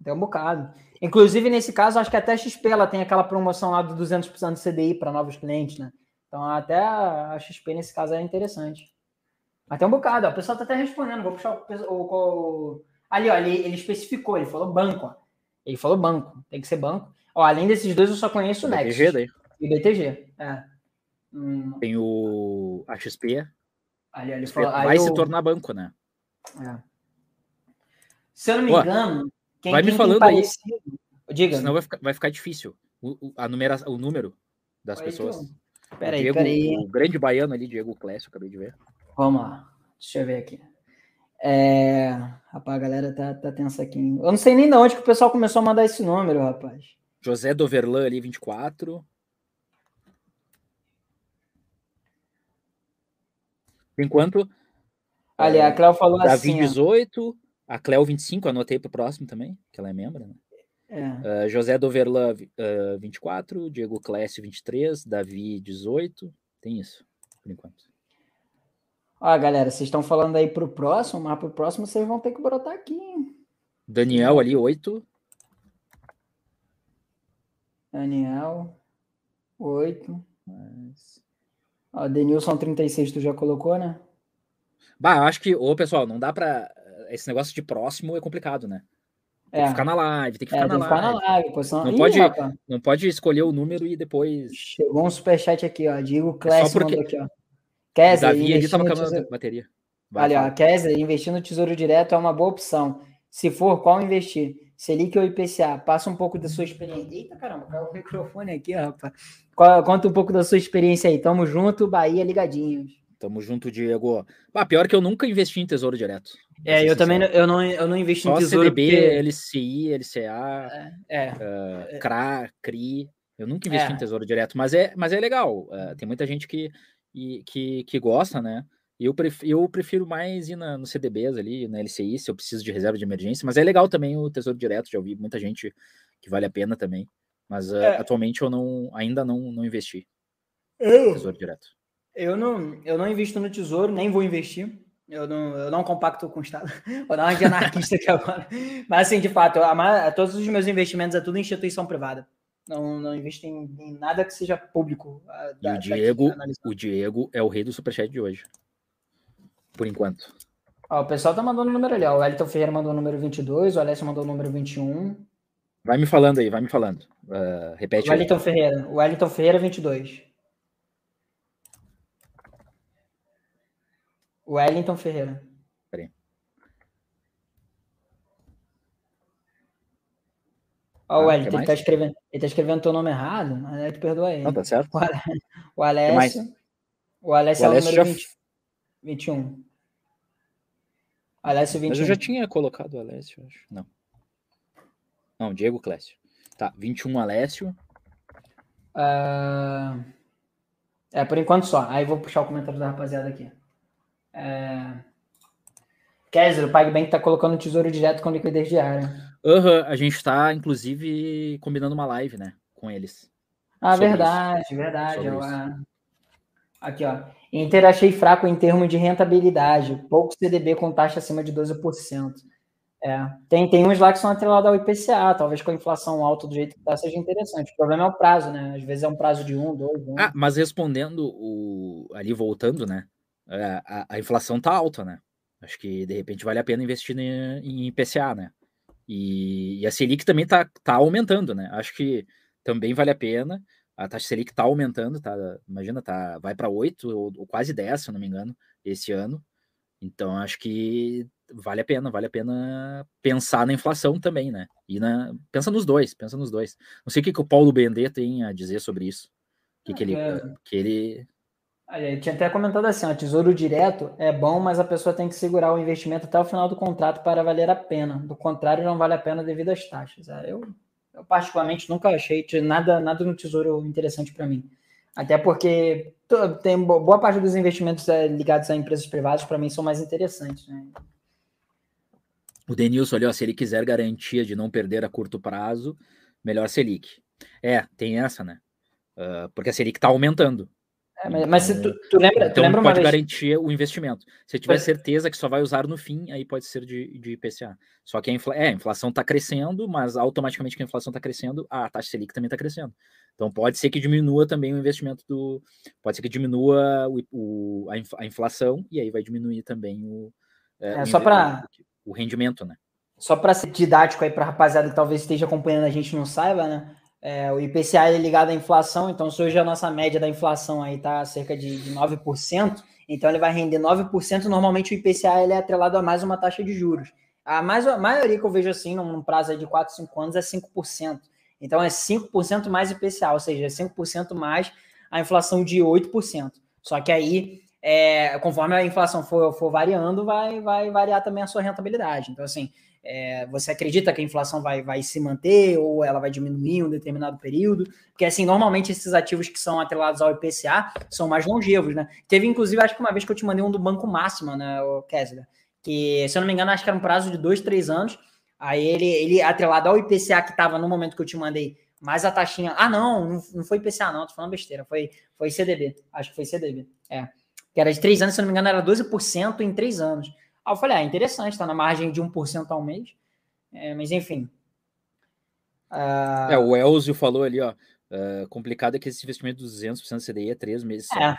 Tem um bocado. Inclusive, nesse caso, acho que até a XP ela tem aquela promoção lá do 200% de CDI para novos clientes, né? Então, até a XP nesse caso é interessante. Tem um bocado, ó. o pessoal tá até respondendo. Vou puxar o, o, o... Ali, ó, ele, ele especificou, ele falou banco, ó. Ele falou banco, tem que ser banco. Ó, além desses dois, eu só conheço o Next. BTG daí. E o BTG, é. Hum. Tem o a XP. Ali, ali, falou, vai se tornar banco, né? É. Se eu não me Pô, engano, quem, vai me falando aí. Diga. Senão vai ficar, vai ficar difícil o, o, a numera, o número das vai pessoas. Então. Peraí, peraí. O grande baiano ali, Diego Clécio, acabei de ver. Vamos lá. Deixa eu ver aqui. É... Rapaz, a galera tá, tá tensa aqui. Eu não sei nem de onde que o pessoal começou a mandar esse número, rapaz. José Doverlan ali, 24. Enquanto. Ali, a é, Cléo falou Davi assim. Davi 18, a Cléo 25, anotei para o próximo também, que ela é membro, né? É. Uh, José Doverlan uh, 24, Diego Clécio 23, Davi 18. Tem isso, por enquanto. Ó, galera, vocês estão falando aí pro próximo, mas pro próximo vocês vão ter que brotar aqui. Hein? Daniel ali, 8. Daniel, 8. Mas... Ó, Denilson 36, tu já colocou, né? Bah, eu acho que, ô pessoal, não dá pra. Esse negócio de próximo é complicado, né? Tem é. que ficar na live, tem que ficar, é, na, tem live. Ficar na live. Pô, senão... Não, Ih, pode, não pode escolher o número e depois. Chegou um superchat aqui, ó. Digo Classic é porque... aqui, ó. Kessler, Davi ali tava acabando tesouro... a bateria. Vai, Olha, ó, Kessler, investir no Tesouro Direto é uma boa opção. Se for, qual investir? Selic ou IPCA? Passa um pouco da sua experiência. Eita, caramba, caiu o microfone aqui, rapaz. Conta um pouco da sua experiência aí. Tamo junto, Bahia ligadinhos. Tamo junto, Diego. Ah, pior que eu nunca investi em Tesouro Direto. É, eu também não, eu não, eu não investi Só em Tesouro. CDB, porque... LCI, LCA, é, é, uh, CRA, CRI. Eu nunca investi é. em Tesouro Direto, mas é, mas é legal. Uh, tem muita gente que, que, que gosta, né? Eu prefiro, eu prefiro mais ir na, no CDBs ali, na LCI, se eu preciso de reserva de emergência, mas é legal também o Tesouro Direto, já ouvi muita gente que vale a pena também. Mas uh, é. atualmente eu não, ainda não, não investi eu, Tesouro Direto. Eu não, eu não invisto no Tesouro, nem vou investir. Eu não, eu não compacto com o Estado. Vou dar uma de anarquista aqui agora. Mas, assim, de fato, a, todos os meus investimentos é tudo em instituição privada. Não, não invisto em, em nada que seja público. Da, e o Diego, o Diego é o rei do superchat de hoje por enquanto. Ó, o pessoal tá mandando o número ali, ó. O Elton Ferreira mandou o número 22, o Alessio mandou o número 21. Vai me falando aí, vai me falando. Uh, repete. O Wellington Ferreira. O Wellington Ferreira, 22. O Wellington Ferreira. Peraí. Ó, o ah, Wellington, ele tá, escrevendo, ele tá escrevendo teu nome errado, mas aí tu perdoa ele. Não, tá certo. O Alessio. O Alessio, o é o número já... 20. 21. Alessio 21. Mas eu já tinha colocado o Alessio, acho. Não. Não, Diego Clécio. Tá, 21 Alessio. Uh... É, por enquanto só. Aí vou puxar o comentário da rapaziada aqui. É... Kessler, o PagBank tá colocando tesouro direto com liquidez diária. Aham, uhum, a gente tá, inclusive, combinando uma live, né? Com eles. Ah, verdade, isso. verdade. Eu, Aqui, ó. Inter achei fraco em termos de rentabilidade. Pouco CDB com taxa acima de 12%. É. Tem, tem uns lá que são atrelados ao IPCA, talvez com a inflação alta do jeito que está seja interessante. O problema é o prazo, né? Às vezes é um prazo de um, dois, um. Ah, mas respondendo o ali voltando, né? É, a, a, inflação tá alta, né? Acho que de repente vale a pena investir em, em IPCA, né? E, e, a Selic também tá, tá aumentando, né? Acho que também vale a pena a taxa Selic está aumentando, tá? Imagina, tá, vai para 8 ou, ou, quase 10, se eu não me engano, esse ano. Então acho que vale a pena, vale a pena pensar na inflação também, né? E na, pensa nos dois, pensa nos dois. Não sei o que, que o Paulo Bendê tem a dizer sobre isso. Que, que ele, é. que ele eu tinha até comentado assim, ó, tesouro direto é bom, mas a pessoa tem que segurar o investimento até o final do contrato para valer a pena. Do contrário, não vale a pena devido às taxas. É, eu eu particularmente nunca achei nada, nada no Tesouro interessante para mim. Até porque tem boa parte dos investimentos é, ligados a empresas privadas para mim são mais interessantes. Né? O Denilson olhou, se ele quiser garantia de não perder a curto prazo, melhor Selic. É, tem essa, né? Uh, porque a Selic está aumentando. É, mas, se tu, tu lembra, então tu lembra pode vez... garantir o investimento. Se tiver mas... certeza que só vai usar no fim, aí pode ser de, de IPCA. Só que a, infla... é, a inflação está crescendo, mas automaticamente que a inflação está crescendo, a taxa Selic também está crescendo. Então pode ser que diminua também o investimento do. Pode ser que diminua o, o a, inflação e aí vai diminuir também o. É, é só para o rendimento, né? Só para ser didático aí para rapaziada que talvez esteja acompanhando a gente não saiba, né? É, o IPCA é ligado à inflação, então se hoje a nossa média da inflação aí está cerca de, de 9%, então ele vai render 9%. Normalmente o IPCA ele é atrelado a mais uma taxa de juros. A, mais, a maioria que eu vejo assim, num prazo de 4, 5 anos, é 5%. Então é 5% mais IPCA, ou seja, é 5% mais a inflação de 8%. Só que aí, é, conforme a inflação for, for variando, vai, vai variar também a sua rentabilidade. Então, assim, é, você acredita que a inflação vai, vai se manter ou ela vai diminuir em um determinado período? Porque, assim, normalmente esses ativos que são atrelados ao IPCA são mais longevos, né? Teve, inclusive, acho que uma vez que eu te mandei um do Banco Máxima, né, o Kessler? Que, se eu não me engano, acho que era um prazo de dois, três anos. Aí ele, ele atrelado ao IPCA que estava no momento que eu te mandei, mais a taxinha. Ah, não, não, foi IPCA, não, tô falando besteira. Foi, foi CDB. Acho que foi CDB. É. Que era de três anos, se eu não me engano, era 12% em três anos. Aí eu falei, ah, interessante, está na margem de 1% ao mês. É, mas enfim. Uh... É, o Elzio falou ali, ó. Uh, complicado é que esse investimento de 200% CDI é três meses. É.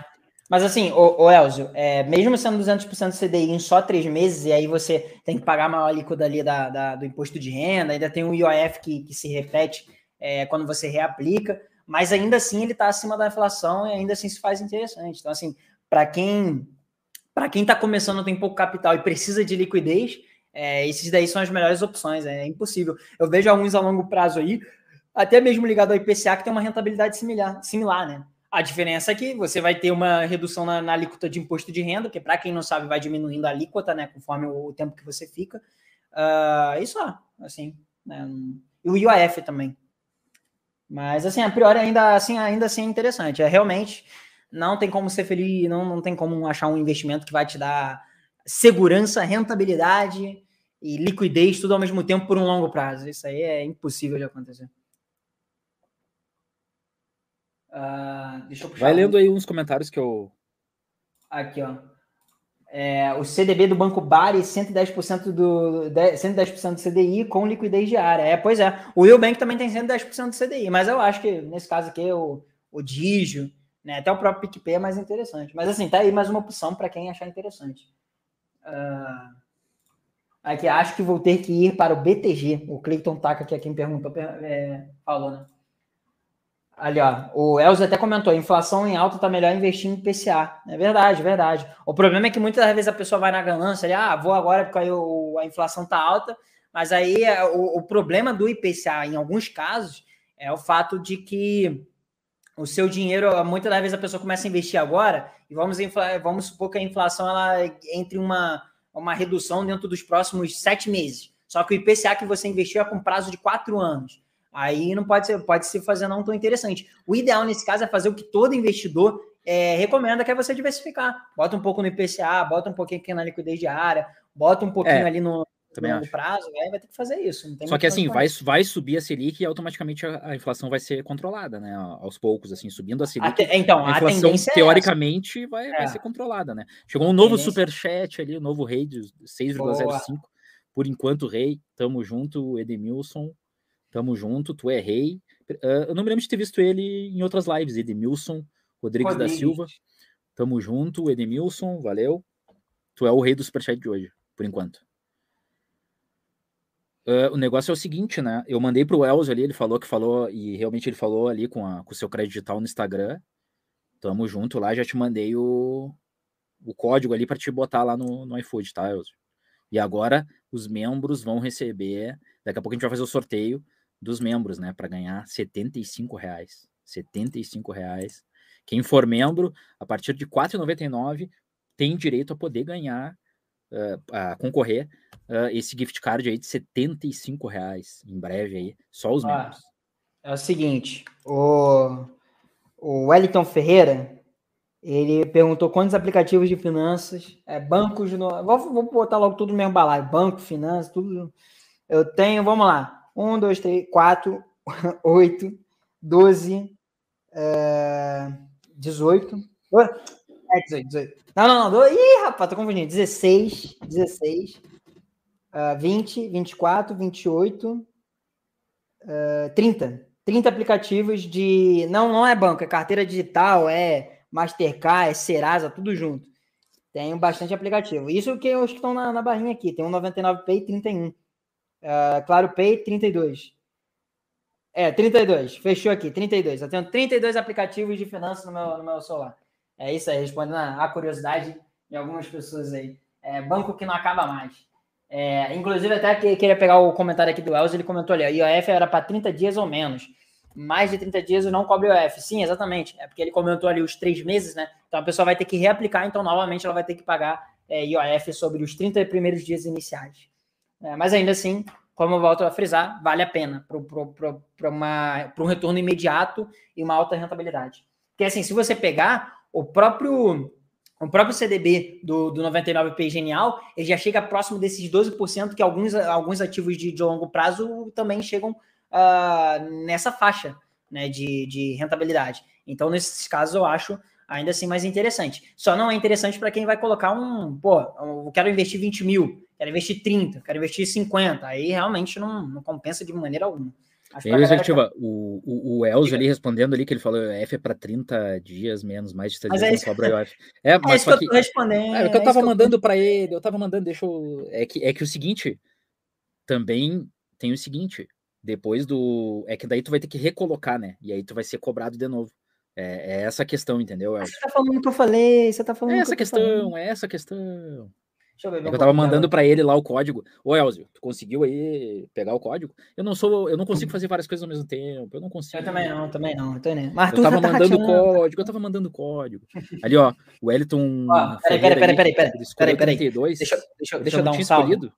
Mas assim, o, o Elzio, é, mesmo sendo 200% CDI em só três meses, e aí você tem que pagar a maior alíquota ali da, da, do imposto de renda, ainda tem o IOF que, que se repete é, quando você reaplica, mas ainda assim ele está acima da inflação e ainda assim se faz interessante. Então, assim, para quem para quem está começando, tem pouco capital e precisa de liquidez, é, esses daí são as melhores opções. É impossível. Eu vejo alguns a longo prazo aí, até mesmo ligado ao IPCA, que tem uma rentabilidade similar, similar né? A diferença é que você vai ter uma redução na, na alíquota de imposto de renda, que para quem não sabe vai diminuindo a alíquota, né, conforme o, o tempo que você fica. Uh, isso, assim, né, e o IOF também. Mas assim, a priori ainda assim, ainda assim é interessante. É realmente não tem como ser feliz, não, não tem como achar um investimento que vai te dar segurança, rentabilidade e liquidez tudo ao mesmo tempo por um longo prazo. Isso aí é impossível de acontecer. Uh, deixa eu puxar Vai lendo aí uns comentários que eu. Aqui, ó. É, o CDB do Banco Bari, 110% do 110% do CDI com liquidez diária. É, pois é. O Will Bank também tem 110% do CDI, mas eu acho que nesse caso aqui o, o Digio, né, até o próprio PicPay é mais interessante. Mas assim, tá aí mais uma opção para quem achar interessante. Uh, aqui, acho que vou ter que ir para o BTG. O Cleiton Taka, que é quem perguntou, é, falou, né? Ali, ó, o Elza até comentou, inflação em alta tá melhor investir em PCA. É verdade, verdade. O problema é que muitas vezes a pessoa vai na ganância, ali, ah, vou agora porque aí o, a inflação tá alta, mas aí é, o, o problema do IPCA, em alguns casos, é o fato de que o seu dinheiro, muitas das vezes a pessoa começa a investir agora, e vamos, vamos supor que a inflação ela entre uma, uma redução dentro dos próximos sete meses. Só que o IPCA que você investiu é com prazo de quatro anos. Aí não pode ser, pode se fazer não tão interessante. O ideal nesse caso é fazer o que todo investidor é, recomenda, que é você diversificar. Bota um pouco no IPCA, bota um pouquinho aqui na liquidez diária, bota um pouquinho é. ali no, também longo acho. prazo, aí vai ter que fazer isso. Só que assim, vai, vai subir a Selic e automaticamente a, a, inflação vai ser controlada, né? Aos poucos, assim, subindo a Selic. então, a inflação, a teoricamente, é vai, é. vai ser controlada, né? Chegou um novo superchat ali, o um novo rei de 6,05. Por enquanto, rei, tamo junto, Edemilson, tamo junto, tu é rei. Uh, eu não me lembro de ter visto ele em outras lives, Edemilson, Rodrigues, Rodrigues. da Silva. Tamo junto, Edemilson, valeu. Tu é o rei do superchat de hoje, por enquanto. Uh, o negócio é o seguinte, né? Eu mandei pro Elzo ali, ele falou que falou, e realmente ele falou ali com, a, com o seu crédito digital no Instagram. Tamo junto lá, já te mandei o, o código ali para te botar lá no, no iFood, tá, Elzo? E agora os membros vão receber. Daqui a pouco a gente vai fazer o sorteio dos membros, né? Para ganhar 75 reais. 75 reais. Quem for membro, a partir de R$ 4,99, tem direito a poder ganhar, uh, a concorrer uh, esse gift card aí de 75 reais em breve aí, só os membros. É o seguinte, o, o Wellington Ferreira, ele perguntou quantos aplicativos de finanças, é, bancos, no, vou, vou botar logo tudo no mesmo balaio, banco, finanças, tudo. Eu tenho, vamos lá, um, dois, três, quatro, oito, doze, é, dezoito, É, 18, 18. Não, não, não. Ih, rapaz, tô confundindo. 16, 16, uh, 20, 24, 28, uh, 30. 30 aplicativos de. Não, não é banco, é carteira digital, é Mastercard, é Serasa, tudo junto. Tem bastante aplicativo. Isso que os que estão na, na barrinha aqui. Tem um 99 Pay 31. Uh, claro Pay 32. É, 32. Fechou aqui, 32. Eu tenho 32 aplicativos de finanças no meu, no meu celular. É isso aí, respondendo a, curiosidade de algumas pessoas aí. É, banco que não acaba mais. É, inclusive, até que, queria pegar o comentário aqui do Elcio, ele comentou ali, a IOF era para 30 dias ou menos. Mais de 30 dias não cobre IOF. Sim, exatamente. É porque ele comentou ali os três meses, né? Então a pessoa vai ter que reaplicar, então novamente ela vai ter que pagar é, IOF sobre os 30 primeiros dias iniciais. É, mas ainda assim, como eu volto a frisar, vale a pena para um retorno imediato e uma alta rentabilidade. Porque assim, se você pegar o próprio o próprio CDB do, do 99P Genial, ele já chega próximo desses 12% que alguns, alguns ativos de, de longo prazo também chegam uh, nessa faixa né, de, de rentabilidade. Então, nesses casos, eu acho ainda assim mais interessante. Só não é interessante para quem vai colocar um, pô, eu quero investir 20 mil, quero investir 30, quero investir 50. Aí realmente não, não compensa de maneira alguma. E aí, executiva, o, o, o Elzo ali respondendo ali, que ele falou F é para 30 dias menos, mais de 30 dias é não cobra É, mas é isso que eu tô respondendo. É, é que eu tava é mandando eu... para ele, eu tava mandando, deixa eu... É que, é que o seguinte, também tem o seguinte, depois do... É que daí tu vai ter que recolocar, né? E aí tu vai ser cobrado de novo. É, é essa questão, entendeu? Você tá falando o que eu falei, você tá falando é essa que questão, é essa questão. Deixa eu ver. É eu tava mandando para ele lá o código. Ô, Elzio, tu conseguiu aí pegar o código? Eu não sou, eu não consigo fazer várias coisas ao mesmo tempo. Eu não consigo. Eu também não, também não. Mas eu tava tá mandando código, eu tava mandando código. Ali, ó, o Wellington. Ó, peraí, peraí, peraí, peraí, peraí. Peraí, peraí. Deixa, deixa, deixa eu dar um salve. Escolhido?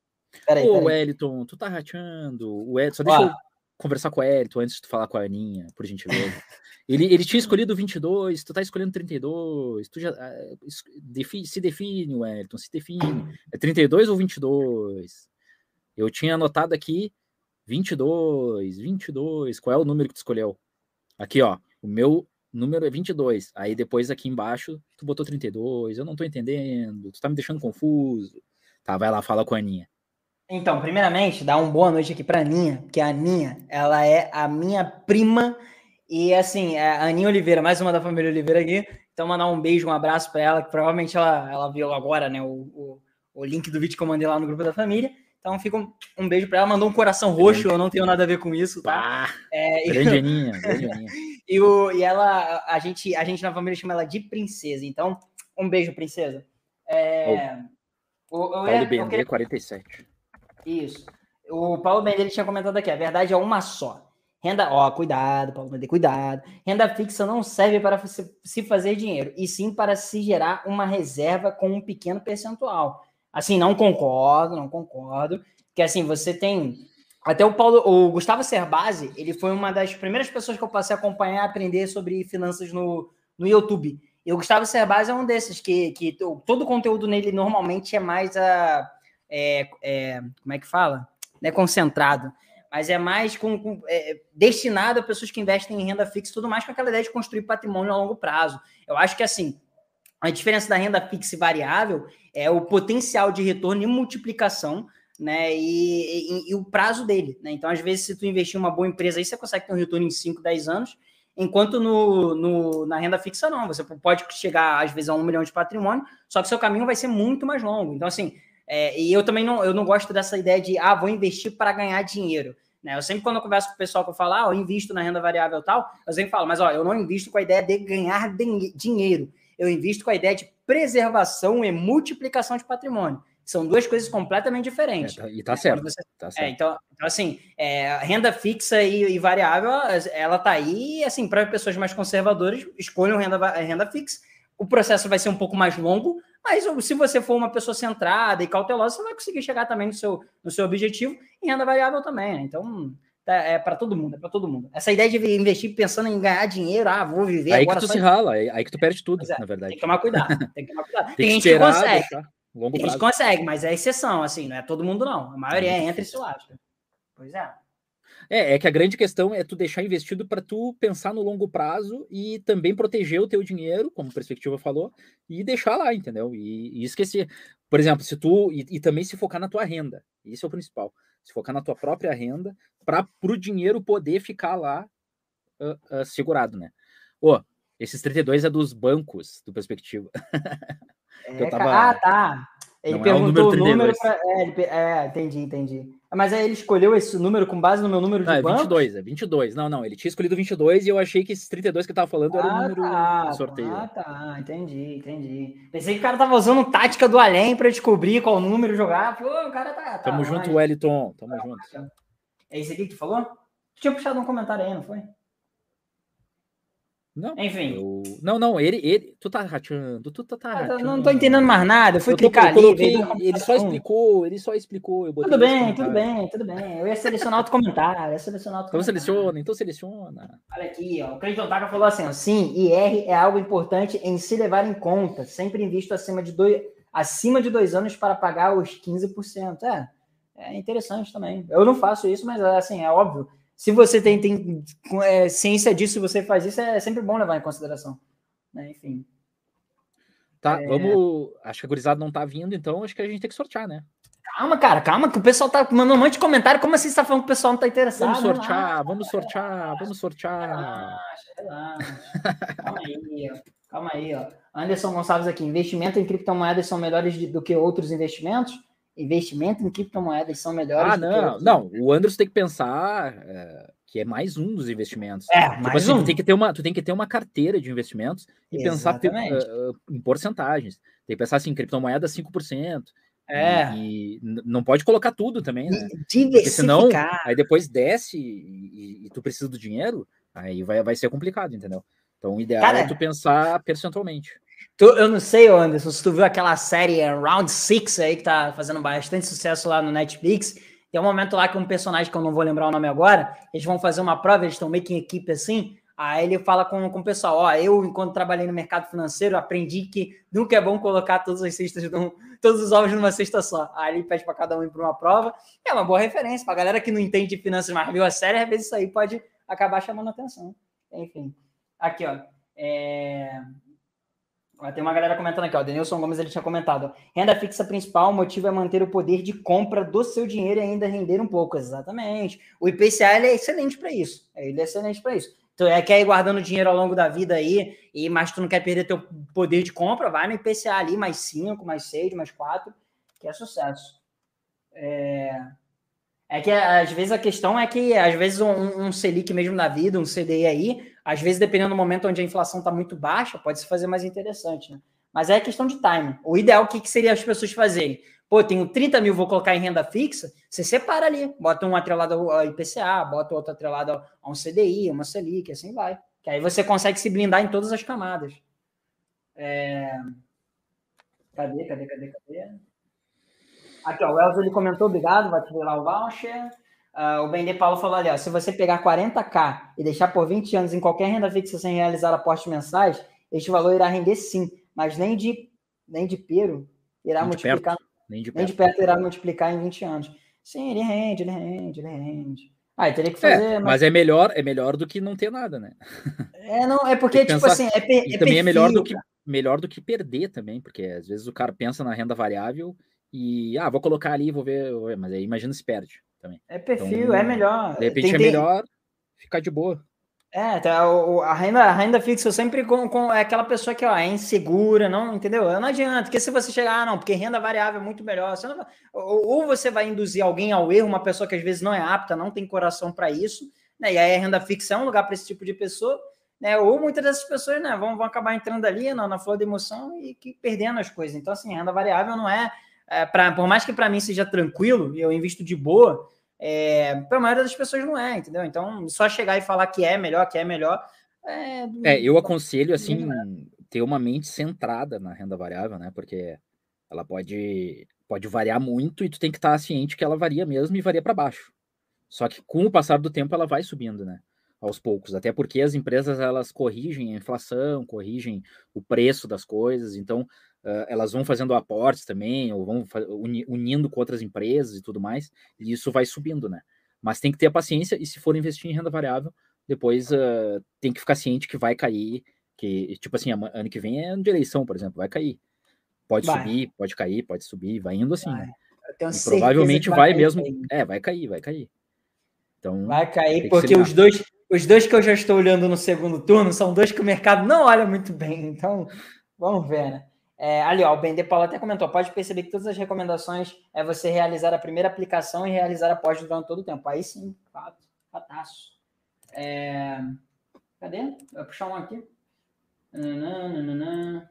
Peraí, Ô, Wellington, tu tá rateando. O Wellington, só deixa ó. eu conversar com o Wellington antes de tu falar com a Aninha, por gentileza. Ele, ele tinha escolhido 22, tu tá escolhendo 32, tu já defi, se define, Wellington, se define. É 32 ou 22? Eu tinha anotado aqui 22, 22. Qual é o número que tu escolheu? Aqui, ó, o meu número é 22. Aí depois aqui embaixo tu botou 32. Eu não tô entendendo, tu tá me deixando confuso. Tá, vai lá, fala com a Aninha. Então, primeiramente, dá uma boa noite aqui pra Aninha, que a Aninha, ela é a minha prima e assim, é, a Aninha Oliveira, mais uma da família Oliveira aqui. Então, mandar um beijo, um abraço para ela, que provavelmente ela, ela viu agora, né? O, o, o, link do vídeo que eu mandei lá no grupo da família. Então, fica um, um beijo para ela. Mandou um coração roxo, eu não tenho nada a ver com isso, tá? Ah, é, grande Aninha, grande Aninha. e, o, e ela, a gente, a gente na família chama ela de princesa. Então, um beijo, princesa. É, oh. o, Paulo é, BND, queria... 47. Isso. O Paulo Bender tinha comentado aqui, a verdade é uma só. Renda, ó, cuidado, Paulo Mendes, cuidado. Renda fixa não serve para se fazer dinheiro, e sim para se gerar uma reserva com um pequeno percentual. Assim, não concordo, não concordo. Que assim, você tem. Até o Paulo, o Gustavo Cerbasi, ele foi uma das primeiras pessoas que eu passei a acompanhar, aprender sobre finanças no, no YouTube. E o Gustavo Cerbasi é um desses que, que todo o conteúdo nele normalmente é mais a. É, é, como é que fala? É concentrado mas é mais com, com é, destinado a pessoas que investem em renda fixa e tudo mais, com aquela ideia de construir patrimônio a longo prazo. Eu acho que assim, a diferença da renda fixa e variável é o potencial de retorno e multiplicação, né? E, e, e o prazo dele. Né? Então, às vezes, se tu investir em uma boa empresa aí, você consegue ter um retorno em 5, 10 anos. Enquanto no, no, na renda fixa, não. Você pode chegar, às vezes, a um milhão de patrimônio, só que seu caminho vai ser muito mais longo. Então, assim, é, e eu também não, eu não gosto dessa ideia de, ah, vou investir para ganhar dinheiro. Né? Eu sempre, quando eu converso com o pessoal que eu falo, ah, eu invisto na renda variável e tal, eu sempre falo, mas ó, eu não invisto com a ideia de ganhar dinheiro. Eu invisto com a ideia de preservação e multiplicação de patrimônio. São duas coisas completamente diferentes. É, e tá certo. Você... Tá é, certo. É, então, então, assim, é, renda fixa e, e, variável, ela tá aí, assim, para pessoas mais conservadoras, escolham renda, renda fixa. O processo vai ser um pouco mais longo, mas se você for uma pessoa centrada e cautelosa, você vai conseguir chegar também no seu, no seu objetivo em renda variável também. Né? Então, tá, é para todo mundo, é para todo mundo. Essa ideia de investir pensando em ganhar dinheiro, ah, vou viver aí agora. Que tu se rala, aí que tu perde tudo, é, na verdade. Tem que tomar cuidado. Tem que tomar cuidado. tem, tem gente que consegue. Longo tem gente que consegue, mas é exceção, assim, não é todo mundo, não. A maioria é, é entre esse lado. Pois é. É, é que a grande questão é tu deixar investido para tu pensar no longo prazo e também proteger o teu dinheiro, como a perspectiva falou, e deixar lá, entendeu? E, e esquecer. Por exemplo, se tu. E, e, também se focar na tua renda. Isso é o principal. Se focar na tua própria renda, para o dinheiro poder ficar lá uh, uh, segurado, né? Ô, esses 32 é dos bancos do perspectiva. É, tava... Ah, tá. Ele Não perguntou é o número, número para. É, ele... é, entendi, entendi. Mas aí ele escolheu esse número com base no meu número de não, é 22, é 22. Não, não, ele tinha escolhido 22 e eu achei que esses 32 que eu tava falando era ah, o número tá, do sorteio. Ah, tá, entendi, entendi. Pensei que o cara tava usando tática do além para descobrir qual número jogar. Pô, o cara tá. tá Tamo junto, Wellington. Tamo junto. É esse aqui que tu falou? Tu tinha puxado um comentário aí, não foi? Não. Enfim. Eu... Não, não, ele, ele. Tu tá rateando, tu tá, tá. Não tô entendendo mais nada. Eu fui eu clicar ali. ele só explicou, ele só explicou. tudo bem, tudo bem, tudo bem. Eu ia selecionar outro comentário. Ia selecionar outro então seleciona, então seleciona. Olha aqui, ó. O Cleiton Taka falou assim: ó, sim, IR é algo importante em se levar em conta. Sempre invisto acima de dois, acima de dois anos para pagar os 15%. É, é interessante também. Eu não faço isso, mas assim, é óbvio se você tem, tem é, ciência disso, você faz isso, é sempre bom levar em consideração. Né? Enfim. Tá, é... vamos. Acho que a gurizada não tá vindo, então acho que a gente tem que sortear, né? Calma, cara, calma, que o pessoal tá mandando um monte de comentário. Como assim você tá falando que o pessoal não tá interessado? Vamos sortear, relaxa, vamos sortear, relaxa, vamos sortear. Relaxa, relaxa. calma aí, ó. Calma aí, ó. Anderson Gonçalves aqui. Investimento em criptomoedas são melhores do que outros investimentos? Investimento em criptomoedas são melhores. Ah, não, não. O Anderson tem que pensar é, que é mais um dos investimentos. É, tipo mais assim, um. Tu tem que ter uma, tu tem que ter uma carteira de investimentos e Exatamente. pensar uh, em porcentagens. Tem que pensar assim, criptomoeda 5%. É. E, e não pode colocar tudo também, né? Porque senão, aí depois desce e, e, tu precisa do dinheiro, aí vai, vai ser complicado, entendeu? Então, o ideal Cara, é tu pensar percentualmente. Tu, eu não sei, Anderson, se tu viu aquela série Round Six aí que tá fazendo bastante sucesso lá no Netflix. Tem um momento lá que um personagem que eu não vou lembrar o nome agora, eles vão fazer uma prova, eles estão meio que em equipe assim. Aí ele fala com, com o pessoal: Ó, eu, enquanto trabalhei no mercado financeiro, aprendi que nunca é bom colocar todas as cestas, todos os ovos numa cesta só. Aí ele pede para cada um ir para uma prova. É uma boa referência para galera que não entende finanças, mas viu a série, às vezes isso aí pode acabar chamando atenção. Enfim, aqui, ó. É... Tem uma galera comentando aqui, ó. Denilson Gomes ele tinha comentado. Renda fixa principal, o motivo é manter o poder de compra do seu dinheiro e ainda render um pouco. Exatamente. O IPCA ele é excelente para isso. Ele é excelente para isso. Então, é quer ir guardando dinheiro ao longo da vida aí, e mas tu não quer perder teu poder de compra, vai no IPCA ali, mais 5, mais 6, mais 4, que é sucesso. É... é que às vezes a questão é que, às vezes, um, um Selic mesmo da vida, um CDI aí, às vezes, dependendo do momento onde a inflação está muito baixa, pode se fazer mais interessante, né? Mas é questão de time. O ideal, o que, que seria as pessoas fazerem? Pô, tenho 30 mil, vou colocar em renda fixa, você separa ali, bota um atrelado ao IPCA, bota outro atrelado a um CDI, uma Selic, assim vai. Que aí você consegue se blindar em todas as camadas. É... Cadê, cadê, cadê, cadê? Aqui, ó, o Elzo ele comentou, obrigado, vai te ver lá o voucher. Uh, o Ben De Paulo falou ali, ó, se você pegar 40k e deixar por 20 anos em qualquer renda fixa sem realizar aportes mensais, este valor irá render sim, mas nem de nem de pero irá nem multiplicar, nem, de nem de perto irá multiplicar em 20 anos. Sim, ele rende, ele rende, ele rende. Ah, teria que é, fazer. É, mas... mas... é melhor, é melhor do que não ter nada, né? É, não, é porque, tipo assim, é, per, e é também perfil, é melhor do que melhor do que perder também, porque às vezes o cara pensa na renda variável e ah, vou colocar ali, vou ver, mas aí imagina se perde também. É perfil, então, é melhor. De repente tem, é melhor ficar de boa. É, tá, a, renda, a renda fixa sempre com, com é aquela pessoa que ó, é insegura, não, entendeu? Não adianta, porque se você chegar, ah, não, porque renda variável é muito melhor, você não, ou, ou, você vai induzir alguém ao erro, uma pessoa que às vezes não é apta, não tem coração para isso, né? E aí a renda fixa é um lugar para esse tipo de pessoa, né? Ou muitas dessas pessoas, né, vão, vão acabar entrando ali na, na flor da emoção e que, perdendo as coisas. Então, assim, renda variável não é, é pra, por mais que para mim seja tranquilo e eu invisto de boa, é, para a maioria das pessoas não é, entendeu? Então, só chegar e falar que é melhor, que é melhor. É, é eu aconselho assim ter uma mente centrada na renda variável, né? Porque ela pode pode variar muito e tu tem que estar ciente que ela varia mesmo e varia para baixo. Só que com o passar do tempo ela vai subindo, né? Aos poucos, até porque as empresas elas corrigem a inflação, corrigem o preço das coisas, então uh, elas vão fazendo aportes também, ou vão unindo com outras empresas e tudo mais, e isso vai subindo, né? Mas tem que ter a paciência e se for investir em renda variável, depois uh, tem que ficar ciente que vai cair, que, tipo assim, ano que vem é ano de eleição, por exemplo, vai cair. Pode vai. subir, pode cair, pode subir, vai indo assim, vai. né? provavelmente vai, vai mesmo. Cair. É, vai cair, vai cair. Então, vai cair, porque os dois, os dois que eu já estou olhando no segundo turno são dois que o mercado não olha muito bem. Então, vamos ver, né? É, ali, ó, o Ben De Paulo até comentou: pode perceber que todas as recomendações é você realizar a primeira aplicação e realizar a pós durante todo o tempo. Aí sim, fato, fataço. É... Cadê? Vou puxar um aqui. Nananana.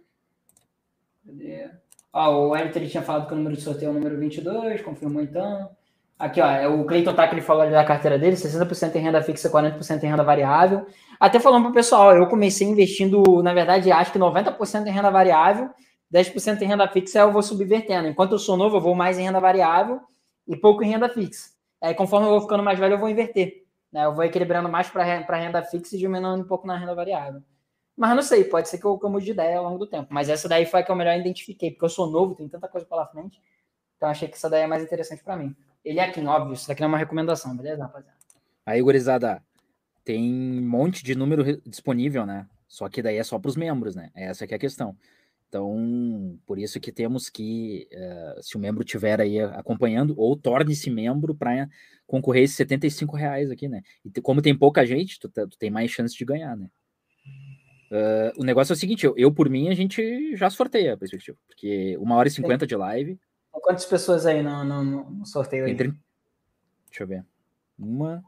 Cadê? Ó, o Wellington tinha falado que o número de sorteio é o número 22, confirmou então. Aqui, ó, é o Cleiton que ele falou ali da carteira dele, 60% em renda fixa, 40% em renda variável. Até falando para o pessoal, eu comecei investindo, na verdade, acho que 90% em renda variável, 10% em renda fixa eu vou subvertendo. Enquanto eu sou novo, eu vou mais em renda variável e pouco em renda fixa. Aí, conforme eu vou ficando mais velho, eu vou inverter. Né? Eu vou equilibrando mais para renda fixa e diminuindo um pouco na renda variável. Mas não sei, pode ser que eu, que eu mude de ideia ao longo do tempo. Mas essa daí foi a que eu melhor identifiquei, porque eu sou novo, tem tanta coisa pela frente. Então achei que essa daí é mais interessante para mim. Ele é aqui, óbvio, isso daqui não é uma recomendação, beleza, rapaziada? Aí, gurizada, tem um monte de número disponível, né? Só que daí é só para os membros, né? Essa que é a questão. Então, por isso que temos que, uh, se o membro tiver aí acompanhando, ou torne-se membro para concorrer esses 75 reais aqui, né? E como tem pouca gente, tu, tu tem mais chance de ganhar, né? Uh, o negócio é o seguinte, eu, eu, por mim, a gente já sorteia a perspectiva, porque uma hora e cinquenta de live. Quantas pessoas aí no, no, no sorteio aí? Entre... Deixa eu ver. Uma,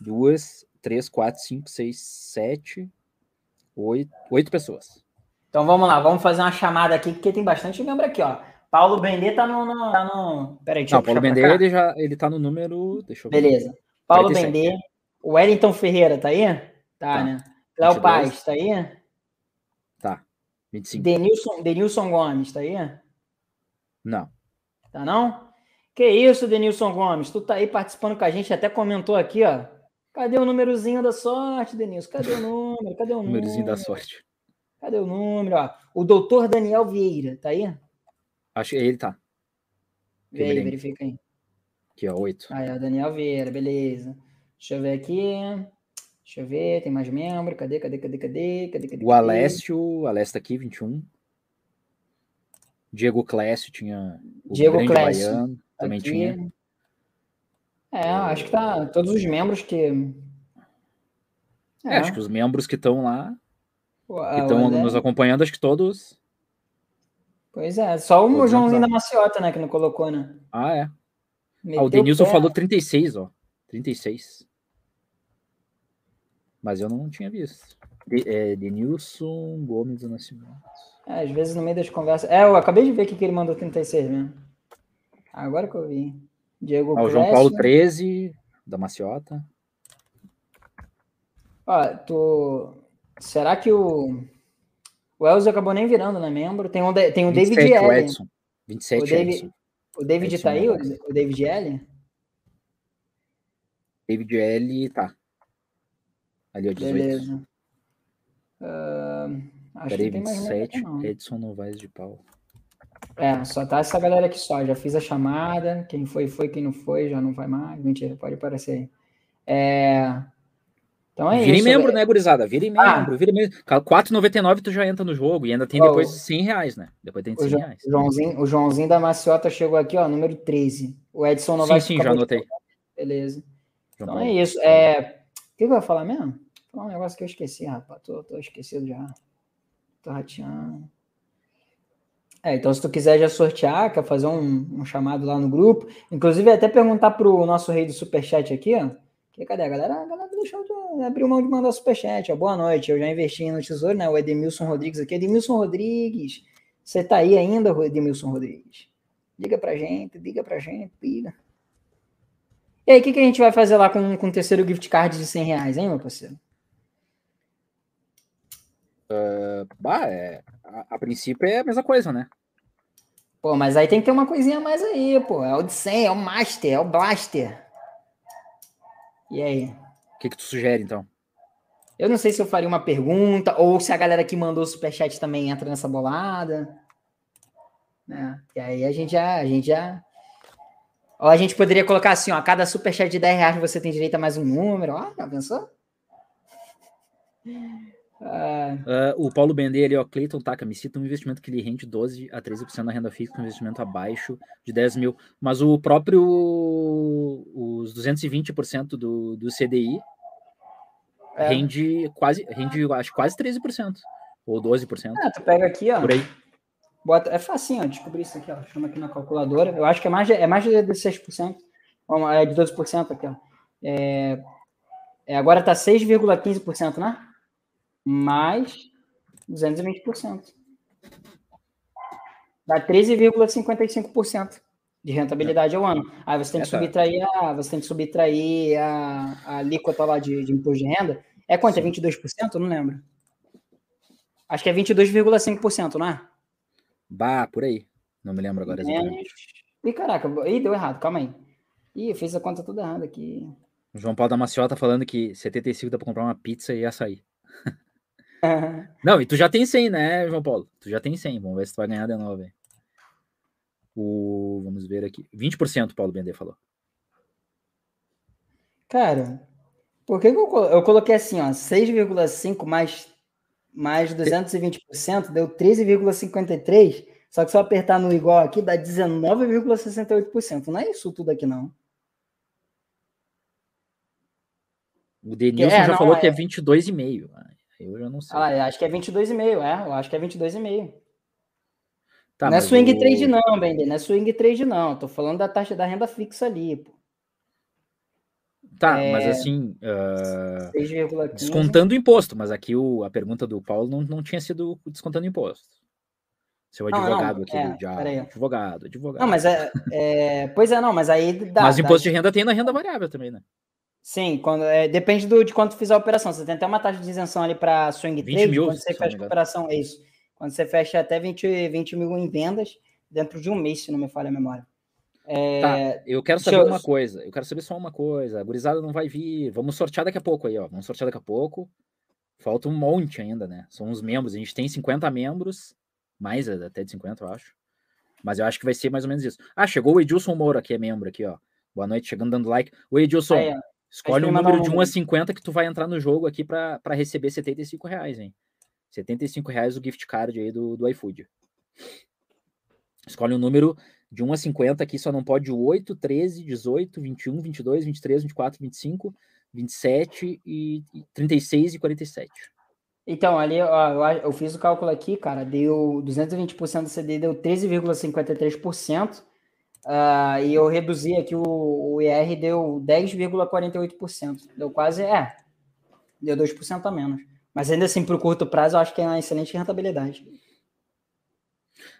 duas, três, quatro, cinco, seis, sete, oito, oito pessoas. Então vamos lá, vamos fazer uma chamada aqui, porque tem bastante membro aqui, ó. Paulo Bendê tá no. no, tá no... Peraí, deixa Não, eu Paulo Bendê ele já ele tá no número. Deixa eu ver. Beleza. Paulo 47. Bendê. O Wellington Ferreira tá aí? Tá, tá. né? Léo Paz, tá aí? Tá. 25. Denilson, Denilson Gomes, tá aí? Não. Tá não? Que isso, Denilson Gomes? Tu tá aí participando com a gente, até comentou aqui, ó. Cadê o númerozinho da sorte, Denilson? Cadê o número? Cadê o número? Númerozinho da sorte. Cadê o número? Ó, o doutor Daniel Vieira, tá aí? Acho que ele tá. Vê aí, verifica aí. Aqui, ó, oito. Aí, ó, Daniel Vieira, beleza. Deixa eu ver aqui. Deixa eu ver, tem mais membro. Cadê, cadê, cadê, cadê? cadê, cadê o Alessio, o Alessio tá aqui, 21. Diego Clécio tinha. Diego Clécio. Baiano, também aqui. tinha. É, acho que tá. Todos os membros que. É, é acho que os membros que estão lá que estão nos acompanhando, acho que todos. Pois é, só o Joãozinho da Maciota, né, que não colocou, né? Ah, é. ah, o Denilson falou 36, ó. 36. Mas eu não tinha visto. De, é, Denilson Gomes do Nascimento. É, às vezes no meio das conversas. É, eu acabei de ver que ele mandou 36 mesmo. Agora que eu vi. Diego ah, o João Paulo 13, da Maciota. Ó, tu. Será que o. O Elzo acabou nem virando, né? Membro. Tem um, tem um 27, David L. O Edson. 27 o David, o David Edson, tá aí? O, David L? David L tá. Ali, ó, 18. Beleza. Uh, acho Peraí, que tem 27, mais Edson Novaes de Pau. É, só tá essa galera aqui só. Já fiz a chamada. Quem foi, foi. Quem não foi, já não vai mais. Mentira, pode aparecer aí. É... Então é Vire isso. membro, né, gurizada? Vire ah. membro, vire membro. 4,99 tu já entra no jogo e ainda tem depois oh, 100 reais, né? Depois tem 100 o reais. Joãozinho, o Joãozinho da Maciota chegou aqui, ó, número 13. O Edson não sim, vai... Sim, já anotei. De... Beleza. João então Paulo. é isso. É... O que eu ia falar mesmo? Vou falar um negócio que eu esqueci, rapaz. Tô, tô esquecido já. Tô rateando. É, então se tu quiser já sortear, quer fazer um, um chamado lá no grupo, inclusive até perguntar pro nosso rei do superchat aqui, ó, que cadê a galera? A galera deixou de abrir mão de mandar superchat. Ó. Boa noite, eu já investi no Tesouro, né? O Edmilson Rodrigues aqui. Edmilson Rodrigues, você tá aí ainda, Edmilson Rodrigues? Liga pra gente, liga pra gente, liga. E aí, o que, que a gente vai fazer lá com, com o terceiro gift card de 100 reais, hein, meu parceiro? Uh, bah, é, a, a, princípio é a mesma coisa, né? Pô, mas aí tem que ter uma coisinha a mais aí, pô. É o de 100, é o Master, é o Blaster. E aí? O que, que tu sugere, então? Eu não sei se eu faria uma pergunta, ou se a galera que mandou o superchat também entra nessa bolada. Né? E aí a gente já. A gente já... Ou a gente poderia colocar assim, ó, a cada superchat de 10 reais você tem direito a mais um número. Ó, já pensou? Uh, o Paulo Bender ali, ó, Cleiton Taca, me cita um investimento que lhe rende 12 a 13% na renda fixa, um investimento abaixo de 10 mil. Mas o próprio, os 220% do, do CDI é. rende quase, rende, acho quase 13%, ou 12%. Ah, tu pega aqui, ó. Por aí. Bota, é facinho, ó, descobrir isso aqui, ó. Chama aqui na calculadora. Eu acho que é mais de, é mais de 6%. É de 12% aqui, ó. É, é, agora tá 6,15%, né? Mais 220%. Dá 13,55% de rentabilidade ao ano. Aí você tem que subtrair a, você tem que subtrair a, a alíquota lá de, de imposto de renda. É quanto? É 22%? Eu não lembro. Acho que é 22,5%, não é? Bah, por aí. Não me lembro agora exatamente. Ih, caraca. Ih, deu errado. Calma aí. Ih, eu fiz a conta toda errada aqui. O João Paulo da Maciota falando que 75 dá pra comprar uma pizza e açaí. Não, e tu já tem 100, né, João Paulo? Tu já tem 100. Vamos ver se tu vai ganhar de novo. O, vamos ver aqui. 20% Paulo Bender falou. Cara, por que, que eu, eu coloquei assim, ó, 6,5 mais, mais 220% deu 13,53%, só que se eu apertar no igual aqui dá 19,68%. Não é isso tudo aqui, não. O Denilson é, já não, falou é... que é 22,5%. Eu já não sei. Ah, acho que é 22,5%, é. Eu acho que é 22,5%. Tá, não é swing o... trade, não, Bender. Não é swing trade, não. Tô falando da taxa da renda fixa ali, pô. Tá, é... mas assim. Uh... Descontando o imposto, mas aqui o, a pergunta do Paulo não, não tinha sido descontando imposto. Seu advogado não, aqui, é, de, advogado, advogado. Não, mas é, é, Pois é, não, mas aí dá. Mas imposto dá, de renda tem na renda variável também, né? Sim, quando, é, depende do, de quanto fizer a operação. Você tem até uma taxa de isenção ali para swing trade, mil, quando você fecha a operação, é isso. Quando você fecha até 20, 20 mil em vendas dentro de um mês, se não me falha a memória. É... Tá, eu quero saber eu... uma coisa. Eu quero saber só uma coisa. A gurizada não vai vir. Vamos sortear daqui a pouco aí, ó. Vamos sortear daqui a pouco. Falta um monte ainda, né? São os membros. A gente tem 50 membros, mais até de 50, eu acho. Mas eu acho que vai ser mais ou menos isso. Ah, chegou o Edilson Moura, que é membro aqui, ó. Boa noite, chegando dando like. O Edilson, escolhe um número de 1 a 50 que tu vai entrar no jogo aqui para receber 75 reais, hein? 75 reais o gift card aí do, do iFood. Escolhe um número de 1 a 50 aqui, só não pode o 8, 13, 18, 21, 22, 23, 24, 25, 27 e 36 e 47. Então, ali ó, eu fiz o cálculo aqui, cara, deu 220% do CD, deu 13,53%. Uh, e eu reduzi aqui o, o IR, deu 10,48%. Deu quase, é, deu 2% a menos. Mas ainda assim, para o curto prazo, eu acho que é uma excelente rentabilidade.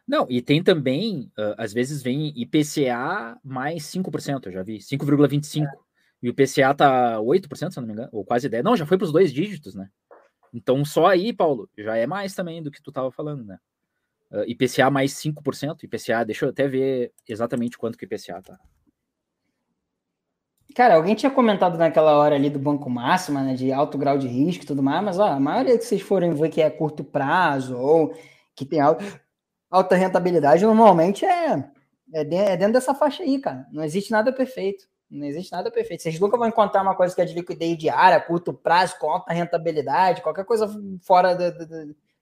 Não, e tem também, uh, às vezes vem IPCA mais 5%, eu já vi, 5,25%. É. E o IPCA tá 8%, se eu não me engano, ou quase 10%. Não, já foi para os dois dígitos, né? Então só aí, Paulo, já é mais também do que tu estava falando, né? Uh, ah, IPCA mais 5%, IPCA, deixa eu até ver exatamente quanto que IPCA tá. Cara, alguém tinha comentado naquela hora ali do banco máximo, né, de alto grau de risco e tudo mais, mas ó, a maioria que vocês forem ver que é curto prazo ou que tem alta rentabilidade, normalmente é, é, dentro dessa faixa aí, cara. Não existe nada perfeito. Não existe nada perfeito. Vocês nunca vão encontrar uma coisa que é de liquidez diária, curto prazo, com alta rentabilidade, qualquer coisa fora da.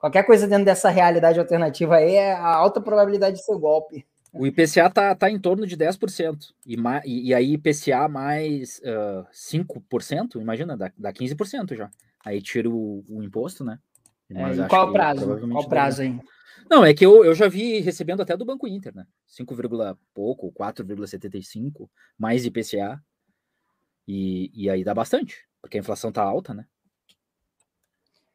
Qualquer coisa dentro dessa realidade alternativa aí é a alta probabilidade de ser golpe. O IPCA tá, tá em torno de 10%. E, e, e aí IPCA mais uh, 5%, imagina, dá, dá 15% já. Aí tira o, o imposto, né? Mas é, qual o prazo? Qual o prazo aí? Não, é que eu, eu já vi recebendo até do Banco Inter, né? 5, pouco, 4,75, mais IPCA. E, e aí dá bastante, porque a inflação tá alta, né?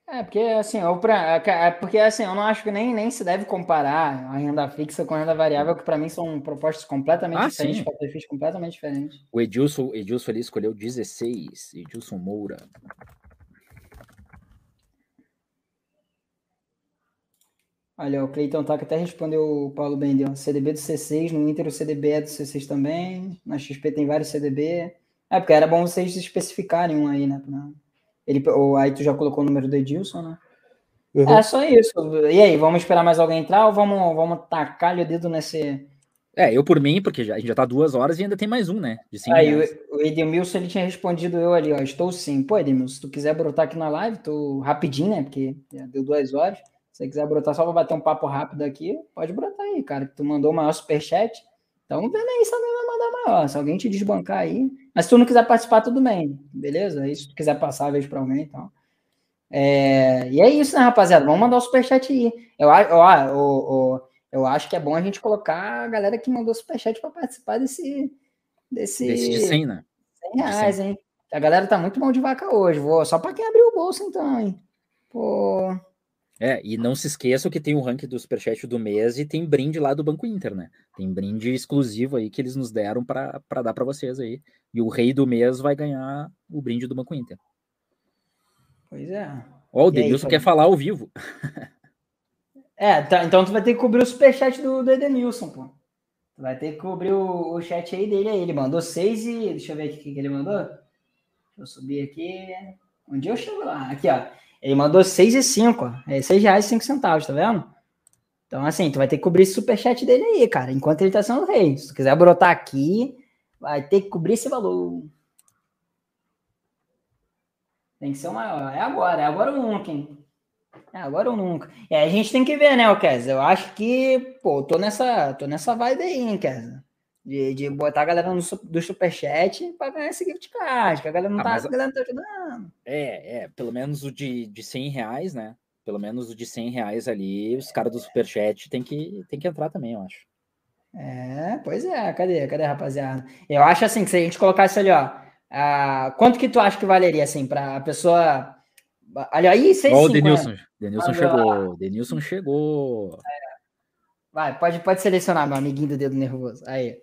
É, porque assim, eu pra, é, é porque assim, eu não acho que nem, nem se deve comparar a renda fixa com a renda variável, que para mim são propostas completamente ah, diferentes, perfis completamente diferentes. O Edilson, Edilson ali escolheu 16, Edilson Moura. Olha, o Cleiton Taca até respondeu o Paulo Bendel. CDB do C6, no Inter o CDB é do C6 também, na XP tem vários CDB. É, porque era bom vocês especificarem um aí, né? Pra... Ele, ou, aí tu já colocou o número do Edilson, né? Uhum. É só isso. E aí, vamos esperar mais alguém entrar ou vamos, vamos tacar o dedo nesse, É, eu por mim, porque já, a gente já tá duas horas e ainda tem mais um, né? De Aí o, o Edmilson ele tinha respondido eu ali, ó. Estou sim. Pô, Edmilson, se tu quiser brotar aqui na live, tô rapidinho, né? Porque já deu duas horas. Se você quiser brotar só pra bater um papo rápido aqui, pode brotar aí, cara. Que tu mandou o maior superchat. Então vendo aí se alguém vai mandar maior. Se alguém te desbancar aí. Mas se tu não quiser participar, tudo bem. Beleza? Aí se tu quiser passar vez pra alguém e então. tal. É, e é isso, né, rapaziada? Vamos mandar o superchat aí. Eu, eu, eu, eu acho que é bom a gente colocar a galera que mandou superchat para participar desse. Desse, desse de 100, né? 100 reais, hein? A galera tá muito mão de vaca hoje. Vou só para quem abriu o bolso, então, hein? Pô. É, e não se esqueçam que tem o ranking do Superchat do mês e tem brinde lá do Banco Inter, né? Tem brinde exclusivo aí que eles nos deram para dar para vocês aí. E o rei do mês vai ganhar o brinde do Banco Inter. Pois é. Ó, o Denilson quer falar ao vivo. É, tá, então tu vai ter que cobrir o superchat do, do Edenilson, pô. Tu vai ter que cobrir o, o chat aí dele aí. Ele mandou seis e. Deixa eu ver aqui o que ele mandou. Deixa eu subir aqui. Onde eu chego lá? Aqui, ó. Ele mandou seis e cinco, ó. É seis reais e cinco centavos, tá vendo? Então, assim, tu vai ter que cobrir esse superchat dele aí, cara, enquanto ele tá sendo rei. Se tu quiser brotar aqui, vai ter que cobrir esse valor. Tem que ser o maior. É agora, é agora ou nunca, hein? É agora ou nunca. E aí a gente tem que ver, né, Kess? Eu acho que, pô, tô nessa, tô nessa vibe aí, hein, Kess? De, de botar a galera no, do superchat pra ganhar esse gift card, que a galera não, ah, tá, a galera não tá ajudando. É, é, pelo menos o de, de 100 reais, né? Pelo menos o de 100 reais ali, os caras do superchat tem que, tem que entrar também, eu acho. É, pois é, cadê, cadê, rapaziada? Eu acho assim, que se a gente colocasse ali, ó, ah, quanto que tu acha que valeria, assim, para a pessoa. Olha aí, 6,50. Ó, o Denilson. Denilson chegou. Denilson chegou. Vai, pode, pode selecionar, meu amiguinho do dedo nervoso. Aí.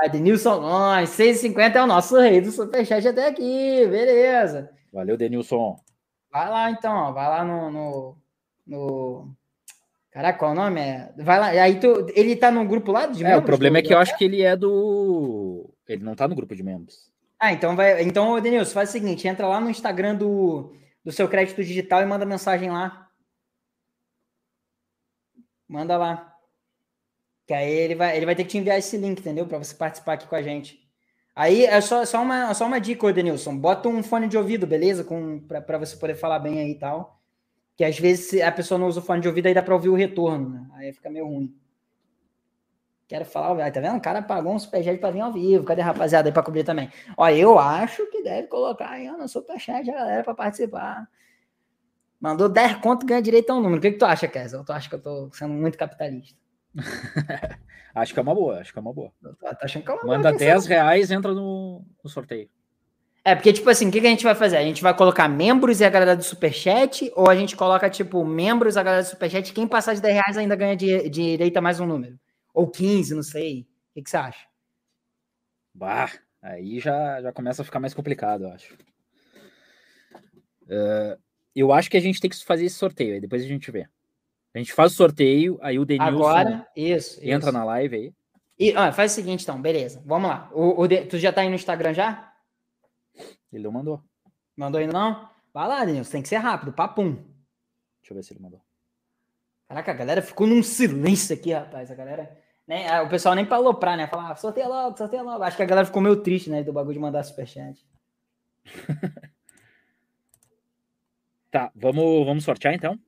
Aí, Denilson Gomes, 6,50 é o nosso rei do Superchat até aqui, beleza. Valeu, Denilson. Vai lá então, ó, vai lá no, no, no Caraca, qual o nome? É... Vai lá. Aí tu... ele tá no grupo lá de É, o problema é que eu acho que ele é do. Ele não tá no grupo de membros. Ah, então vai. Então, Denilson, faz o seguinte: entra lá no Instagram do, do seu crédito digital e manda mensagem lá. Manda lá. Que aí ele vai, ele vai ter que te enviar esse link, entendeu? Para você participar aqui com a gente. Aí é só, só, uma, só uma dica, Denilson. Bota um fone de ouvido, beleza? Para você poder falar bem aí e tal. Que às vezes a pessoa não usa o fone de ouvido, aí dá para ouvir o retorno, né? Aí fica meio ruim. Quero falar, tá vendo? O cara pagou um superchat para vir ao vivo. Cadê a rapaziada aí para cobrir também? Ó, eu acho que deve colocar aí no superchat a galera para participar. Mandou 10 conto ganha direito a um número. O que, que tu acha, Kessel? Tu acha que eu tô sendo muito capitalista? acho que é uma boa, acho que é uma boa. Tá achando que é uma Manda boa, 10 reais, entra no, no sorteio. É, porque, tipo assim, o que, que a gente vai fazer? A gente vai colocar membros e a galera do Superchat, ou a gente coloca, tipo, membros, a galera do Superchat, quem passar de 10 reais ainda ganha de, direito a mais um número? Ou 15, não sei. O que, que você acha? Bah, aí já, já começa a ficar mais complicado, eu acho. Uh, eu acho que a gente tem que fazer esse sorteio, aí depois a gente vê. A gente faz o sorteio, aí o Denilson Agora, isso, entra isso. na live aí. E, ó, faz o seguinte, então, beleza. Vamos lá. O, o tu já tá aí no Instagram já? Ele não mandou. Mandou ainda não? Vai lá, Denilson, tem que ser rápido, papum. Deixa eu ver se ele mandou. Caraca, a galera ficou num silêncio aqui, rapaz. A galera. Né, o pessoal nem pra aloprar, né? Falar, ah, sorteia logo, sorteia logo. Acho que a galera ficou meio triste, né? Do bagulho de mandar superchat. tá, vamos, vamos sortear então?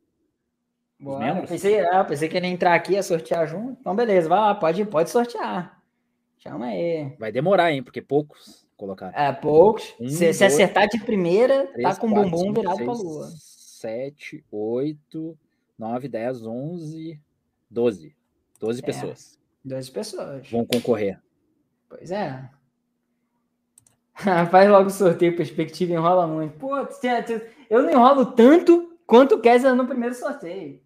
Bora, pensei, ah, pensei que ele ia entrar aqui, ia sortear junto. Então, beleza, vai lá, pode, pode sortear. Chama aí. Vai demorar, hein? Porque poucos colocar. É, poucos. Um, se, dois, se, acertar de primeira, três, tá com o bumbum virado seis, pra lua. 7, 8, 9, 10, 11, 12. 12 é, pessoas. 12 pessoas. Vão concorrer. Pois é. Faz logo o sorteio, perspectiva enrola muito. Pô, eu não enrolo tanto quanto o Kessler no primeiro sorteio.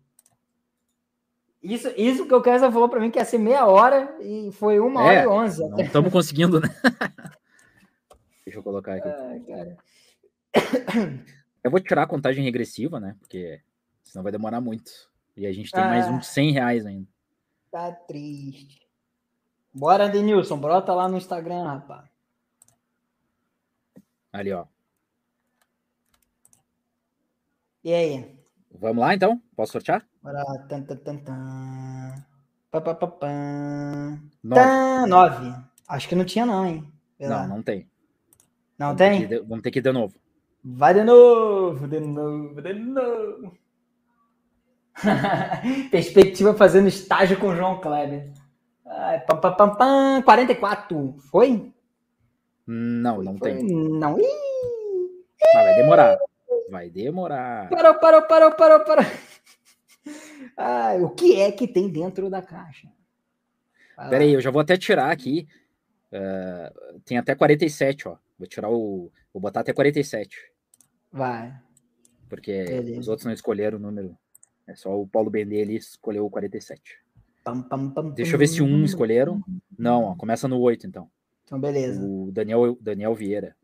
Isso, isso que o Kessler falou para mim que ia ser meia hora e foi uma hora é, e onze. Estamos conseguindo, né? Deixa eu colocar aqui. eu vou tirar a contagem regressiva, né? Porque senão vai demorar muito. E a gente tem ah, mais uns 100 reais ainda. Tá triste. Bora, Denilson, brota lá no Instagram, rapaz. Ali, ó. E aí? Vamos lá, então? Posso sortear? Bora. Tan, tan, tan, tan. Pá, pá, pá, pá. Nove. Tá, nove. Acho que não tinha, não, hein? Vê lá. Não, não tem. Não Vamos ter tem? que ir de- Vamos ter que ir de novo. Vai de novo, de novo, de novo. Perspectiva fazendo estágio com o João Kleber. Ai, pam, pam, pam, pam, 44. Foi? Não, não Foi? tem. Não. Ih, Mas vai demorar. Vai demorar. parou, parou, parou, parou, parou. Ai, o que é que tem dentro da caixa? Vai lá. Pera aí, eu já vou até tirar aqui. eh, tem até 47, ó. Vou tirar o. Vou botar até 47. Vai. Porque Beleza. os outros não escolheram o número. É só o Paulo Bendê ali escolheu o 47. Pam, pam, pam, Deixa eu ver se um escolheram. Não, ó, começa no 8, então. Então, beleza. O Daniel, Daniel Vieira.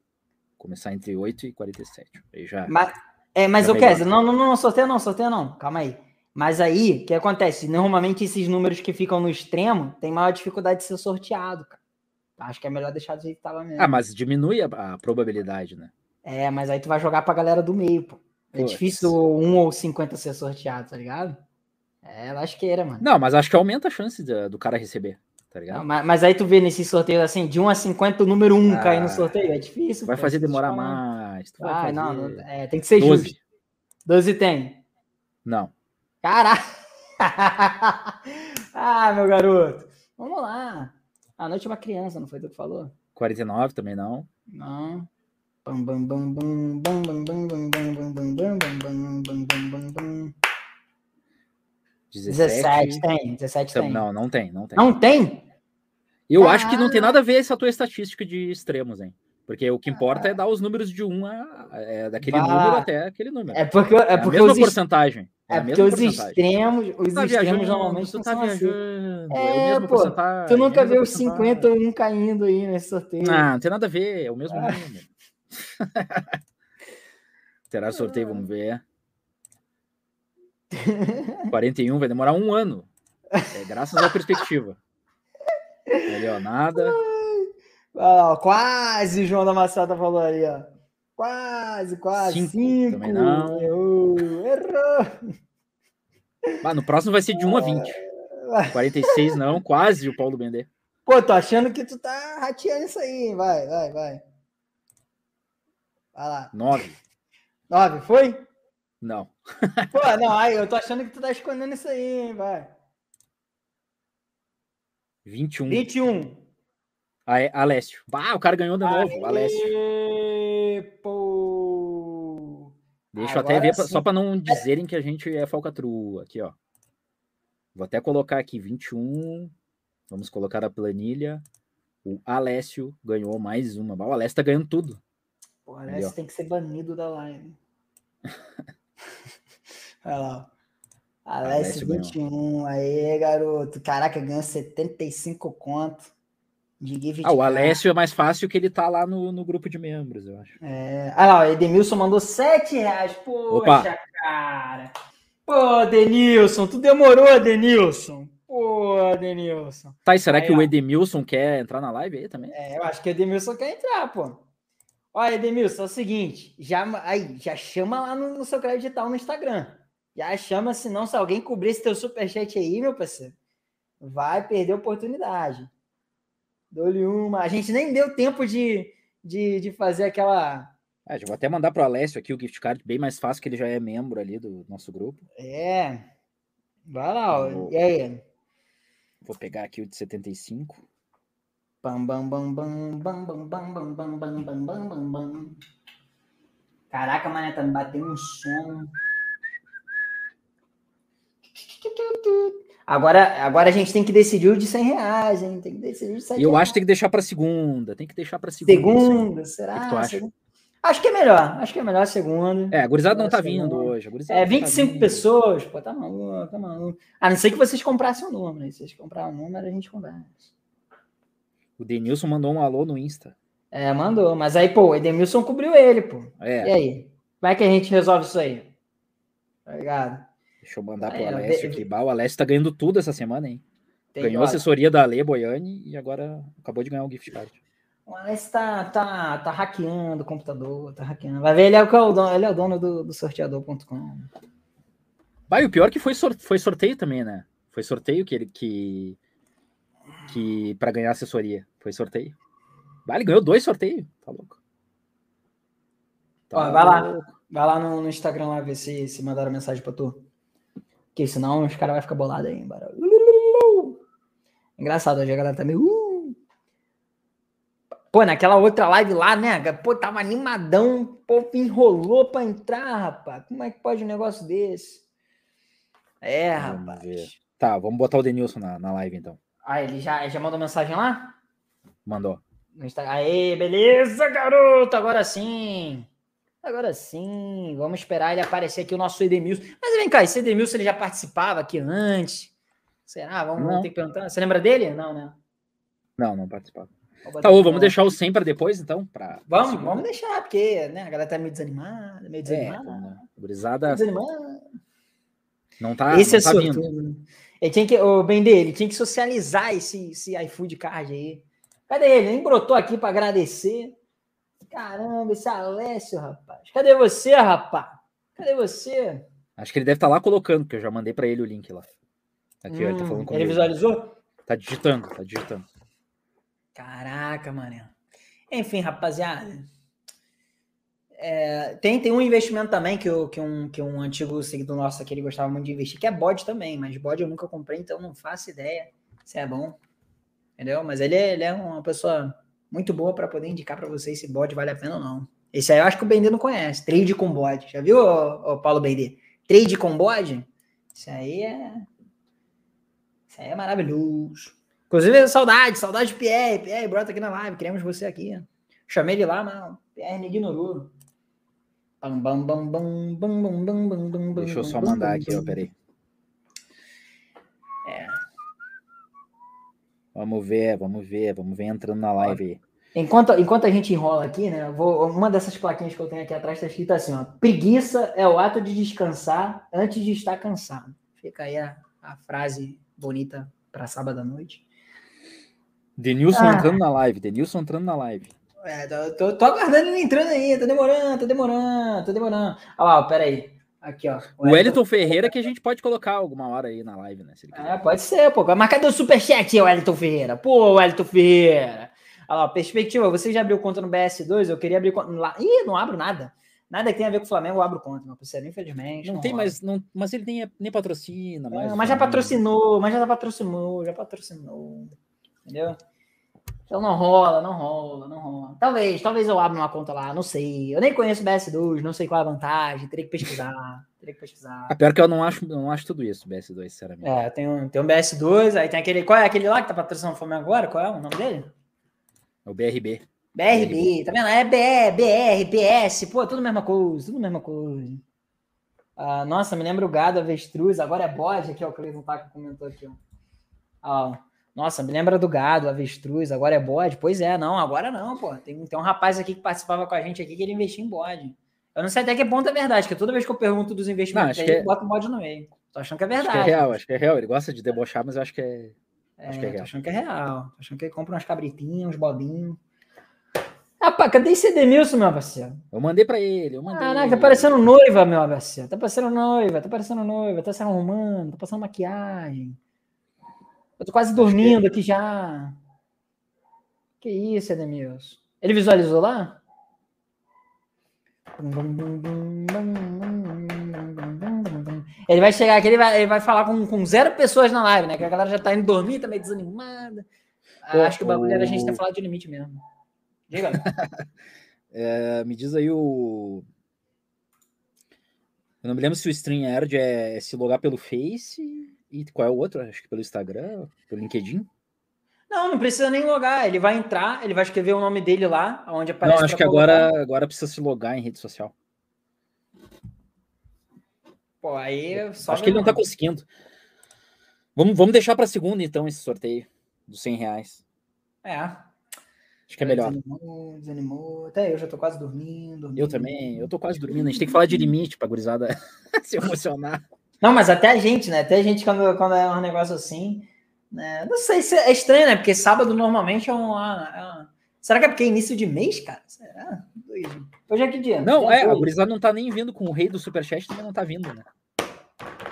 Começar entre 8 e 47. Aí já. Mas, é, mas Já o. Kézia, não, não, não, sorteio não, sorteio não. Calma aí. Mas aí, o que acontece? Normalmente esses números que ficam no extremo tem maior dificuldade de ser sorteado, cara. Acho que é melhor deixar do jeito que tava mesmo. Ah, mas diminui a, a probabilidade, né? É, mas aí tu vai jogar pra galera do meio, pô. É Puts. difícil um ou 50 ser sorteado, tá ligado? É lasqueira, mano. Não, mas acho que aumenta a chance do cara receber, tá Não, ligado? mas, mas aí tu vê nesse sorteio assim, de 1 a 50, o número 1 cair no Ah, sorteio. É difícil. Vai fazer demorar mais. Vai, fazer não, é, tem que ser 12. justo. 12 tem. Não. Caraca! ah, meu garoto. Vamos lá. A noite é uma criança, não foi tu que falou? 49 também não. Não. Bam, bam, bam, bam, bam, bam, bam, bam, bam, bam, bam, bam, bam, bam, bam, bam, bam. 17. 17 tem, 17 tam- tem. Não, não tem, não tem. Não tem? Eu acho que não tem nada a ver essa tua estatística de extremos, hein? Porque o que importa é dar os números de um a, é, daquele Bah. número até aquele número. É porque, é É a porque mesma os, porcentagem. é a porque os extremos, os tá extremos viajando, normalmente tu não tá são assim. viajando. É, É, o mesmo pô. Tu nunca é a vê os 50 porcentagem. um caindo aí nesse sorteio. Não, não tem nada a ver, é o mesmo Ah. número. Terá sorteio, vamos ver. 41 vai demorar um ano. É, graças à perspectiva. Ali, ó, nada. Ó, quase João da Massada falou aí, ó. Quase, quase. Cinco, Cinco. também não. Errou, errou. Ah, no próximo vai ser de 1 a 20. 46 não, quase o Paulo Bendê. Pô, tô achando que tu tá rateando isso aí, hein? Vai, vai, vai. Vai lá. 9. Nove, foi? Não. Pô, não, aí eu tô achando que tu tá escondendo isso aí, hein? Vai. 21. 21. Ah, é, Alessio. Ah, o cara ganhou de novo, Alessio. Aê, pô. Deixa eu Agora até ver, sim. só para não dizerem que a gente é falcatrua. Aqui, ó. Vou até colocar aqui 21. Vamos colocar a planilha. O Alessio ganhou mais uma. O Alessio tá ganhando tudo. Pô, Ali, esse ó. tem que ser banido da live. Olha lá. Alessio Alessio ganhou. 21. Aê, garoto. Caraca, ganhou 75 conto. Ah, o. Alessio é mais fácil que ele tá lá no, no grupo de membros, eu acho. É... Ah lá, o Edenilson mandou 7 reais. Poxa, Opa. cara. Pô, Denilson, tu demorou, Denilson. Pô, Denilson. Tá, e será Aí, que o ó. Edemilson quer entrar na live aí também? É, eu acho que o Edemilson quer entrar, pô. Olha, Edemilson, é o seguinte, já, aí, já chama lá no, no seu crédito digital no Instagram. Já chama, senão se alguém cobrir esse teu superchat aí, meu parceiro, vai perder a oportunidade. Dou-lhe uma. A gente nem deu tempo de, de, de fazer aquela... Já vou até mandar pro Alessio aqui o gift card, bem mais fácil que ele já é membro ali do nosso grupo. É. Vai lá, ó. Vou- E aí? Vou pegar aqui o de 75. Bam, bam, bam, bam, bam, bam, bam, bam, bam, bam, bam, bam, bam, bam. Caraca, mané, tá me batendo um som. Agora, agora a gente tem que decidir o de 100 reais, hein? Tem que decidir o de 100 E eu reais. acho que tem que deixar pra segunda. Tem que deixar pra segunda. Segunda, será? O que tu acha? Segunda? Acho que é melhor. Acho que é melhor a segunda. É, a gurizada não tá Segunda. vindo hoje. a É, não tá 25 vindo. pessoas, pô, tá maluco, tá maluco. A não ser que vocês comprassem o número. aí. Se vocês compraram o número, a gente conversa. O Denilson mandou um alô no Insta. É, mandou. Mas aí, pô, o Edemilson cobriu ele, pô. E É, aí? Como é que a gente resolve isso aí? Tá ligado? deixa eu mandar pro É, Alessio aqui. Bah, o Alessio tá ganhando tudo essa semana, hein? Tem- Ganhou olha, assessoria da Ale Boiani e agora acabou de ganhar um gift card. O Alex tá, tá, tá hackeando o computador, tá hackeando. Vai ver, ele é o, é dono, ele é o dono do, do sorteador.com. E o pior é que foi, sor- foi sorteio também, né? Foi sorteio que ele que que para ganhar assessoria. Foi sorteio. Vale, ganhou dois sorteios. Tá louco. Tá Ó, vai louco. lá. Vai lá no, no, Instagram lá ver se, se mandaram mensagem pra tu. Porque senão os caras vão ficar bolados aí. Embora. Engraçado, hoje a galera tá meio. Uh. Pô, naquela outra live lá, né? Pô, tava animadão. Pô, enrolou pra entrar, rapaz. Como é que pode um negócio desse? É, vamos rapaz. Ver. Tá, vamos botar o Denilson na, na live então. Ah, ele já, já mandou mensagem lá? Mandou. No Instagram. Aê, beleza, garoto! Agora sim! Agora sim, vamos esperar ele aparecer aqui, o nosso Edemilson. Mas vem cá, esse Edemilson ele já participava aqui antes? Será? Vamos, vamos ter que perguntar. Você lembra dele? Não, né? Não, não participava. Tá, ô, vamos deixar o 100 para depois, então? Pra, vamos, vamos deixar, porque né, a galera tá meio desanimada, meio é, desanimada. É, Brisada. Desanimada. Não tá. Esse não é tá sortudo. Ele tinha que, o bem dele, tinha que socializar esse, esse iFood card aí. Cadê ele? Nem brotou aqui para agradecer. Caramba, esse Alessio, rapaz. Cadê você, rapaz? Cadê você? Acho que ele deve estar tá lá colocando, porque eu já mandei para ele o link lá. Aqui, hum, ele tá falando comigo. Ele visualizou? Tá digitando, tá digitando. Caraca, mané. Enfim, rapaziada. É, tem, tem um investimento também que, eu, que, um, que um antigo seguidor nosso aqui ele gostava muito de investir, que é bode também, mas bode eu nunca comprei, então não faço ideia se é bom. Entendeu? Mas ele é, ele é uma pessoa muito boa para poder indicar para vocês se bode vale a pena ou não. Esse aí eu acho que o Bendê não conhece. Trade com bode. Já viu, o Paulo Bendê? Trade com bode? Isso aí é. Isso aí é maravilhoso. Inclusive, saudade, saudade de Pierre. Pierre, brota aqui na live. Queremos você aqui. Chamei ele lá, mas Pierre me ignorou. Deixa eu só mandar aqui, ó, peraí. É. Vamos ver, vamos ver, vamos ver entrando na live. Enquanto, enquanto a gente enrola aqui, né? Vou, uma dessas plaquinhas que eu tenho aqui atrás está escrito assim: ó, preguiça é o ato de descansar antes de estar cansado. Fica aí a, a frase bonita para sábado à noite. Denilson ah. entrando na live, Denilson entrando na live. É, tô, tô, aguardando ele entrando aí, tá demorando, tá demorando, tá demorando. Olha lá, pera aí. Aqui, ó. O Wellington Ferreira que a gente pode colocar alguma hora aí na live, né? é, pode ser, pô. Mas cadê o superchat, Wellington Ferreira? Pô, Wellington Ferreira. Olha lá, perspectiva, você já abriu conta no BS2? Eu queria abrir conta lá. Ih, não abro nada. Nada que tenha a ver com o Flamengo, eu abro conta, meu parceiro, infelizmente. Não, não tem mais, não, mas ele nem, nem patrocina. Mais é, mas já patrocinou, mas já patrocinou, já patrocinou. Entendeu? Então não rola, não rola, não rola. Talvez, talvez eu abra uma conta lá, não sei. Eu nem conheço o BS2, não sei qual é a vantagem, teria que pesquisar. teria que pesquisar. A pior que eu não acho, não acho tudo isso, BS2, sinceramente. É, tem um, tem um BS2, aí tem aquele. Qual é aquele lá que tá patrocinando o Flamengo agora? Qual é o nome dele? É o BRB. BRB, BRB. tá vendo? É BR, BR, BS, pô, tudo a mesma coisa, tudo a mesma coisa. Ah, nossa, me lembra o gado, avestruz, agora é bode, aqui, ó, o Cleiton Taco comentou aqui, ó. ó. Nossa, me lembra do gado, avestruz, agora é bode? Pois é, não, agora não, pô. Tem, tem um rapaz aqui que participava com a gente aqui que ele investia em bode. Eu não sei até que ponto é verdade, porque toda vez que eu pergunto dos investimentos, não, ele é... bota o bode no meio. Tô achando que é verdade. Acho que é real, acho que é real. Ele gosta de debochar, mas eu acho que é. é acho que é real. Tô achando que é real. Tô achando que ele compra umas cabritinhas, uns bodinhos. Rapaz, cadê esse Edemilson, meu parceiro? Eu mandei pra ele, eu mandei. Caraca, tá parecendo noiva, meu parceiro. Tá parecendo noiva, tá parecendo noiva, tá se arrumando, tá passando maquiagem. Eu tô quase dormindo aqui já. Que isso, Edemilson? Ele visualizou lá? Ele vai chegar aqui, ele vai, ele vai falar com, com zero pessoas na live, né? Que a galera já tá indo dormir, tá meio desanimada. Pô, Acho que o bagulho era a gente ter falado de limite mesmo. Diga. é, me diz aí o. Eu não me lembro se o StreamYard é se logar pelo Face e qual é o outro? Acho que pelo Instagram, pelo LinkedIn. Não, não precisa nem logar. Ele vai entrar, ele vai escrever o nome dele lá, onde aparece. Não, acho que agora, agora precisa se logar em rede social. Pô, aí só Acho que ele não tá conseguindo. Vamos, vamos deixar para segunda, então, esse sorteio dos 100 reais. É. Acho que é melhor. Desanimou, desanimou. Até eu já tô quase dormindo, dormindo. Eu também, eu tô quase dormindo. A gente tem que falar de limite pra gurizada se emocionar. Não, mas até a gente, né? Até a gente, quando, quando é um negócio assim, né? Não sei se é estranho, né? Porque sábado normalmente é uma. É uma... Será que é porque é início de mês, cara? Será? Hoje é que dia? Não, é, a gurizada não tá nem vindo com o rei do Superchat, também não tá vindo, né?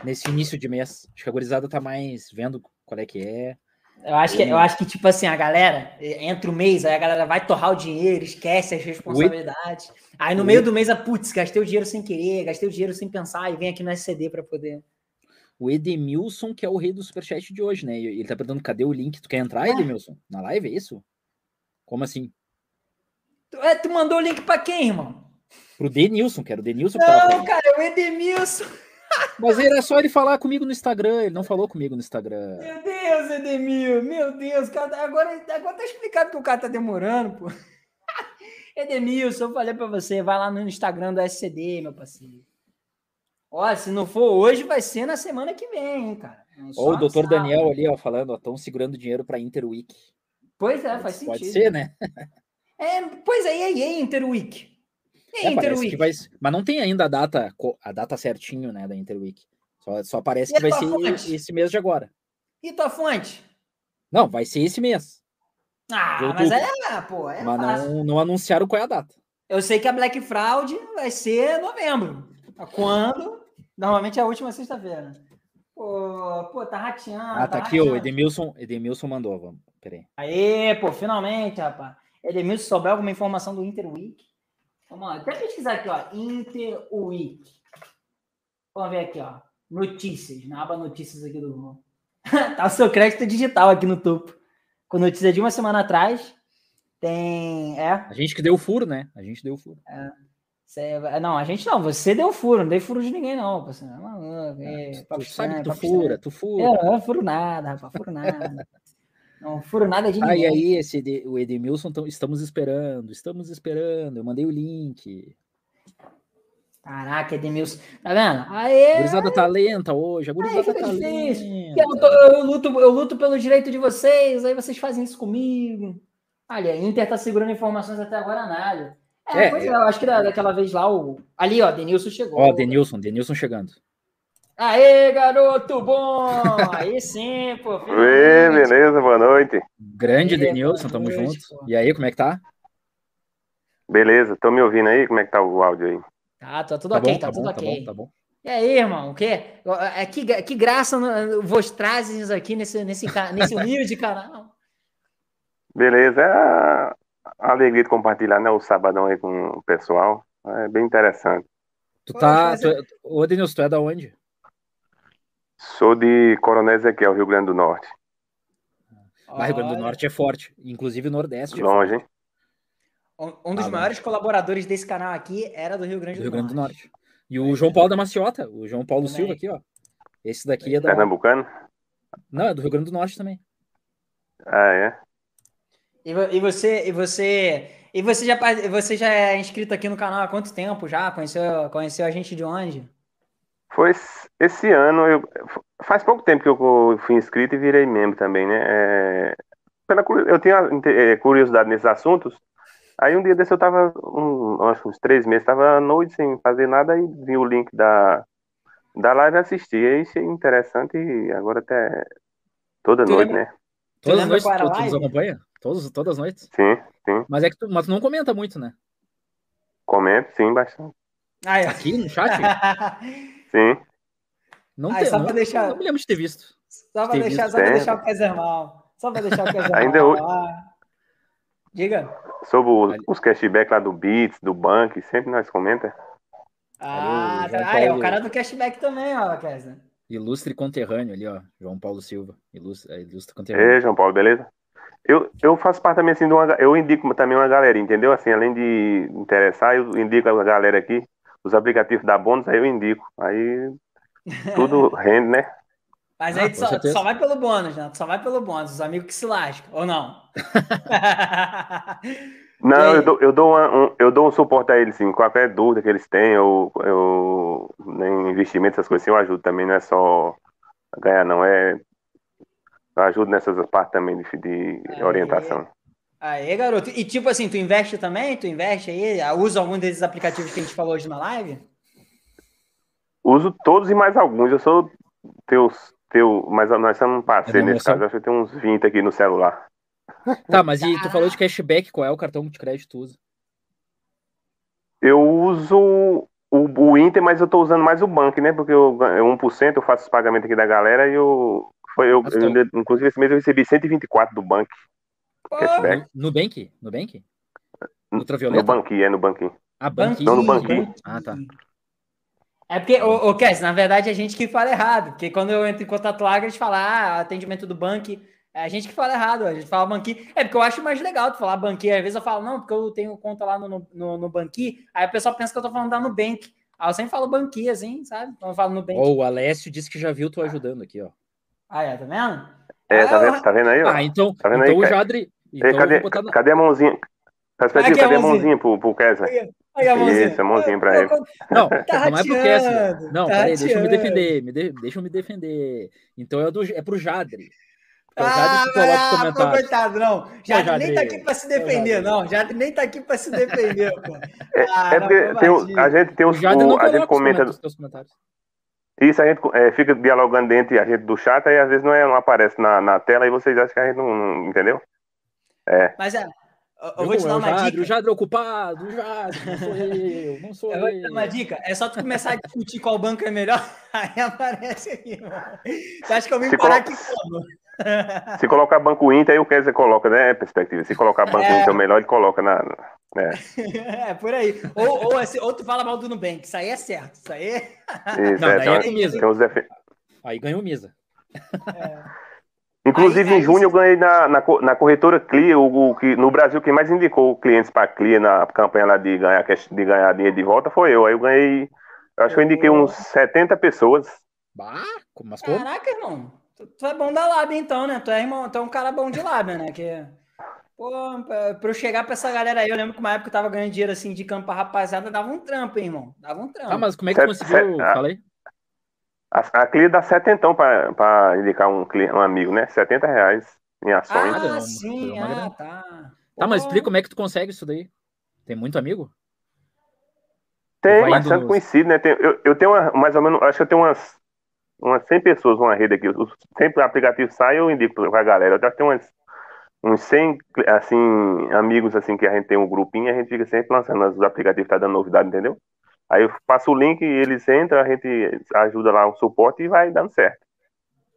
nesse início de mês. Acho que a gurizada tá mais vendo qual é que é. Eu acho, que, eu acho que, tipo assim, a galera, entra o mês, aí a galera vai torrar o dinheiro, esquece as responsabilidades. Aí no meio do mês, a putz, gastei o dinheiro sem querer, gastei o dinheiro sem pensar, e vem aqui no SCD para poder. O Edemilson, que é o rei do superchat de hoje, né? Ele tá perguntando cadê o link. Tu quer entrar, é. Edemilson? Na live, é isso? Como assim? Tu, é, tu mandou o link para quem, irmão? Pro Denilson, que era o Denilson. Não, cara, é o Edemilson. Mas era só ele falar comigo no Instagram, ele não falou comigo no Instagram. Meu Deus, Edemil, meu Deus, cara, agora, agora tá explicado que o cara tá demorando, pô. Edemilson, eu falei pra você, vai lá no Instagram do SCD, meu parceiro. Ó, se não for hoje, vai ser na semana que vem, hein, cara. Ou o doutor Daniel ali, ó, falando, ó, estão segurando dinheiro pra Interweek. Pois é, faz Pode sentido. Pode ser, né? É, pois é, e aí, Interweek? É, Interweek. Vai, mas não tem ainda a data, a data certinho, né, da Interweek. Só, só parece e que vai ser fonte? esse mês de agora. E tua fonte? Não, vai ser esse mês. Ah, mas é, pô, é Mas não, não anunciaram qual é a data. Eu sei que a Black Fraud vai ser novembro. Quando? Normalmente é a última sexta-feira. Pô, pô, tá rateando. Ah, tá, tá aqui, o Edemilson, Edemilson mandou, vamos. Peraí. Aê, pô, finalmente, rapaz. Edemilson, se souber alguma informação do Interweek, Vamos lá, até pesquisar aqui, ó. Interweek. Vamos ver aqui, ó. Notícias, na aba notícias aqui do Google. tá o seu crédito digital aqui no topo. Com notícia de uma semana atrás. Tem. É. A gente que deu furo, né? A gente deu furo. É. Cê, não, a gente não, você deu furo, não dei furo de ninguém, não. Você, é, é, tu sabe que tu fura, tu fura. Eu não furo nada, rapaz, furo nada. Não furo nada de ninguém. Ah, aí, esse, o Edemilson, estamos esperando, estamos esperando. Eu mandei o link. Caraca, Edemilson. Tá vendo? Aê! A gurizada tá lenta hoje, a gurizada tá lenta. Eu, tô, eu, luto, eu luto pelo direito de vocês, aí vocês fazem isso comigo. Olha, a Inter tá segurando informações até agora nada. É, é, pois é, eu acho que daquela vez lá, o... ali, ó, Denilson chegou. Ó, Denilson, Denilson chegando. Aê, garoto bom! Aí sim, pô. Oi, beleza, boa noite. Grande Denilson, tamo noite, junto. Pô. E aí, como é que tá? Beleza, tô me ouvindo aí? Como é que tá o áudio aí? Tá, tá tudo tá ok, bom, tá, tá, tudo bom, ok. Tá bom, tá bom. E aí, irmão, o quê? É, que, que graça vos trazes aqui nesse, nesse, nesse humilde canal. Beleza, é a alegria de compartilhar né, o sabadão aí com o pessoal. É bem interessante. Tu tá. Tu, ô, Denilson, tu é da onde? Sou de Coronel Ezequiel, Rio Grande do Norte. O Rio Grande do Norte é forte, inclusive o Nordeste. É Longe, hein? Um dos ah, maiores bom. colaboradores desse canal aqui era do Rio Grande do, Rio Grande do Norte. E o João Paulo da Maciota, o João Paulo também. Silva aqui, ó. Esse daqui é da. Pernambucano? Não, é do Rio Grande do Norte também. Ah, é? E, e você, e você, e você já, você já é inscrito aqui no canal há quanto tempo já? Conheceu, conheceu a gente de onde? Foi esse ano, eu, faz pouco tempo que eu fui inscrito e virei membro também, né? É, pela, eu tinha é, curiosidade nesses assuntos. Aí um dia desse eu tava, um, acho uns três meses, tava à noite sem fazer nada e vi o link da, da live e assisti. Aí achei interessante e agora até toda tu noite, lembra? né? Todas as noites tu, tu nos acompanha? Todos, todas as noites? Sim, sim. Mas é que tu, mas tu não comenta muito, né? Comento, sim, bastante. Ah, é. Aqui no chat? Sim. Não, ah, tem, só não, deixar... não me lembro de ter visto. Só para deixar, visto. só pra deixar o Kaiser mal. Só para deixar o Kaiser Ainda eu... Diga. Sobre os, os cashback lá do Beats, do Bank, sempre nós comenta. Ah, tá. ah, é o cara do cashback também, ó, Kaiser. Ilustre conterrâneo ali, ó. João Paulo Silva. Ilustre, é, ilustre conterrâneo. Ei, João Paulo, beleza? Eu, eu faço parte também assim de uma. Eu indico também uma galera, entendeu? Assim, além de interessar, eu indico a galera aqui os aplicativos da bônus, aí eu indico. Aí tudo rende, né? Mas aí ah, tu, só, tu só, vai pelo bônus, né? Tu só vai pelo bônus, os amigos que se lascam, ou não? não, eu dou, eu, dou uma, um, eu dou um suporte a eles, sim. Qualquer dúvida que eles têm, eu, eu, em investimento, essas coisas, assim, eu ajudo também, não é só ganhar, não. É, eu ajudo nessas partes também de, de orientação. Aí, garoto. E tipo assim, tu investe também? Tu investe aí? Usa algum desses aplicativos que a gente falou hoje na live? Uso todos e mais alguns. Eu sou teus, teu, mas nós somos um parceiro nesse caso. Eu acho que tem uns 20 aqui no celular. Tá, mas e tu falou de cashback, qual é o cartão de crédito que tu usa? Eu uso o, o Inter, mas eu tô usando mais o banco, né? Porque eu, eu 1% eu faço os pagamentos aqui da galera e eu. Foi, eu, eu- inclusive, esse mês eu recebi 124 do banco. Cashback. Nubank? Nubank? No Ultravioleta? banquinho, é no banquinho. Ah, Banqui. Não, no banquinho. Ah, tá. É porque, ô, ô Cass, na verdade é a gente que fala errado. Porque quando eu entro em contato lá, eles falam, ah, atendimento do banco. É a gente que fala errado, a gente fala banqui. É porque eu acho mais legal tu falar banqui. Às vezes eu falo, não, porque eu tenho conta lá no, no, no banqui. Aí o pessoal pensa que eu tô falando da Nubank. Aí eu sempre falo banqui, assim, sabe? Quando eu falo Nubank. Ó, o Alessio disse que já viu tu ajudando aqui, ó. Ah, é, tá vendo? É, tá vendo, tá vendo aí, ó? Ah, então, Tá vendo então aí, o? Jadre. Então cadê, na... cadê a mãozinha? A cadê a mãozinha. mãozinha pro, pro Kessler? Aí, aí a mãozinha. Isso, a mãozinha pra ele. Não, Tá não é pro Kessler. Não, tá peraí, deixa eu me defender. Me de- Deixa eu me defender. Então é, do, é pro Jadre. É o Ah, Jadre ah, pô, coitado, não. Já Jadre. nem tá aqui pra se defender, Jadre. não. Já nem tá aqui pra se defender, pô. Ah, É porque tem, o- a gente tem O os. Jadre o- não a gente comenta. os comentários. Isso a gente é, fica dialogando dentro a gente do chat, aí às vezes não, é, não aparece na, na tela e vocês acham que a gente não, não- entendeu? Mas é, eu, eu vou te dar é o uma Jadre, dica. O Jadre é ocupado, o Jadre, não sou eu, não sou Eu vou te dar eu. uma dica. É só tu começar a discutir qual banco é melhor, aí aparece aqui, mano. Você acha que eu vim Se parar colo- aqui como? Se colocar banco Inter, aí o Kessler coloca, né? Perspectiva. Se colocar banco É. Inter melhor, ele coloca na. é, É, por aí. Ou, ou, assim, ou tu fala mal do Nubank, isso aí é certo. Isso aí é... isso, Não, é, daí tem, é com Misa. tem uns defe- Aí ganhou Misa. Inclusive, em junho você- eu ganhei na, na, na corretora Clear, o, o que no Brasil quem mais indicou clientes para Clear na campanha lá de ganhar, de ganhar dinheiro de volta foi eu. Aí eu ganhei, eu acho que eu indiquei uns 70 pessoas. Bah, como- mas como? Caraca, irmão. Tu, tu é bom da lábia, então, né? Tu é, irmão, tu é um cara bom de lábia, né? Que, pô, pra, pra eu chegar pra essa galera aí, eu lembro que uma época eu tava ganhando dinheiro assim de campo pra rapaziada, dava um trampo, hein, irmão. Dava um trampo. Ah, mas como é que tu Sete- conseguiu? ah. Fala aí. A, a Clear dá setentão para indicar um, cli- um amigo, né? 70 reais em ações. Ah, sim, ah, grana. tá. Tá, mas explica como é que tu consegue isso daí. Tem muito amigo? Tem Vai indo bastante nos- conhecido, né? Tem- eu, eu tenho uma- mais ou menos, acho que eu tenho umas, umas 100 pessoas numa rede aqui. Os- Sempre o aplicativo sai, eu indico pra galera. Eu já tenho umas, uns 100, assim, amigos, assim, que a gente tem um grupinho e a gente fica sempre lançando os aplicativos, tá dando novidade, entendeu? Aí eu passo o link e eles entram, a gente ajuda lá o suporte e vai dando certo.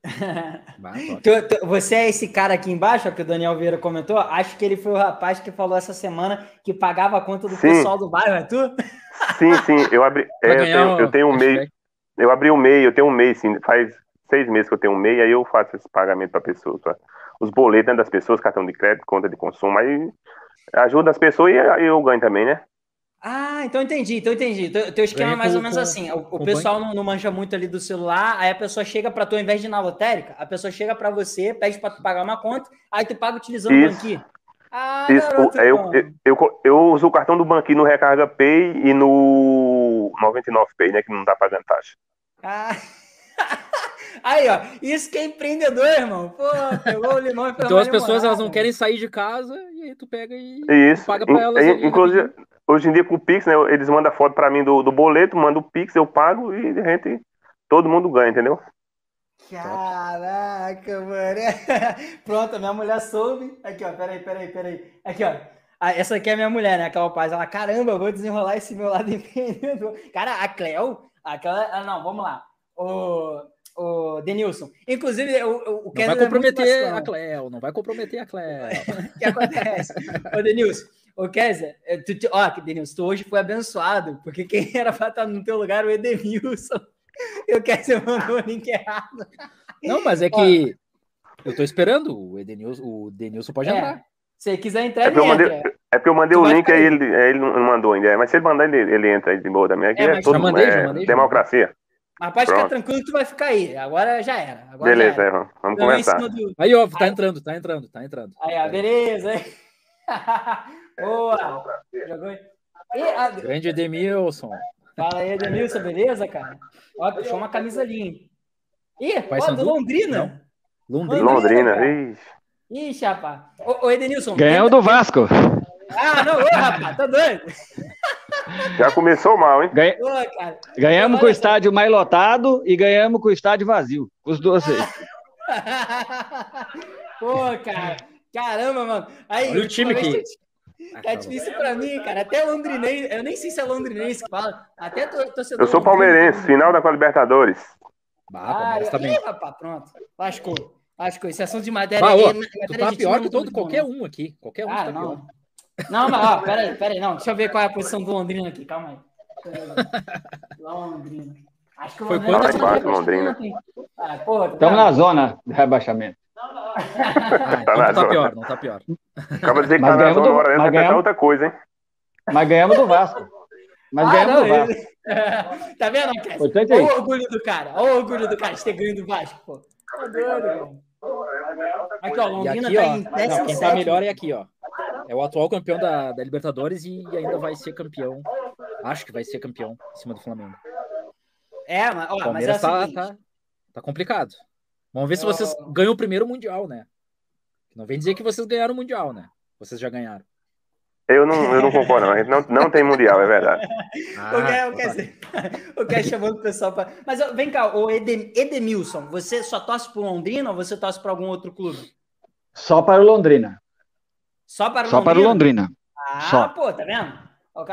Tu- tu- você é esse cara aqui embaixo, que o Daniel Vieira comentou? Acho que ele foi o rapaz que falou essa semana que pagava a conta do Sim. pessoal do bairro, é tu? Sim, sim, eu abri, é, eu, tenho, eu tenho um. MEI, eu abri um MEI, eu tenho um MEI, sim, faz seis meses que eu tenho um MEI, aí eu faço esse pagamento para pessoas, pra- os boletos né, das pessoas, cartão de crédito, conta de consumo, aí ajuda as pessoas e aí eu ganho também, né? Ah, então entendi, então entendi. Teu, teu esquema é mais com- ou menos com- assim. O, o pessoal não, não manja muito ali do celular, aí a pessoa chega para tu, ao invés de ir na lotérica, a pessoa chega para você, pede para tu pagar uma conta, aí tu paga utilizando o Isso. banquinho. Ah, Isso, garoto, eu, bom. eu, eu, eu uso o cartão do banquinho no Recarga Pay e no 99 Pay, né, que não tá pagando taxa. Ah. Aí, ó, isso que é empreendedor, irmão. Pô, pegou o limão e Então as pessoas elas não querem sair de casa e aí tu pega e Isso, paga pra elas. ali, inclusive. Hoje em dia com o Pix, né, eles mandam foto para mim do, do boleto, manda o Pix, eu pago e a gente, todo mundo ganha, entendeu? Caraca, mano. Pronto, a minha mulher soube. Aqui, ó, peraí, peraí, peraí. Aqui, ó. Ah, essa aqui é a minha mulher, né? Aquela paz. Ela, caramba, eu vou desenrolar esse meu lado empreendedor. Cara, a Cleo, aquela. Ah, não, vamos lá. O, o Denilson. Inclusive, o, o, Não vai é comprometer vacilão. a Cleo, não vai comprometer a Cleo. O que acontece? Ô, Denilson, ô, Kézia, eh, tu, te- ó, Denilson, tu hoje foi abençoado, porque quem era pra estar no teu lugar o Edenilson. E o Kézia mandou o link errado. Não, mas é que eu tô esperando. O Edenilson, o Denilson pode É, entrar. Se quiser entrar, É ele eu mandei, entra. é porque eu mandei Tu o link, aí ele, ele não mandou ainda, mas se ele mandar, ele, ele entra aí de boa também. Aqui É, é, todo, já mandei, já é mandei, já democracia. Mas pode ficar tranquilo que tu vai ficar aí. Agora já era. Agora Beleza, já é, era. vamos, conversar. cima do- Aí, ó, tá entrando, tá entrando, tá entrando. Aí, ó, beleza. hein? Boa. Jogou. E, a- Grande Edemilson. Fala aí, Edenilson, beleza, cara? Ó, puxou uma camisa ali, hein? Ih, ó, do Londrina. Londrina. Londrina, Londrina, ixi. Rapaz. Ô, ô Edenilson. Ganhamos tenta- do Vasco. Ah, não, ô, rapaz, tá doido? Já começou mal, hein? Ganha- Ô, cara. Ganhamos com o estádio mais lotado e ganhamos com o estádio vazio. Os dois. aí. Pô, cara. Caramba, mano. Aí, Olha o time que- Tá tá difícil pra mim, cara. Até londrinense, eu nem sei se é londrinense que fala. Até to- torcedor. Eu sou palmeirense, final da Copa Libertadores. Bah, Ah, Palmeiras eu... também. Ih, rapaz, pronto. Lascou. Lascou. Esse assunto de matéria. Bah, ô, aí, tu matéria tá pior que não todo qualquer não. um aqui. Qualquer um Ah, tá pior. não. Não, mas ó, peraí, peraí, não. Deixa eu ver qual é a posição do Londrina aqui, calma aí. Londrina. Acho que o Foi Londrina quanto? tá Londrina. Ah, tá Estamos vendo? na zona de rebaixamento. Ah, Tá então não tá pior, não tá pior. Acaba de dizer que Mas tá na ganhamos zona do- hora mas dessa, é ganhamos- outra coisa, hein? Mas ganhamos do Vasco. Mas Ah, ganhamos não, do Vasco. ele- tá vendo, Olha é o isso. orgulho do cara. Olha o orgulho do cara de ter ganho do Vasco, pô. Tá doido, mano. Aqui, ó, Londrina aqui, tá ó, em não, 17. quem tá melhor é aqui, ó. É o atual campeão da, da Libertadores e ainda vai ser campeão. Acho que vai ser campeão em cima do Flamengo. É, mas, ó, O mas é Palmeiras o tá, seguinte. tá, tá complicado. Vamos ver se vocês ganham o primeiro Mundial, né? Não vem dizer que vocês ganharam o Mundial, né? Vocês já ganharam. Eu não, eu não concordo, não. A gente não, não tem mundial, é verdade. Ah, o Cass, o Cass- o Cass chamando o pessoal pra. Mas vem cá, o Edem- Edemilson, você só torce pro Londrina ou você torce pra algum outro clube? Só para o Londrina. Só para o Só para o Londrina. Ah, Só. pô, tá vendo?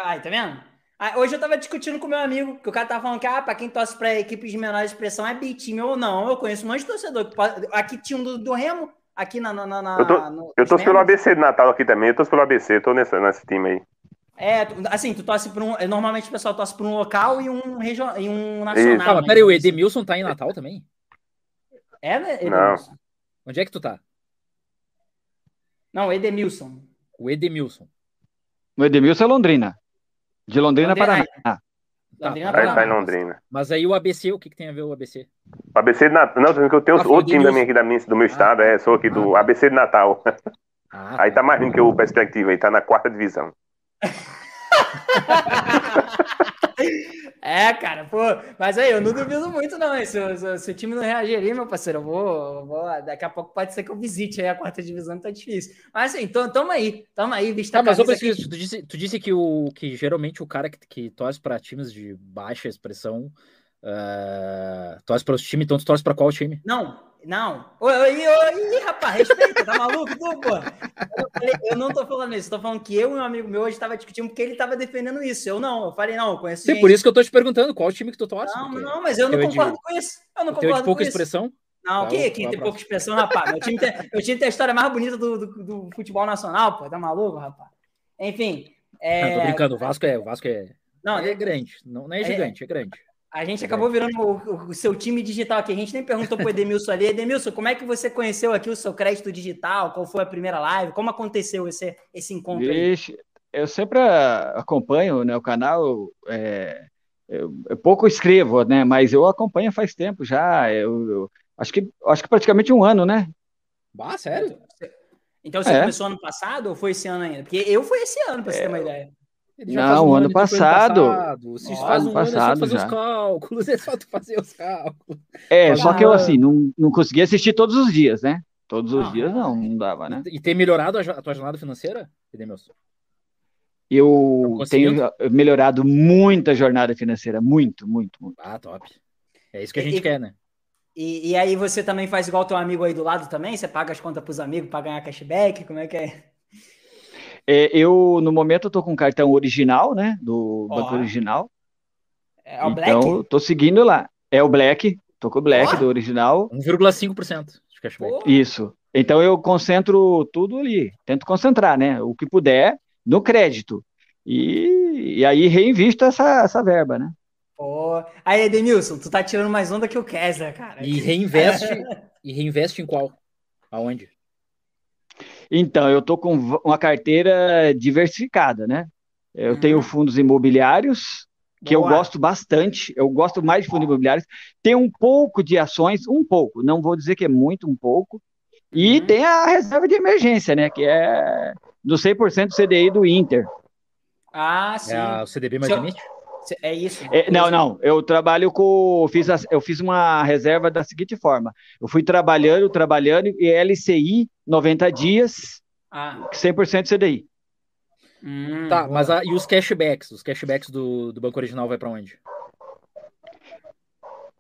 Aí, tá vendo? Ah, hoje eu tava discutindo com meu amigo, que o cara tava falando que, ah, pra quem torce pra equipes de menor expressão é B-time ou não. Eu conheço um monte de torcedor. que pode- Aqui tinha um do, do Remo, aqui na. na, na- Eu tô- no- Eu torço pelo. ABC de Natal aqui também. Eu torço pelo ABC, eu tô nesse, nesse time aí. É, assim, tu torce por um. Normalmente o pessoal torce por um local e um, regional, e um nacional. Isso. Mas né? peraí, o Edemilson tá em Natal também? É, né? Não. Edemilson? Onde é que tu tá? Não, Edemilson. O Edemilson. O Edemilson é Londrina. De Londrina, Londrina, Paraná. Tá, Londrina Aí tá em Paraná. Londrina. Mas aí o ABC, o que, que tem a ver o ABC? O ABC de Natal. Não, que eu tenho Ah, outro time da minha, aqui, da minha, do meu estado, é, sou aqui do ABC de Natal. Ah, Aí tá mais lindo que o Perspectiva, aí tá na quarta divisão. É, cara, pô, mas aí eu não duvido muito, não. Se, se se o time não reagir ali, meu parceiro, eu vou, eu vou- Daqui a pouco pode ser que eu visite aí a quarta divisão, tá difícil. Mas assim, então, tamo aí, tamo aí, vista Tá, mas aqui. Priscila, tu disse, tu disse que, o, que geralmente o cara que, que torce para times de baixa expressão ah, torce para os times, então tu torce para qual time? Não, não. Oi, oi, oi, rapaz, respeita, tá maluco tu, pô? Eu, falei, eu não tô falando isso, tô falando que eu e um amigo meu hoje tava discutindo porque ele tava defendendo isso. Eu não, eu falei, não, eu conheço Sim, gente- por isso que eu tô te perguntando qual time que tu torce. Não, não, mas eu não é de- concordo com isso. Eu não o é concordo de pouca expressão? Não, Tá, que, vamos que pra tem pouca expressão, rapaz. Meu time, tem, meu time tem a história mais bonita do, do, do futebol nacional, pô. Tá maluco, rapaz? Enfim. É... Não, tô brincando, o Vasco é, o Vasco é, Não, é grande, não, não é gigante, é grande. A gente acabou virando o, o- o seu time digital aqui. A gente nem perguntou pro Edemilson ali. Edemilson, como é que você conheceu aqui o seu crédito digital? Qual foi a primeira live? Como aconteceu esse, esse encontro aí? Vixe, eu sempre acompanho né, o canal. é, eu, eu pouco escrevo, né? Mas eu acompanho faz tempo já. Eu, eu acho que acho que praticamente um ano, né? Bah, sério? Então você É. começou ano passado ou foi esse ano ainda? Porque eu fui esse ano, pra você ter uma ideia. Ele Não, faz o ano então foi passado. Se Ó, faz ano um ano, é só passado fazer já. os cálculos, é só tu fazer os cálculos. É, Mas só que eu assim não, não conseguia assistir todos os dias, né? Todos os Ah, dias não, não dava, né? E ter melhorado a, a tua jornada financeira, Edemilson? Eu conseguiu? tenho melhorado muito a jornada financeira, muito, muito, muito. Ah, top. É isso que a E- gente e- quer, né? E, e aí você também faz igual teu amigo aí do lado também? Você paga as contas pros amigos para ganhar cashback? Como é que é? É, eu, no momento, eu tô com o cartão original, né? Do Ó. Banco Original. É o Black? Então, tô seguindo lá. É o Black, tô com o Black Ó. do original. 1,5% de cashback. Pô, Isso. Então eu concentro tudo ali, tento concentrar, né? O que puder no crédito. E, e aí reinvisto essa, essa verba, né? pô. Aí, Edemilson, tu tá tirando mais onda que o Kessler, cara. E reinveste, e reinveste em qual? Aonde? Então, eu tô com uma carteira diversificada, né? Eu Uhum. tenho fundos imobiliários, que eu Boa. gosto bastante, eu gosto mais de fundos imobiliários. Tem um pouco de ações, um pouco, não vou dizer que é muito, um pouco. E Uhum. tem a reserva de emergência, né? Que é do 100% CDI do Inter. Ah, sim. É o CDB mais Seu- limite? É isso. É, não, não, eu trabalho com. Fiz a- eu fiz uma reserva da seguinte forma: eu fui trabalhando, trabalhando, e LCI 90 dias, Ah, 100% CDI. hum, Tá, mas a- e os cashbacks? Os cashbacks do, do banco original vai pra onde?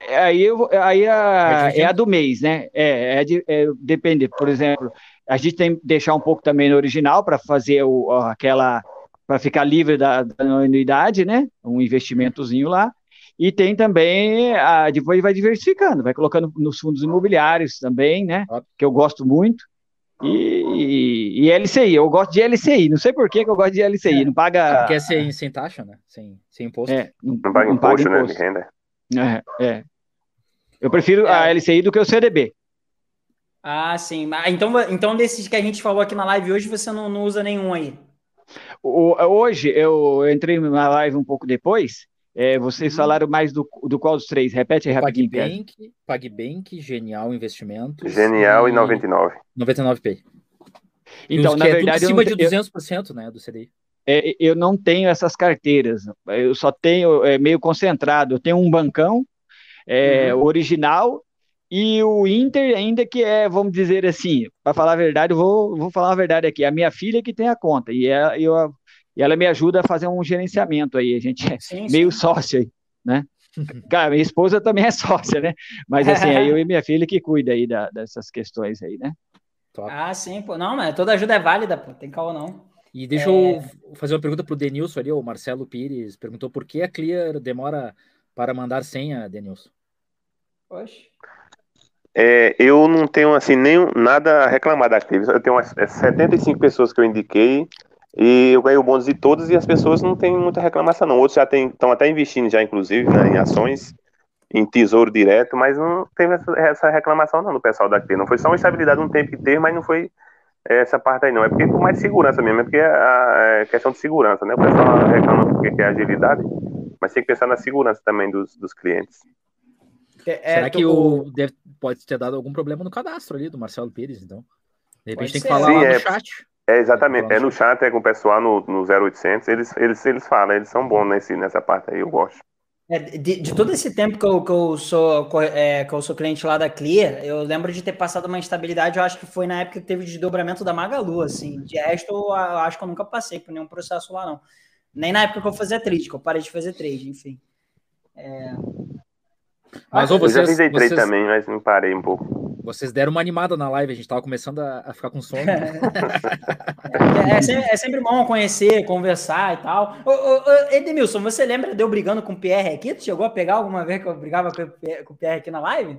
aí, eu, aí a, é a do mês, né? É, é, de, é, depende. Por exemplo, a gente tem que deixar um pouco também no original para fazer o, aquela para ficar livre da, da anuidade, né? Um investimentozinho lá. E tem também, a, depois vai diversificando, vai colocando nos fundos imobiliários também, né? Que eu gosto muito. E, e, LCI, eu gosto de LCI, não sei por que, que eu gosto de LCI, é, não paga. Porque é sem, sem taxa, né? Sem, sem imposto. É, não, não, paga, não imposto, paga imposto, né? De renda. É, é. Eu prefiro é. a LCI do que o CDB. Ah, sim. Então, então, desses que a gente falou aqui na live hoje, você não, não usa nenhum aí? O, hoje, eu entrei na live um pouco depois, é, vocês uhum. falaram mais do, do qual dos três? Repete aí rapidinho. PagBank, PagBank, Genial Investimentos. Genial e, e 99. 99P. Então, na é verdade. acima de 200% eu, né, do CDI. É, eu não tenho essas carteiras. Eu só tenho é, meio concentrado. Eu tenho um bancão é, uhum. original e o Inter, ainda que é, vamos dizer assim, para falar a verdade, eu vou, vou falar a verdade aqui. A minha filha que tem a conta. E é, eu e ela me ajuda a fazer um gerenciamento aí. A gente é sim, meio sim. sócio aí, né? Cara, minha esposa também é sócia, né? Mas assim, aí eu e minha filha que cuida aí da, dessas questões aí, né? Top. Ah, sim, pô. Não, mas toda ajuda é válida, pô. Tem calma não. E deixa é... eu fazer uma pergunta pro Denilson ali, o Marcelo Pires perguntou por que a Clear demora para mandar senha, Denilson? Oxe. É, eu não tenho assim nem nada a reclamar da. Eu tenho umas 75 é, pessoas que eu indiquei e eu ganhei o bônus de todos e as pessoas não têm muita reclamação, não. Outros já estão até investindo, já inclusive, né, em ações, em tesouro direto, mas não teve essa, essa reclamação, não, do pessoal daqui. Não foi só uma estabilidade um tempo que teve, mas não foi essa parte aí, não. É porque por mais segurança mesmo, é porque é, é questão de segurança, né? O pessoal reclama porque é agilidade, mas tem que pensar na segurança também dos, dos clientes. É, Será que o, deve, pode ter dado algum problema no cadastro ali do Marcelo Pires, então? De repente pode tem que falar Sim, lá no é, chat. É, exatamente. É no chat, é com o pessoal no, no 0800. Eles, eles, eles falam, eles são bons nesse, nessa parte aí, eu gosto. É, de, de, todo esse tempo que eu, que eu sou é, que eu sou cliente lá da Clear, eu lembro de ter passado uma instabilidade, eu acho que foi na época que teve o desdobramento da Magalu, assim. De resto, eu, eu acho que eu nunca passei por nenhum processo lá, não. Nem na época que eu fazia trade, que eu parei de fazer trade, enfim. É... Mas, ou vocês, eu já fiz trade vocês... também, mas não parei um pouco. Vocês deram uma animada na live, a gente tava começando a, a ficar com sono. é, é, sempre, é, sempre, bom conhecer, conversar e tal. Ô, ô, ô, Edmilson, você lembra de eu brigando com o PR aqui? Tu chegou a pegar alguma vez que eu brigava com o PR aqui na live?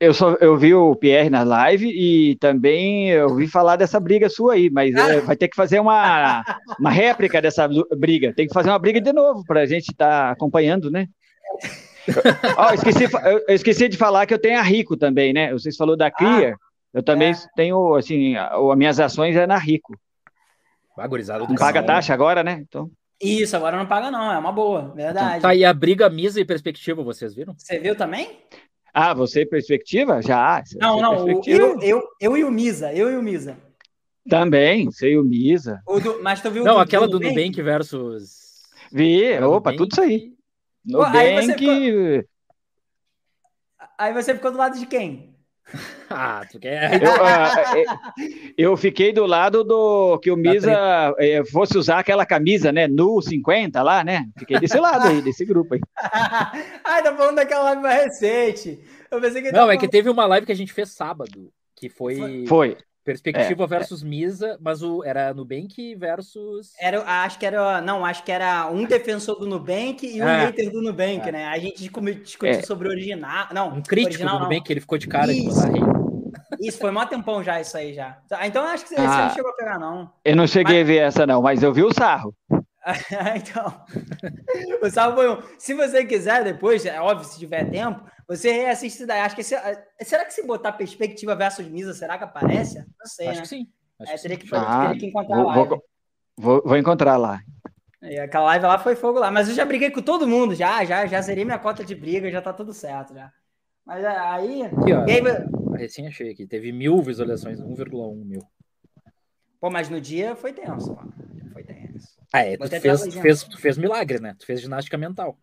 Eu, só, eu vi o Pierre na live e também eu ouvi falar dessa briga sua aí, mas é, vai ter que fazer uma, uma réplica dessa briga. Tem que fazer uma briga de novo para a gente estar tá acompanhando, né? oh, esqueci, eu esqueci de falar que eu tenho a Rico também, né? Vocês falou da Clear. Ah, eu também é. tenho, assim, as minhas ações é na Rico. Vagorizado não paga taxa agora, né? Então. Isso, agora não paga, não, é uma boa, verdade. Tá aí a briga Misa e perspectiva, vocês viram? Você viu também? Ah, você perspectiva? Já. Não, não, eu, eu, eu e o Misa, eu e o Misa. Também, sei o Misa. O do, mas tu viu Não, do, aquela do Nubank, Nubank versus. Vi, opa, Nubank. tudo isso aí. Nubank. Aí você, ficou... aí você ficou do lado de quem? ah, tu quer. Eu, uh, eu, fiquei do lado do que o Misa eh, fosse usar aquela camisa, né? Nu 50 lá, né? Fiquei desse lado aí, desse grupo aí. Ai, tá falando daquela live mais recente. Eu pensei que Não, é falando... que teve uma live que a gente fez sábado, que foi. Foi. Perspectiva é, versus é. Misa, mas o, era Nubank versus. Era, acho que era. Não, acho que era um defensor do Nubank e um é. hater do Nubank, é. né? A gente discutiu é. sobre o original. Não, um crítico original, do Nubank, não. ele ficou de cara isso. de botar rei. Isso, foi mó tempão já, isso aí já. Então acho que você, ah, não chegou a pegar, não. Eu não cheguei mas... a ver essa, não, mas eu vi o sarro. então, o sarro foi um. Se você quiser, depois, é óbvio, se tiver tempo, você reassiste daí. Acho que se, eh, será que se botar perspectiva versus Misa, será que aparece? Não sei. Acho né? que sim. Acho é, teria que, ah, teria que encontrar vou, lá. Vou, vou, vou, encontrar lá. E aquela live lá foi fogo lá. Mas eu já briguei com todo mundo, já, já, já zerei minha cota de briga, já tá tudo certo já. Mas é, aí. Aqui, ó, aí... Recém achei aqui. Teve mil visualizações, 1,1 mil. Pô, mas no dia foi tenso, mano. Ah, é, tu fez, tu fez, tu fez milagre, né? Tu fez ginástica mental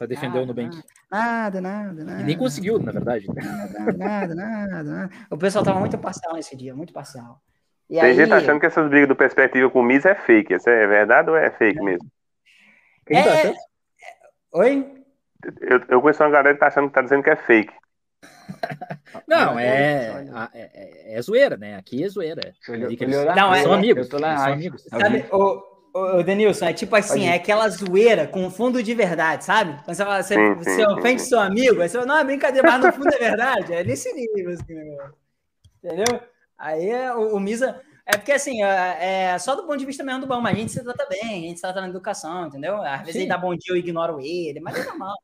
para defender nada, o Nubank. Nada, nada, nada. E nem conseguiu, na verdade. Nada, nada, nada, nada. O pessoal tava muito parcial nesse dia, muito parcial. E Tem aí... gente achando que essas brigas do perspectiva com o Miz é fake. Isso é verdade ou é fake mesmo? Quem tá é... tá Oi? Eu, eu conheço uma galera que tá achando que tá dizendo que é fake. Não, é, é, é, é zoeira, né? Aqui é zoeira. Não, é, são amigos. São amigos. Sabe, o, o Denilson, é tipo assim, é aquela zoeira com fundo de verdade, sabe? Quando você fala, você, sim, você sim, ofende sim. seu amigo, aí você fala, não, é brincadeira, mas no fundo é verdade. É nesse nível, assim, entendeu? Aí o, o Misa. É porque, assim, é, é, só do ponto de vista mesmo do bom, mas a gente se trata bem, a gente se trata na educação, entendeu? Às vezes ele dá bom dia, eu ignoro ele, mas é normal.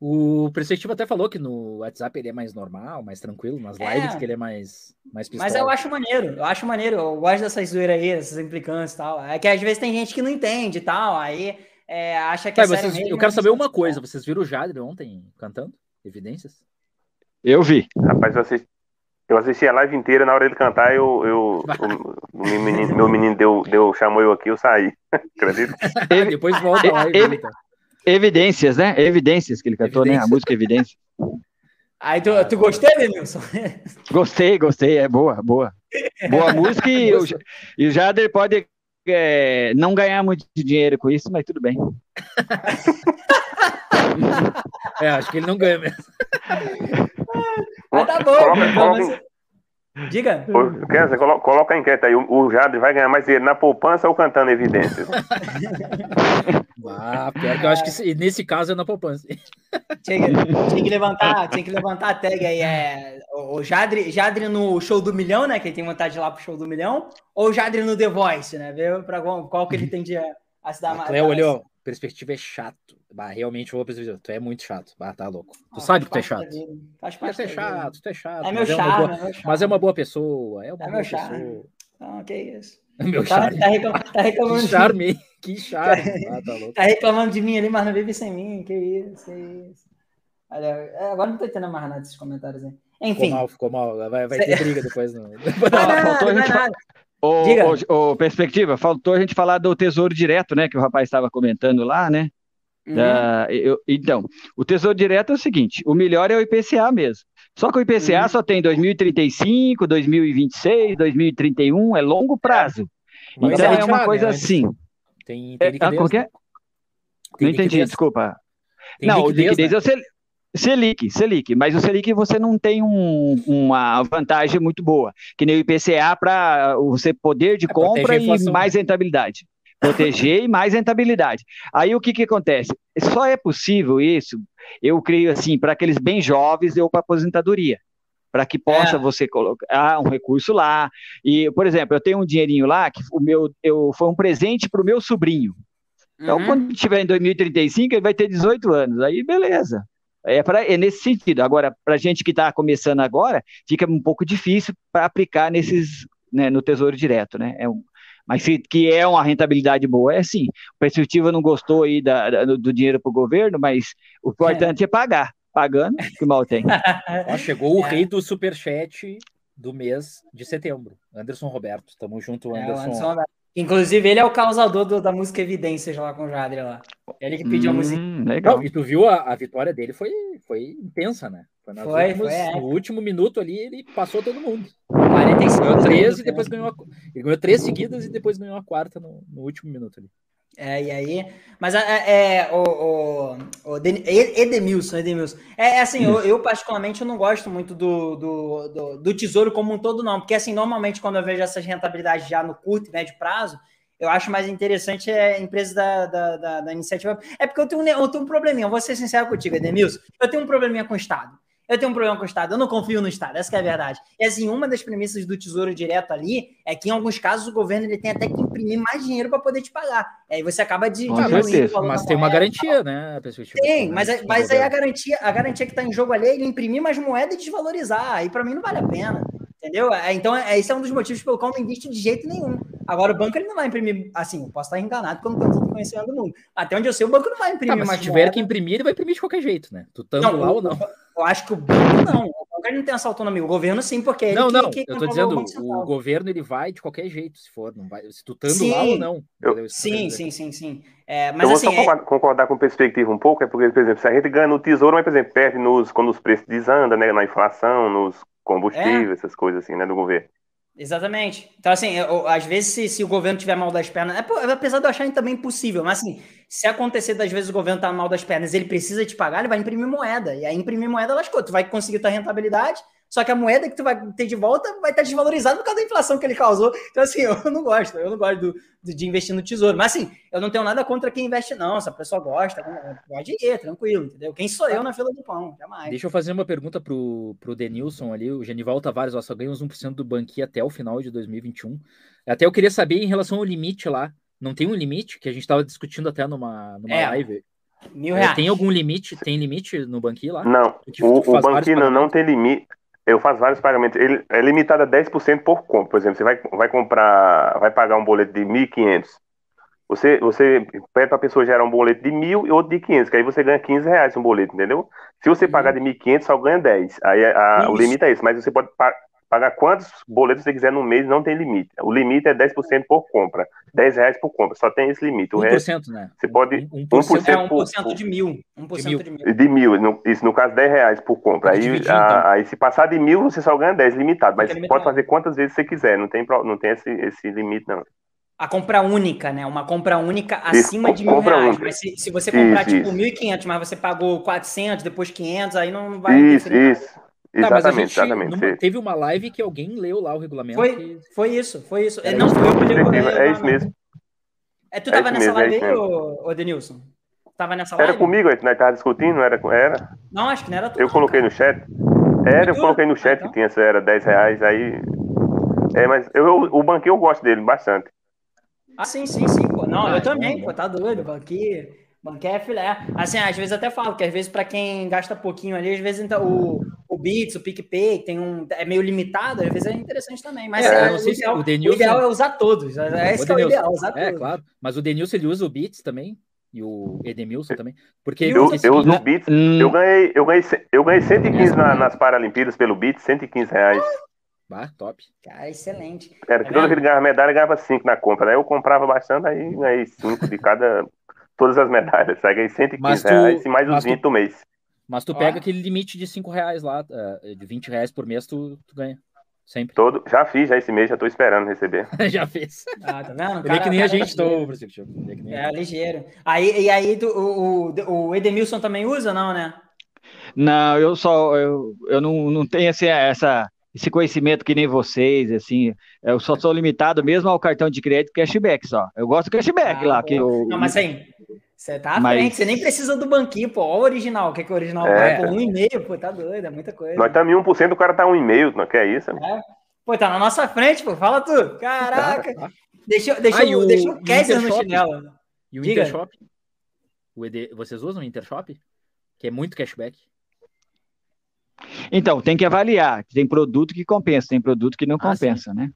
O Perspectiva até falou que no WhatsApp ele é mais normal, mais tranquilo, nas é. lives que ele é mais, mais pistola. Mas eu acho maneiro, eu acho maneiro, eu gosto dessas zoeiras aí, dessas implicâncias e tal. É que às vezes tem gente que não entende e tal, aí é, acha que é vocês, mesmo, Eu quero saber uma coisa, vocês viram o Jadre ontem cantando? Evidências? Eu vi. Rapaz, eu assisti, eu assisti a live inteira, na hora de cantar, eu, eu o, meu menino, meu menino deu, deu, chamou eu aqui, eu saí. Acredita? Depois volta lá e então. Evidências, né? Evidências que ele cantou, Evidências. né? A música Evidências. Aí tu, tu gostei, Denilson? Gostei, gostei, é boa, boa. Boa música e, o, e o Jader pode é, não ganhar muito dinheiro com isso, mas tudo bem. é, acho que ele não ganha mesmo. Mas tá bom. Coloca, coloca, Diga. Kenza, coloca, coloca a enquete aí. O, o Jade vai ganhar mais dinheiro na poupança ou cantando evidências? ah, pior que eu acho que nesse caso é na poupança. Tinha que, tinha que levantar, tinha que levantar a tag aí. É, o Jadre, Jadre no show do milhão, né? Que ele tem vontade de ir lá pro show do milhão, ou o Jadre no The Voice, né? Ver pra qual, qual que ele tem de a se dar mais. É, olhou, perspectiva é chato. Bah, realmente vou perspectiva. Tu é muito chato. Bah, tá louco. Tu ah, sabe que tu é chato. Faz parte tu é chato, tu é chato. É meu charme, é, boa, é Mas é uma boa pessoa. É, uma é boa meu charme. Não, que isso. É meu tá, charme. Tá, reclamando, tá reclamando que charme. Que charme. Ah, tá, louco. tá reclamando de mim ali, mas não vive sem mim. Que isso, que isso. Olha, é, agora não tô entendendo mais nada desses comentários aí. Enfim. Ficou mal, ficou mal. Vai, vai ter briga depois. No... Não, não, não, não, Ô, ô, ô, Perspectiva, faltou a gente falar do Tesouro Direto, né? Que o rapaz estava comentando lá, né? Uhum. Uh, eu, então, o Tesouro Direto é o seguinte: o melhor é o IPCA mesmo. Só que o IPCA uhum. só tem 2035, 2026, 2031, é longo prazo. Mas então é, é uma coisa né? assim. Tem, tem liquidez. É, como que é? Não liquidez. entendi, desculpa. Tem não, liquidez, liquidez né? é o Selic, Selic, mas o Selic você não tem um, uma vantagem muito boa, que nem o IPCA para você poder de é, compra e mais rentabilidade. Proteger e mais rentabilidade. Aí o que, que acontece? Só é possível isso, eu creio assim, para aqueles bem jovens ou para aposentadoria para que possa é. você colocar um recurso lá. E, por exemplo, eu tenho um dinheirinho lá que o meu eu, foi um presente para o meu sobrinho. Então, uhum. quando tiver em 2035, ele vai ter 18 anos. Aí, beleza. É, pra, é nesse sentido. Agora, para gente que está começando agora, fica um pouco difícil para aplicar nesses, né, no Tesouro Direto, né? É um, mas se, que é uma rentabilidade boa, é sim. O Perspectiva não gostou aí da, da, do dinheiro para o governo, mas o importante é, é pagar. Pagando, que mal tem. Ó, chegou o é. rei do superchat do mês de setembro, Anderson Roberto. Tamo junto, Anderson. É, Anderson Inclusive, ele é o causador do, da música Evidências lá com o Jadre lá. Ele que pediu hum, a música. Legal. Não, e tu viu a, a, vitória dele foi, foi intensa, né? Foi, foi, últimos, foi No último minuto ali, ele passou todo mundo. 45 ganhou três e depois ganhou a, Ele ganhou três seguidas e depois ganhou a quarta no, no último minuto ali. É, e aí. Mas é, é o, o, o Edemilson, Edemilson. É, é assim, eu, eu, particularmente eu não gosto muito do, do, do, do, tesouro como um todo, não. Porque assim, normalmente, quando eu vejo essas rentabilidades já no curto e médio prazo, eu acho mais interessante é empresas da, da, da, da iniciativa. É porque eu tenho, eu tenho um probleminha, vou ser sincero contigo, Edemilson. Eu tenho um probleminha com o Estado. Eu tenho um problema com o Estado, eu não confio no Estado, essa é a verdade. E assim, uma das premissas do Tesouro Direto ali é que em alguns casos o governo ele tem até que imprimir mais dinheiro para poder te pagar. E aí você acaba de. Mas, mas tem uma garantia, né? Tem, mas, mas aí a garantia, a garantia que está em jogo ali é ele imprimir mais moeda e desvalorizar. Aí para mim não vale a pena. Entendeu? É, então, é, esse é um dos motivos pelo qual não invisto de jeito nenhum. Agora, o banco ele não vai imprimir, assim, eu posso estar enganado porque eu não tenho todo conhecimento do mundo. Até onde eu sei, o banco não vai imprimir tá, mas se tiver moeda. que imprimir, ele vai imprimir de qualquer jeito, né? Tu estando lá ou não. Eu acho que o banco não. O banco não tem essa autonomia. O governo sim, porque Não, não, que, eu tô dizendo, o, o, governo ele vai de qualquer jeito, se for. Não vai, se tu lá ou não. Eu, sim, sim, sim, sim. É, mas, eu vou assim, só é... concordar com perspectiva um pouco, é porque, por exemplo, se a gente ganha no tesouro, mas, por exemplo, perde nos, quando os preços desandam, né? Na inflação, nos combustíveis, é. essas coisas assim, né, do governo. Exatamente. Então, assim, eu, às vezes, se, se, o governo tiver mal das pernas, é, apesar de eu achar também impossível, mas assim, se acontecer das vezes o governo tá mal das pernas ele precisa te pagar, ele vai imprimir moeda. E aí imprimir moeda lascou. Tu vai conseguir tua rentabilidade, só que a moeda que tu vai ter de volta vai estar desvalorizada por causa da inflação que ele causou. Então, assim, eu não gosto, eu não gosto do, de investir no tesouro. Mas, assim, eu não tenho nada contra quem investe, não. Se a pessoa gosta, pode ir, tranquilo, entendeu? Quem sou eu na fila do pão? Jamais. Deixa eu fazer uma pergunta pro, pro Denilson ali. O Genival Tavares, ó, só ganha uns 1% do banqui até o final de 2021. Até eu queria saber em relação ao limite lá. Não tem um limite que a gente estava discutindo até numa, numa é. live. Mil é, reais. Tem algum limite? Tem limite no banqui lá? Não, o, o banqui não, não tem limite. Eu faço vários pagamentos. Ele é limitado a 10% por compra. Por exemplo, você vai, vai comprar, vai pagar um boleto de 1.500. Você, você pede para a pessoa gerar um boleto de mil e outro de 500, que aí você ganha 15 reais um boleto, entendeu? Se você pagar de 1.500, só ganha 10. Aí a, o limite é esse, mas você pode pagar quantos boletos você quiser no mês, não tem limite. O limite é 10% por compra. 10 reais por compra, só tem esse limite. O 1%, resto, né? Você pode. 1%, 1% é 1% por, de mil. 1% de mil. De mil, de mil no, isso, no caso, 10 reais por compra. Aí, dividir, a, então. aí, se passar de mil, você só ganha 10, limitado. Mas você pode fazer quantas vezes você quiser, não tem, não tem esse, esse limite, não. A compra única, né? Uma compra única acima isso, de mil reais. Única. Mas se, se você comprar, isso, tipo, 1.500, mas você pagou 400, depois 500, aí não vai... Isso, isso. Tá, exatamente, gente, exatamente. Numa, teve uma live que alguém leu lá o regulamento. Foi, que... foi isso, foi isso. É, não foi eu que li É isso mesmo. É, tu tava é nessa mesmo, live é aí, ô, ô Denilson? Tava nessa live? Era comigo, a gente tava discutindo, era? era? Não, acho que não era tu. Eu coloquei cara. no chat. Era, eu coloquei no chat ah, então. que tinha, era 10 reais, aí. É, mas eu, o banquinho eu gosto dele bastante. Ah, sim, sim, sim, pô. Não, ah, eu também, pô, tá doido, banquinho. Banquinho é filé. Assim, às vezes até falo que às vezes para quem gasta pouquinho ali, às vezes então, o, o Bits, o PicPay, tem um, é meio limitado, às vezes é interessante também. Mas é, é, o, ideal, o, Denilson, o, ideal, é usar todos. É, esse é o ideal, usar é, todos. claro. Mas o Denilson ele usa o Bits também. E o Edemilson também. Porque eu, eu uso o Bits. Hum. Eu, ganhei, eu, ganhei, eu ganhei 115 na, nas Paralimpíadas pelo Bits, 115 reais. Bah, top. Cara, excelente. Era que tá toda vez que ganhava medalha, ganhava 5 na compra. Né? Eu comprava bastante, aí ganhei 5 de cada. Todas as medalhas. Aí ganhei 115 tu, reais e mais uns 20 do mês. Mas tu pega aquele limite de 5 reais lá, eh, de 20 reais por mês, tu, tu ganha. Sempre. Todo, já fiz, já esse mês, já tô esperando receber. já fez. Ah, tá vendo? Cara, que nem a gente tô, É, ligeiro. Aí, e aí, tu, o, o, Edemilson também usa, não, né? Não, eu só, eu, eu não, não tenho esse, essa, esse conhecimento que nem vocês, assim, eu só sou limitado mesmo ao cartão de crédito cashback só. Eu gosto do cashback ah, lá. Que eu, não, mas assim, você tá à Mas... frente, você nem precisa do banquinho, pô. Olha o original. O que, é que o original é. vai? Pô, um e-mail, pô, tá doido, é muita coisa. Nós estamos em 1%, o cara tá um e-mail, não quer isso? É. Pô, tá na nossa frente, pô. Fala tu. Caraca. Tá, tá. Deixa, deixa, ah, o, deixa o Kessler no chinelo. E o Diga. Intershop? O ED, vocês usam o Intershop? Que é muito cashback. Então, tem que avaliar. Tem produto que compensa, tem produto que não ah, compensa, sim. né?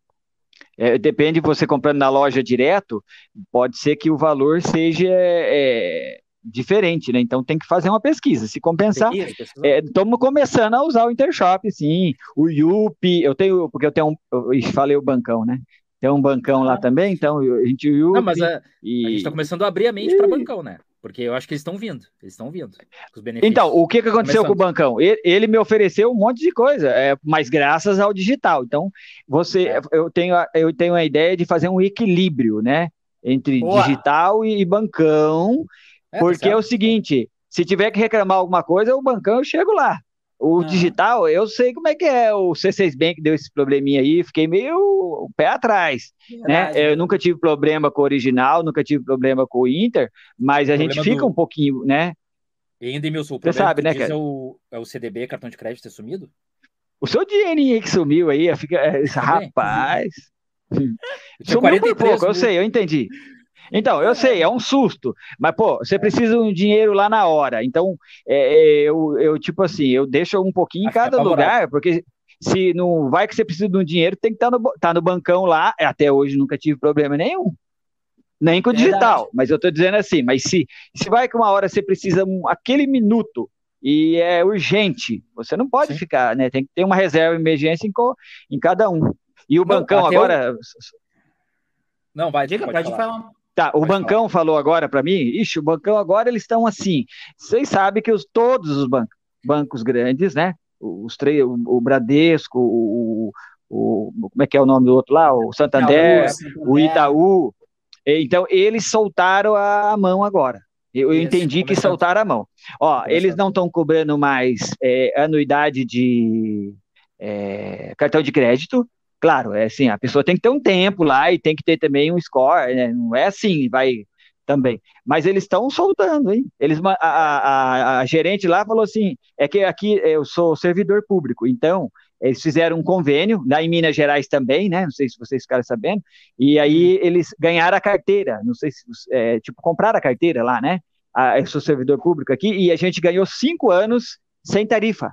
É, depende de você comprando na loja direto, pode ser que o valor seja é, diferente, né? Então tem que fazer uma pesquisa. Se compensar, estamos é, começando a usar o Intershop, sim. O Yupi, eu tenho, porque eu tenho um, eu falei o bancão, né? Tem um bancão ah. lá também, então a gente Yupi, Não, mas a, e... a gente está começando a abrir a mente para bancão, né? Porque eu acho que eles estão vindo. Eles estão vindo. Então, o que, que aconteceu Começando. com o Bancão? Ele, ele, me ofereceu um monte de coisa, é, mas graças ao digital. Então, você, é. eu, tenho, eu tenho a ideia de fazer um equilíbrio, né? Entre Boa. digital e bancão. É, tá porque tá é o seguinte: se tiver que reclamar alguma coisa, o bancão eu chego lá. O ah. digital, eu sei como é que é. O C6 Bank deu esse probleminha aí, fiquei meio o pé atrás. né? Eu nunca tive problema com o original, nunca tive problema com o Inter, mas a gente fica do... um pouquinho, né? E ainda, Emilson, o Você sabe, né, cara? É o, é o CDB, cartão de crédito ter sumido? O seu dinheirinho aí que sumiu aí, fica. É, rapaz. Sumiu por pouco, mil. eu sei, eu entendi. Então, eu sei, é um susto, mas, pô, você precisa de um dinheiro lá na hora. Então, é, é, eu, eu, tipo assim, eu deixo um pouquinho em cada lugar, porque se não vai que você precisa de um dinheiro, tem que estar tá no, tá no bancão lá. Até hoje nunca tive problema nenhum. Nem com o digital, mas eu tô dizendo assim, mas se, se vai que uma hora você precisa um, aquele minuto e é urgente, você não pode Sim. ficar, né? Tem que ter uma reserva de emergência em, em cada um. E o não, bancão agora. Não, vai, diga, pode, pode falar. falar. Tá, o Bancão falar. falou agora para mim, ixi, o Bancão agora eles estão assim. Vocês sabem que os, todos os bancos, bancos grandes, né? Os três, o, o Bradesco, o, o, como é que é o nome do outro lá? O Santander, o Itaú. Então, eles soltaram a mão agora. Eu Isso, entendi que soltaram a mão. Ó, eles não estão cobrando mais é, anuidade de é, cartão de crédito. Claro, é assim, a pessoa tem que ter um tempo lá e tem que ter também um score, né? Não é assim, vai também. Mas eles estão soltando, hein? Eles, a, a, a, gerente lá falou assim: é que aqui eu sou servidor público, então eles fizeram um convênio, lá em Minas Gerais também, né? Não sei se vocês ficaram sabendo, e aí uhum. eles ganharam a carteira, não sei se, é, tipo, compraram a carteira lá, né? Ah, eu sou servidor público aqui, e a gente ganhou cinco anos sem tarifa.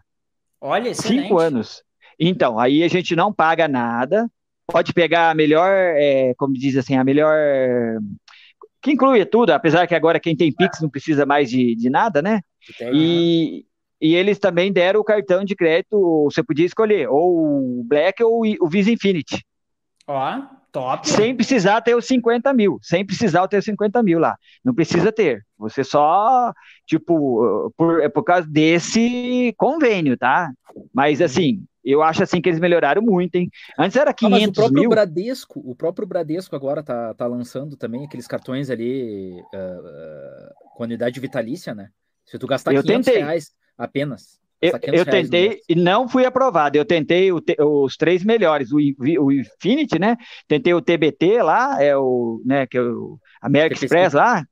Olha, excelente. Cinco anos. Então, aí a gente não paga nada, pode pegar a melhor, é, como diz assim, a melhor que inclui tudo, apesar que agora quem tem Pix não precisa mais de, de nada, né? E, e eles também deram o cartão de crédito, você podia escolher, ou o Black ou o Visa Infinity. Ó, top. Sem precisar ter os 50 mil, sem precisar ter os 50 mil lá. Não precisa ter. Você só, tipo, por, é por causa desse convênio, tá? Mas assim, eu acho assim que eles melhoraram muito, hein? Antes era 500 ah, o próprio mil. Bradesco, o próprio Bradesco agora tá, tá lançando também aqueles cartões ali uh, uh, com unidade vitalícia, né? Se tu gastar eu 500 tentei. reais apenas. Eu, eu tentei e não fui aprovado. Eu tentei o, os três melhores, o, o Infinity, né? Tentei o TBT lá, é o, né, que é o American Express lá.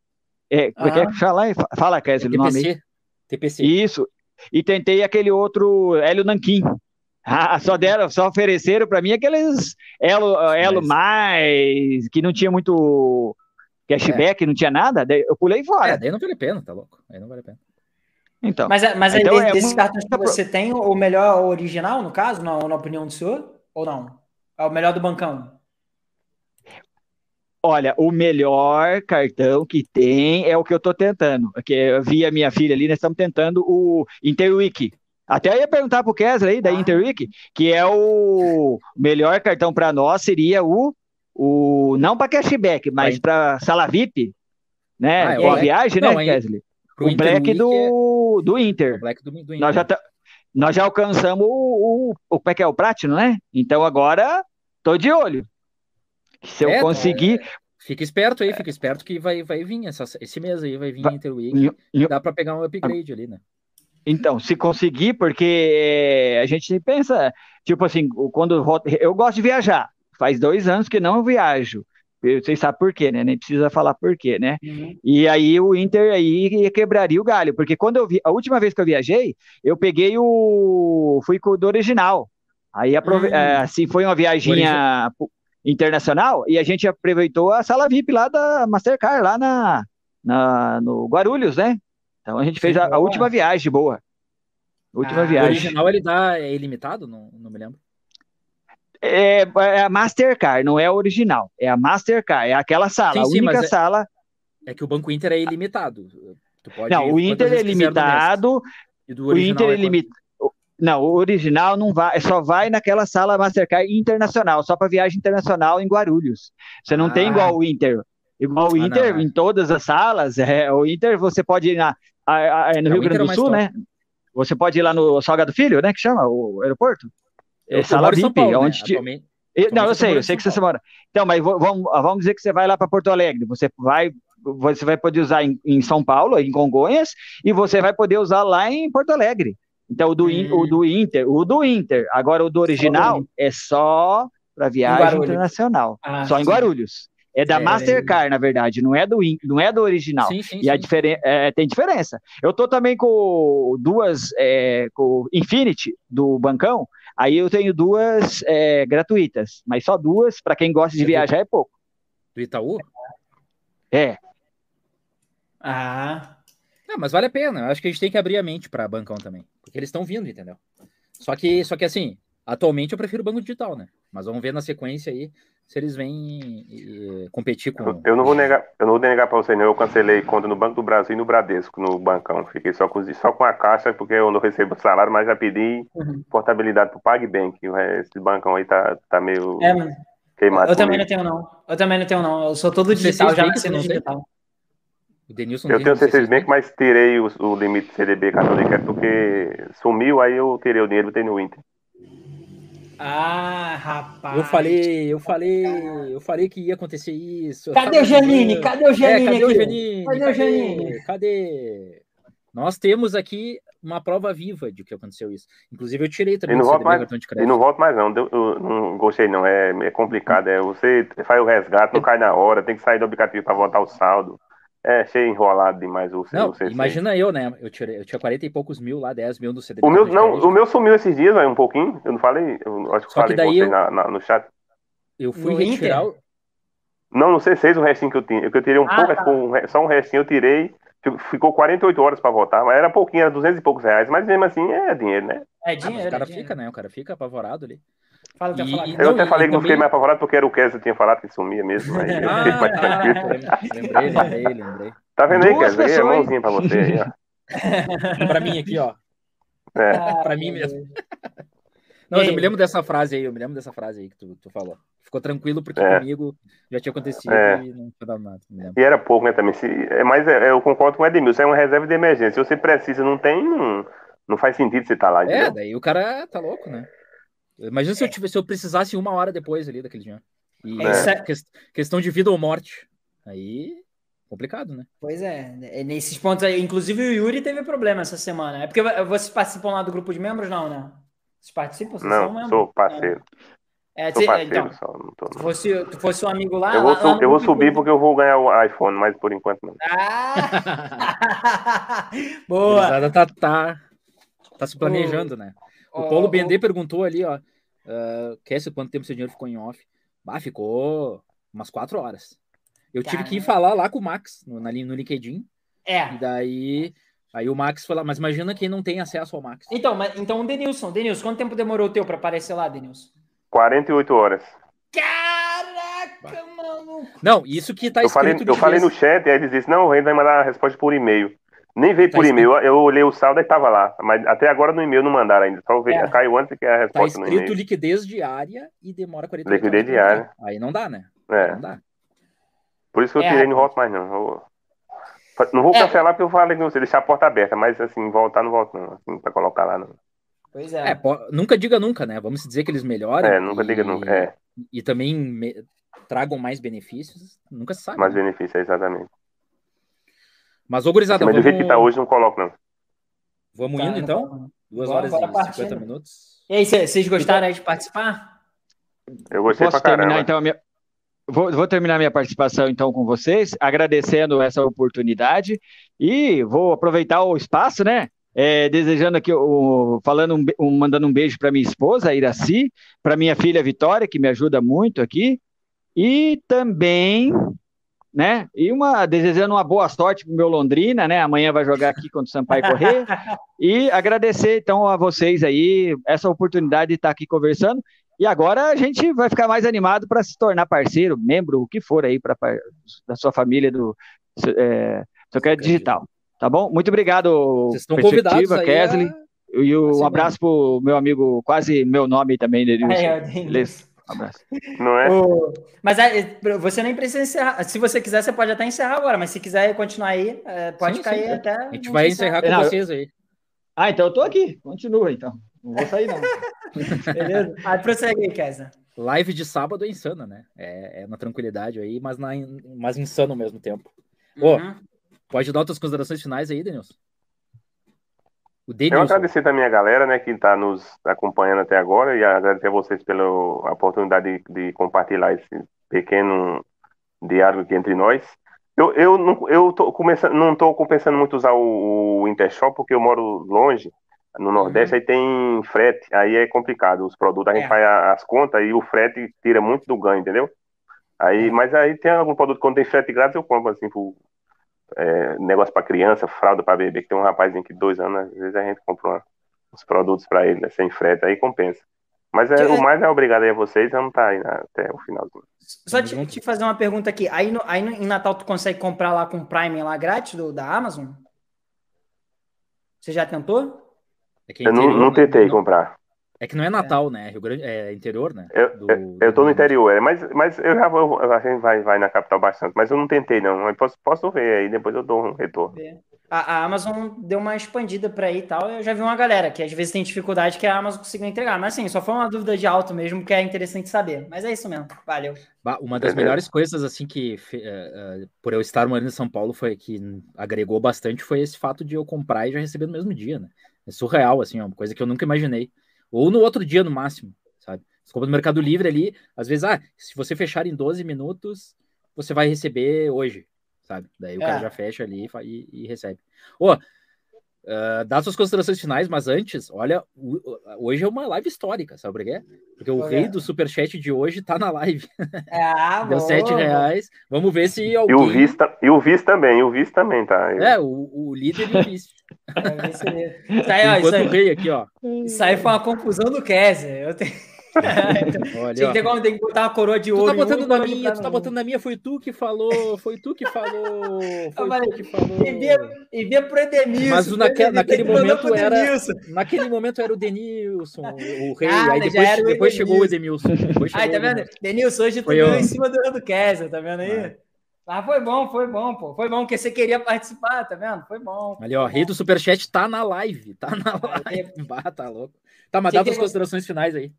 É, como é que é ah. fala, fala, Kézio, o nome. TPC. Isso. E tentei aquele outro Hélio Nanquim, ah, só deram, só ofereceram para mim aqueles elo, elo mas... mais, que não tinha muito cashback, é. não tinha nada, eu pulei fora. É, daí não vale a pena, tá louco? Aí não vale a pena. Então, mas, mas então, aí, é desses cartões que você tem, o melhor original, no caso, na, na opinião do senhor? Ou não? É o melhor do bancão? Olha, o melhor cartão que tem é o que eu tô tentando. Porque eu vi a minha filha ali, nós estamos tentando o Interwiki. Até ia perguntar pro Kessler aí, da ah. Interweek, que é o melhor cartão para nós seria o, o não para cashback, mas para sala VIP, né? Ah, é, viagem, não, né, Kessler? O Black do, do Inter. O Black do, do Inter. Nós já, tá, nós já alcançamos o, o, o, como é que é, o Platinum, né? Então agora tô de olho. Se eu é, conseguir... É, fica esperto aí, fica esperto que vai, vai vir essa, esse mês aí, vai vir vai, Interweek. Dá para pegar um upgrade ali, né? Então, se conseguir, porque eh, a gente pensa, tipo assim, quando eu gosto de viajar, faz dois anos que não viajo. Vocês sabem por quê, né? Nem precisa falar por quê, né? Uhum. E aí o Inter aí quebraria o galho, porque quando eu vi, a última vez que eu viajei, eu peguei o, fui com o do original. Aí aprove... Uhum. Assim, foi uma viaginha internacional e a gente aproveitou a sala VIP lá da Mastercard, lá na, na no Guarulhos, né? Então a gente fez a, a última viagem boa. Última ah, viagem. O original ele dá é ilimitado? Não, não me lembro. É, é a Mastercard, não é a original. É a Mastercard, é aquela sala, sim, a sim, única é, sala. É que o Banco Inter é ilimitado. não, o Inter é limitado. o Inter é, é limitado. Não, o original não vai, só vai naquela sala Mastercard internacional, só para viagem internacional em Guarulhos. Você não ah. tem igual o Inter. Igual o ah, Inter, não, é. em todas as salas, é, o Inter você pode ir na, a, a, no Rio Grande do Sul, né? Você pode ir lá no Salgado Filho, né? Que chama o aeroporto. É, sala VIP, Paulo, né? onde né? atualmente, atualmente não, eu sei, eu sei que você mora. Então, mas vamos, vamos dizer que você vai lá para Porto Alegre. Você vai, você vai poder usar em, em, São Paulo, em Congonhas, e você vai poder usar lá em Porto Alegre. Então, o do, hum. o do Inter, o do Inter. Agora, o do original do é só para viagem internacional. Ah, só sim. em Guarulhos. É da é... Mastercard, na verdade, não é do, não é do original. Sim, sim, e a diferen é, tem diferença. Eu tô também com duas, é, com Infinity do Bancão, aí eu tenho duas é, gratuitas, mas só duas, para quem gosta de viajar é pouco. Do Itaú? É. Ah. Não, mas vale a pena. Eu acho que a gente tem que abrir a mente para Bancão também, porque eles estão vindo, entendeu? Só que, só que assim, atualmente eu prefiro o banco digital, né? Mas vamos ver na sequência aí se eles vêm competir com. Eu não vou negar, eu não vou negar para você, não. Eu cancelei conta no Banco do Brasil e no Bradesco, no bancão. Fiquei só com, só com a caixa, porque eu não recebo salário, mas já pedi uhum. portabilidade pro PagBank. Esse bancão aí tá, tá meio é, queimado. Eu também não tenho, não. Eu também não tenho, não. Eu sou todo digital, já nasci no digital. O Denilson eu tenho C6 Bank, mas tirei o, o limite CDB cartão de crédito porque sumiu, aí eu tirei o dinheiro e botei no Inter. Ah, rapaz. Eu falei, eu falei, eu falei que ia acontecer isso. Cadê o Janine? Cadê o Janine? É, cadê o? Janine? Cadê o Janine? Cadê? Nós temos aqui uma prova viva de que aconteceu isso. Inclusive, eu tirei também E não o mais- cartão de E crédito. não volto mais, não. Deu- Eu não gostei, não. É, é complicado. É, você faz o resgate, não cai na hora, tem que sair do aplicativo para voltar o saldo. É cheio enrolado demais o Não, o imagina eu, né? Eu, tirei, eu tinha 40 e poucos mil lá, 10 mil do CDB. O meu, não, o meu sumiu esses dias, vai, um pouquinho. Eu não falei. Eu acho que Só que falei daí com você eu- na- na- no chat. Eu fui No retirar. Inter? o- Não, no C6 o restinho que eu tinha. Eu tirei um Ah, pouco, tá. um só um restinho eu tirei. Fico- Ficou 48 horas para voltar, mas era pouquinho, era 200 e poucos reais. Mas mesmo assim é dinheiro, né? É Ah, dinheiro. o cara é dinheiro. fica, né? O cara fica apavorado ali. Fala, E- falar. Eu Não, até falei que não também- fiquei mais apavorado porque era o Kessler tinha falado que sumia mesmo. Aí eu fiquei mais tranquilo. Ah, lembrei, lembrei, lembrei. Tá vendo aí, Duas Kessler? Aí É pessoas, mãozinha pra você aí, ó. Pra mim aqui, ó. É. Ah, pra mim mesmo. Não, mas eu me lembro dessa frase aí, eu me lembro dessa frase aí que tu, tu falou. Ficou tranquilo porque É. comigo já tinha acontecido É. e não foi dado nada. E era pouco, né, também. Se, é, mas é, eu concordo com o Edmilson, é uma reserva de emergência. Se você precisa e não tem, não, não faz sentido você estar lá, É, entendeu? daí o cara tá louco, né? Imagina se eu, tivesse, se eu precisasse uma hora depois ali daquele dia. E É, isso é- ques- questão de vida ou morte. Aí, complicado, né? Pois é, é, nesses pontos aí. Inclusive o Yuri teve problema essa semana. É porque vocês participam lá do grupo de membros, não, né? Vocês participam? Vocês são Não, sou parceiro. É, Sou parceiro então, só. Não tô, se fosse, tu fosse um amigo lá. Eu vou, lá- su- lá no eu vou subir porque eu vou ganhar o iPhone, mas por enquanto não. Ah! Boa! gurizada tá, tá, tá se planejando, né? O Paulo ó, Bendê perguntou ali, ó. Uh, Cassie, quanto tempo seu dinheiro ficou em off? Ah, ficou umas quatro horas. Eu tive que ir falar lá com o Max no, na, no LinkedIn. É. E daí. Aí o Max foi lá, mas imagina quem não tem acesso ao Max. Então, mas, então o Denilson. Denilson, quanto tempo demorou o teu pra aparecer lá, Denilson? 48 horas. Caraca, maluco! Não, isso que tá eu falei, escrito eu de falei no chat, e aí eles disseram, não, o Rei vai mandar a resposta por e-mail. Nem veio Tá por escrito- e-mail, eu olhei o saldo e tava lá. Mas até agora no e-mail não mandaram ainda. Só veio, É. caiu antes que é a Tá resposta no escrito e-mail. liquidez diária e demora 48 Liquidez horas pra diária. entrar. Aí não dá, né? É. Não dá. Por isso que eu É, tirei, não rapaz. volto mais não. Eu- Não vou É. cancelar porque eu falei com você, deixar a porta aberta, mas assim, voltar não volto não, assim, pra colocar lá não. Pois É, é. po- nunca diga nunca, né? Vamos dizer que eles melhorem. É, nunca e, diga nunca, é, E também me- tragam mais benefícios. Nunca se sabe. mais né? benefício, é exatamente. Mas, ô, gurizada, Mas do vamos, jeito que tá hoje, não coloco não. vamos Tá, indo então? não. Duas Bora, horas bora e partindo. 50 minutos. E aí, cê- vocês gostaram aí de participar? Eu gostei Posso pra caramba. terminar então a minha. Vou, vou terminar minha participação então com vocês, agradecendo essa oportunidade e vou aproveitar o espaço, né? É, desejando aqui, o, falando um, um- mandando um beijo para minha esposa, Iraci, para minha filha Vitória, que me ajuda muito aqui, e também, né? E uma desejando uma boa sorte pro meu Londrina, né? Amanhã vai jogar aqui contra o Sampaio Correr. E agradecer então a vocês aí essa oportunidade de estar aqui conversando. E agora a gente vai ficar mais animado para se tornar parceiro, membro, o que for aí pra, da sua família do é, Soccer Digital. Tá bom? Muito obrigado, Vocês estão convidados Perspectiva, aí. a- Kesley. E o- Assim um abraço pro meu amigo, quase meu nome também, Denilson. Denilson. Beleza? Um abraço. Não é? Ô, Mas é, você nem precisa encerrar. Se você quiser, você pode até encerrar agora, mas se quiser continuar aí, é, pode Sim, cair sim. até. A gente vai encerrar com Não, vocês aí. Ah, então eu tô aqui. Continua então. Não vou sair, não. Beleza? Aí prossegue aí, Kesa. Live de sábado é insana, né? É, é na tranquilidade aí, mas, na, mas insano ao mesmo tempo. Ô, Uhum. Pode dar outras considerações finais aí, Denilson? O Eu Denilson. agradecer também a galera, né, que está nos acompanhando até agora e agradecer a vocês pela oportunidade de, de compartilhar esse pequeno diálogo aqui entre nós. Eu, eu, não, eu tô começando, não estou compensando muito usar o, o Intershop porque eu moro longe, no Nordeste, aí tem frete, aí é complicado os produtos, a gente É. faz as contas e o frete tira muito do ganho, entendeu? Aí, É. Mas aí tem algum produto quando tem frete grátis, eu compro assim, por, é, negócio para criança, fralda para bebê, que tem um rapazinho que dois anos, às vezes a gente compra uma- uns produtos para ele, né, sem frete, aí compensa. Mas é, o mais é obrigado aí a vocês, vamos estar aí na- até o final. Só te, te fazer uma pergunta aqui. Aí, no, aí no- em Natal tu consegue comprar lá com Prime lá grátis do, da Amazon? Você já tentou? É, que Eu não, não né? tentei Não- comprar. É que não é Natal, né? Rio Grande é interior, né? Eu, Do- eu, eu tô do- no interior, é, mas, mas eu já vou, a gente vai, vai na capital bastante, mas eu não tentei não, mas posso, posso ver aí, depois eu dou um retorno. a, a Amazon deu uma expandida para aí e tal. Eu já vi uma galera que às vezes tem dificuldade que a Amazon conseguiu entregar. Mas assim, só foi uma dúvida de alto mesmo, que é interessante saber. Mas é isso mesmo. Valeu. Uma das melhores coisas, assim, que uh, uh, por eu estar morando em São Paulo, foi que agregou bastante foi esse fato de eu comprar e já receber no mesmo dia, né? É surreal, assim, é uma coisa que eu nunca imaginei. Ou no outro dia, no máximo, sabe? Você compra no Mercado Livre ali, às vezes, ah, se você fechar em 12 minutos, você vai receber hoje, sabe? Daí o é. cara já fecha ali e, e recebe. Ô, oh, Uh, dá suas considerações finais, mas antes, olha, hoje é uma live histórica, sabe por quê? Porque o rei do superchat de hoje tá na live. Ah, Deu sete reais. Vamos ver se alguém... E o Viz, e o Viz também, o Viz também, tá? É, o, o líder e o Viz. É, isso aí, isso aí, o rei aqui, ó. Isso aí foi uma confusão do Kézia. Eu tenho... Olha, tem, que ter, tem que botar uma coroa de ouro. Tu tá botando na minha, tu tá botando na minha, foi tu que falou, foi tu que falou, foi falei, tu que falou. Envia, pro Edenilson. Mas naquele, naquele momento era, naquele momento era o Denilson, o rei, ah, aí depois, depois chegou o Edenilson. Aí, tá vendo? Denilson, hoje tu ganhou em cima do, do Kessler, tá vendo aí? Ah. Ah, foi bom, foi bom, pô. Foi bom, porque você queria participar, tá vendo? Foi bom. Ali, ó, rei do Superchat tá na live. Tá na live. Bah, tá louco. Tá, mas dá as considerações finais aí.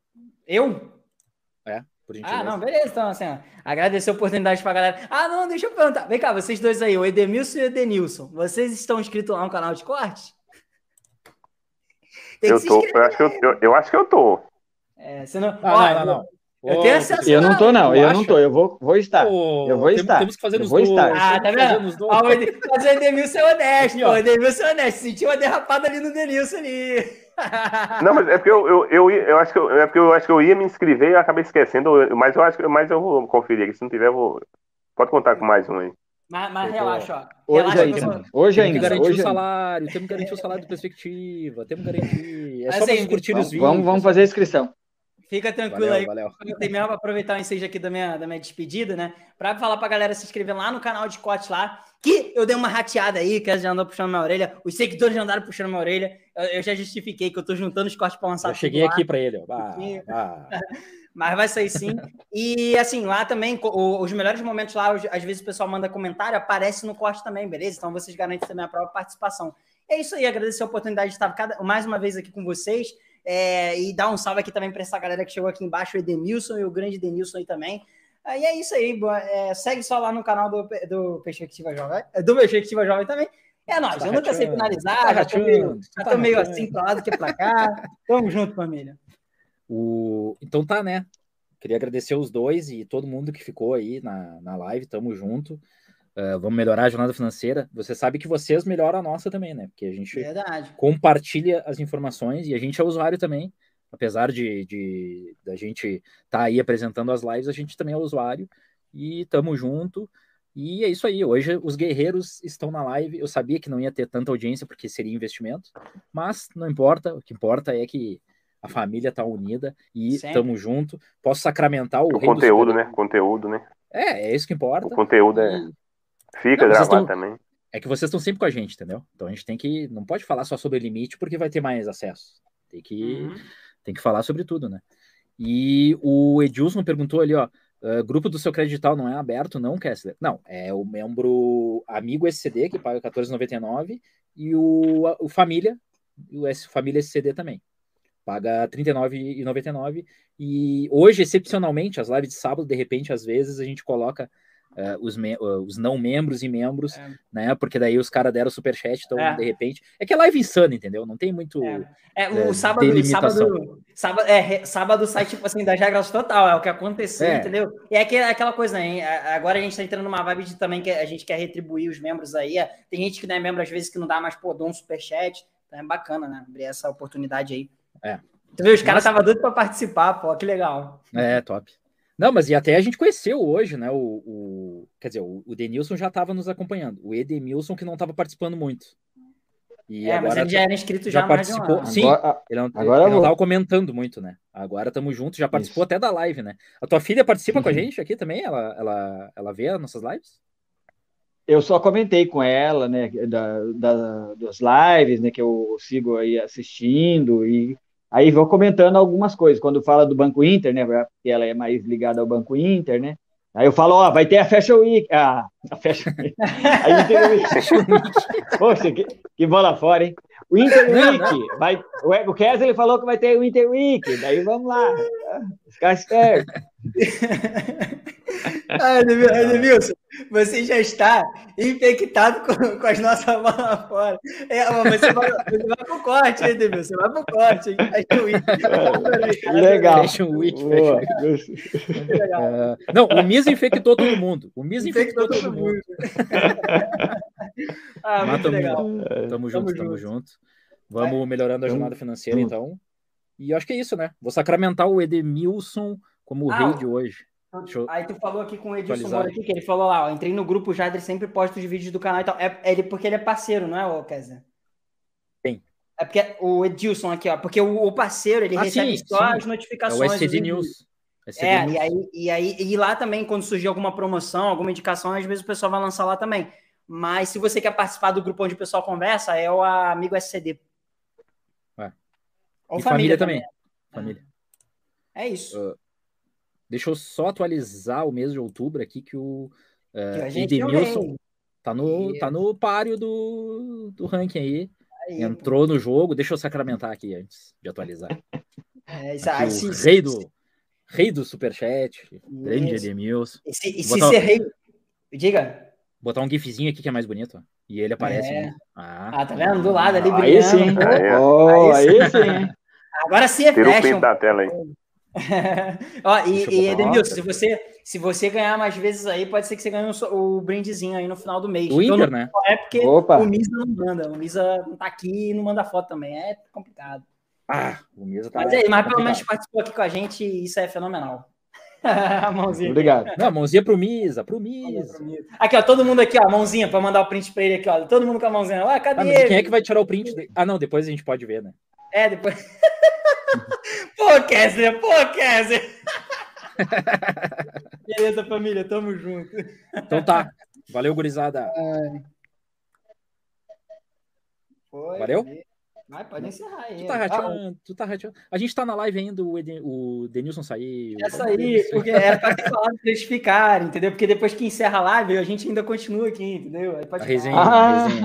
Eu? É, por gentileza. Ah, não, beleza. Então, assim, ó, agradecer a oportunidade pra galera. Ah, não, deixa eu perguntar. Vem cá, vocês dois aí, o Edemilson e o Edenilson, vocês estão inscritos lá no canal de corte? eu tô, eu acho que eu, eu, eu, acho que eu tô. É, você não... Ah, Olha, não, não, não. Eu tenho acesso Eu não tô, não. Eu não tô. Eu vou, vou estar. Oh, eu vou temos, estar. Temos que fazer nos dois. Estar. Ah, tá vendo? Ah, mas o Edenilson é honesto. o Edenilson é honesto. Sentiu uma derrapada ali no Denilson ali. Não, mas é porque eu, eu, eu, eu, acho que eu, é porque eu acho que eu ia me inscrever e eu acabei esquecendo, mas eu acho que mas eu vou conferir aqui. Se não tiver, eu vou. Pode contar com mais um aí. Mas, mas relaxa, ó. Hoje relaxa ainda. Temos, hoje ainda. Temos que garantir hoje o salário, temos que garantir o salário de perspectiva, temos que garantir. É mas só assim, curtir vamos, os vídeos. Vamos, vamos fazer a inscrição. Fica tranquilo valeu, aí. Valeu. Eu terminar para aproveitar o ensejo aqui da minha, da minha despedida, né? Para falar para a galera se inscrever lá no canal de Cote lá, que eu dei uma rateada aí, que já andou puxando minha orelha. Os seguidores já andaram puxando minha orelha. Eu, eu já justifiquei que eu tô juntando os cortes para lançar. Eu cheguei aqui para ele. Ah, ah. Mas vai sair sim. E assim, lá também, os melhores momentos lá, às vezes o pessoal manda comentário, aparece no corte também, beleza? Então vocês garantem também a própria participação. É isso aí, agradecer a oportunidade de estar cada, mais uma vez aqui com vocês. É, e dar um salve aqui também para essa galera que chegou aqui embaixo, o Edenilson e o grande Edenilson aí também. Aí é isso aí, é, segue só lá no canal do, do Perspectiva Jovem, é, do Perspectiva Jovem também. É nóis, tá eu nunca sei finalizar, tá já tô meio, já tô tá meio assim pra lá do que pra cá. Tamo junto, família. O... Então tá, né? Queria agradecer os dois e todo mundo que ficou aí na, na live, tamo junto. Uh, vamos melhorar a jornada financeira. Você sabe que vocês melhoram a nossa também, né? Porque a gente Verdade. compartilha as informações e a gente é usuário também. Apesar de, de da gente estar tá aí apresentando as lives, a gente também é usuário e estamos junto. E é isso aí. Hoje os guerreiros estão na live. Eu sabia que não ia ter tanta audiência porque seria investimento, mas não importa. O que importa é que a família está unida e estamos junto. Posso sacramentar o, o conteúdo, né? Conteúdo, né? É, é isso que importa. O conteúdo é. E Fica não, gravado também. É que vocês estão sempre com a gente, entendeu? Então a gente tem que. Não pode falar só sobre o limite porque vai ter mais acesso. Tem que, uhum. Tem que falar sobre tudo, né? E o Edilson perguntou ali, ó. Uh, grupo do seu credital não é aberto, não, Kessler? Não, é o membro amigo SCD que paga R$14,99 e o, o família, o S, família SCD também. Paga R$39,99. E hoje, excepcionalmente, as lives de sábado, de repente, às vezes, a gente coloca uh, os, uh, os não membros e membros, é. né? Porque daí os caras deram superchat, então é. de repente. É que é live insana, entendeu? Não tem muito. É, é o sábado, sábado, sábado, é, sábado sai, tipo assim, das regras total, é o que aconteceu, é. entendeu? E é aquela, aquela coisa, né? Agora a gente tá entrando numa vibe de também que a gente quer retribuir os membros aí. É, tem gente que não é membro, às vezes, que não dá mais, pô, dou um superchat. Então é bacana, né? Abrir essa oportunidade aí. É. Tu viu, os caras estavam doidos para participar, pô, que legal. É, top. Não, mas e até a gente conheceu hoje, né? O, o quer dizer, o, o Denilson já estava nos acompanhando. O Edemilson que não estava participando muito. E é, agora mas ele já era inscrito já, já participou. Sim, agora, ele não, agora ele não tava comentando muito, né? Agora estamos juntos, já participou Isso. até da live, né? A tua filha participa uhum. com a uhum. gente aqui também? Ela, ela, ela vê as nossas lives? Eu só comentei com ela, né, da, da, das lives, né, que eu sigo aí assistindo e Aí vou comentando algumas coisas. Quando fala do Banco Inter, né? Porque ela é mais ligada ao Banco Inter, né? Aí eu falo, ó, vai ter a Fashion Week. Ah, a Fashion Week. A Inter Week. Poxa, que, que bola fora, hein? O Inter Week. Vai, o Kessler falou que vai ter o Inter Week. Daí vamos lá. Ficar esperto. ah, Edmilson, você já está infectado com, com as nossas bolas fora. É, você, vai, você vai pro corte, hein, Edmilson? Você vai pro corte. Hein? Legal. Fashion Week. Fashion Week. Uh, não, o Misa infectou todo mundo. O Misa infectou, infectou todo, todo mundo. mundo. ah, Mas muito tamo, legal. Tamo, tamo junto, tamo junto. Vamos é. melhorando a jornada financeira, então. E acho que é isso, né? Vou sacramentar o Edmilson como o ah, rei de hoje. Aí tu falou aqui com o Edilson Moura aqui, que ele falou lá, ó, entrei no grupo já, ele sempre posta os vídeos do canal e tal. É, ele, porque ele é parceiro, não é, ô Kézia? Quem? É porque o Edilson aqui, ó, porque o, o parceiro, ele ah, recebe sim, só sim. as notificações. É o SCD News. SCD é, News. E, aí, e aí, e lá também, quando surgir alguma promoção, alguma indicação, às vezes o pessoal vai lançar lá também. Mas se você quer participar do grupo onde o pessoal conversa, é o amigo SCD. Ué. Ou família, família também. Família. É isso. Uh, deixa eu só atualizar o mês de outubro aqui que o uh, Edenilson tá no, tá no páreo do, do ranking aí. aí Entrou pô. no jogo. Deixa eu sacramentar aqui antes de atualizar. É, isso, aí, o rei do, rei do superchat, grande Edemilson. E se, e se ser rei... Diga. Botar um gifzinho aqui que é mais bonito. E ele aparece. É. Ah. ah, tá vendo? Do lado ali, aí brilhando. Sim. Aí, oh, aí sim. Agora sim é Tira fashion. Tira o da tela aí. Ó, e, e Edemilson, se você, se você ganhar mais vezes aí, pode ser que você ganhe o, o brindezinho aí no final do mês. O então, Inter, né? É porque Opa. o Misa não manda. O Misa não tá aqui e não manda foto também. É complicado. Ah, o Misa tá. Mas aí, mas pelo menos participou aqui com a gente e isso é fenomenal. mãozinha. Obrigado. Não, mãozinha pro Misa, pro Misa. Aqui, ó, todo mundo aqui, ó, mãozinha pra mandar o print pra ele aqui, ó. Todo mundo com a mãozinha. Ah, cadê ah, Quem é que vai tirar o print? De... Ah, não, depois a gente pode ver, né? É, depois. Pô, Kessler, pô, Kessler. Beleza, família, tamo junto. Então tá. Valeu, gurizada. Foi, Valeu? Vai, pode encerrar aí. Tu tá, rateando, tu tá rateando. A gente tá na live ainda, o, Eden, o Denilson sair. É sair, porque era pra ter falado pra eles ficarem, entendeu? Porque depois que encerra a live, a gente ainda continua aqui, entendeu? Aí pode a resenha, a resenha.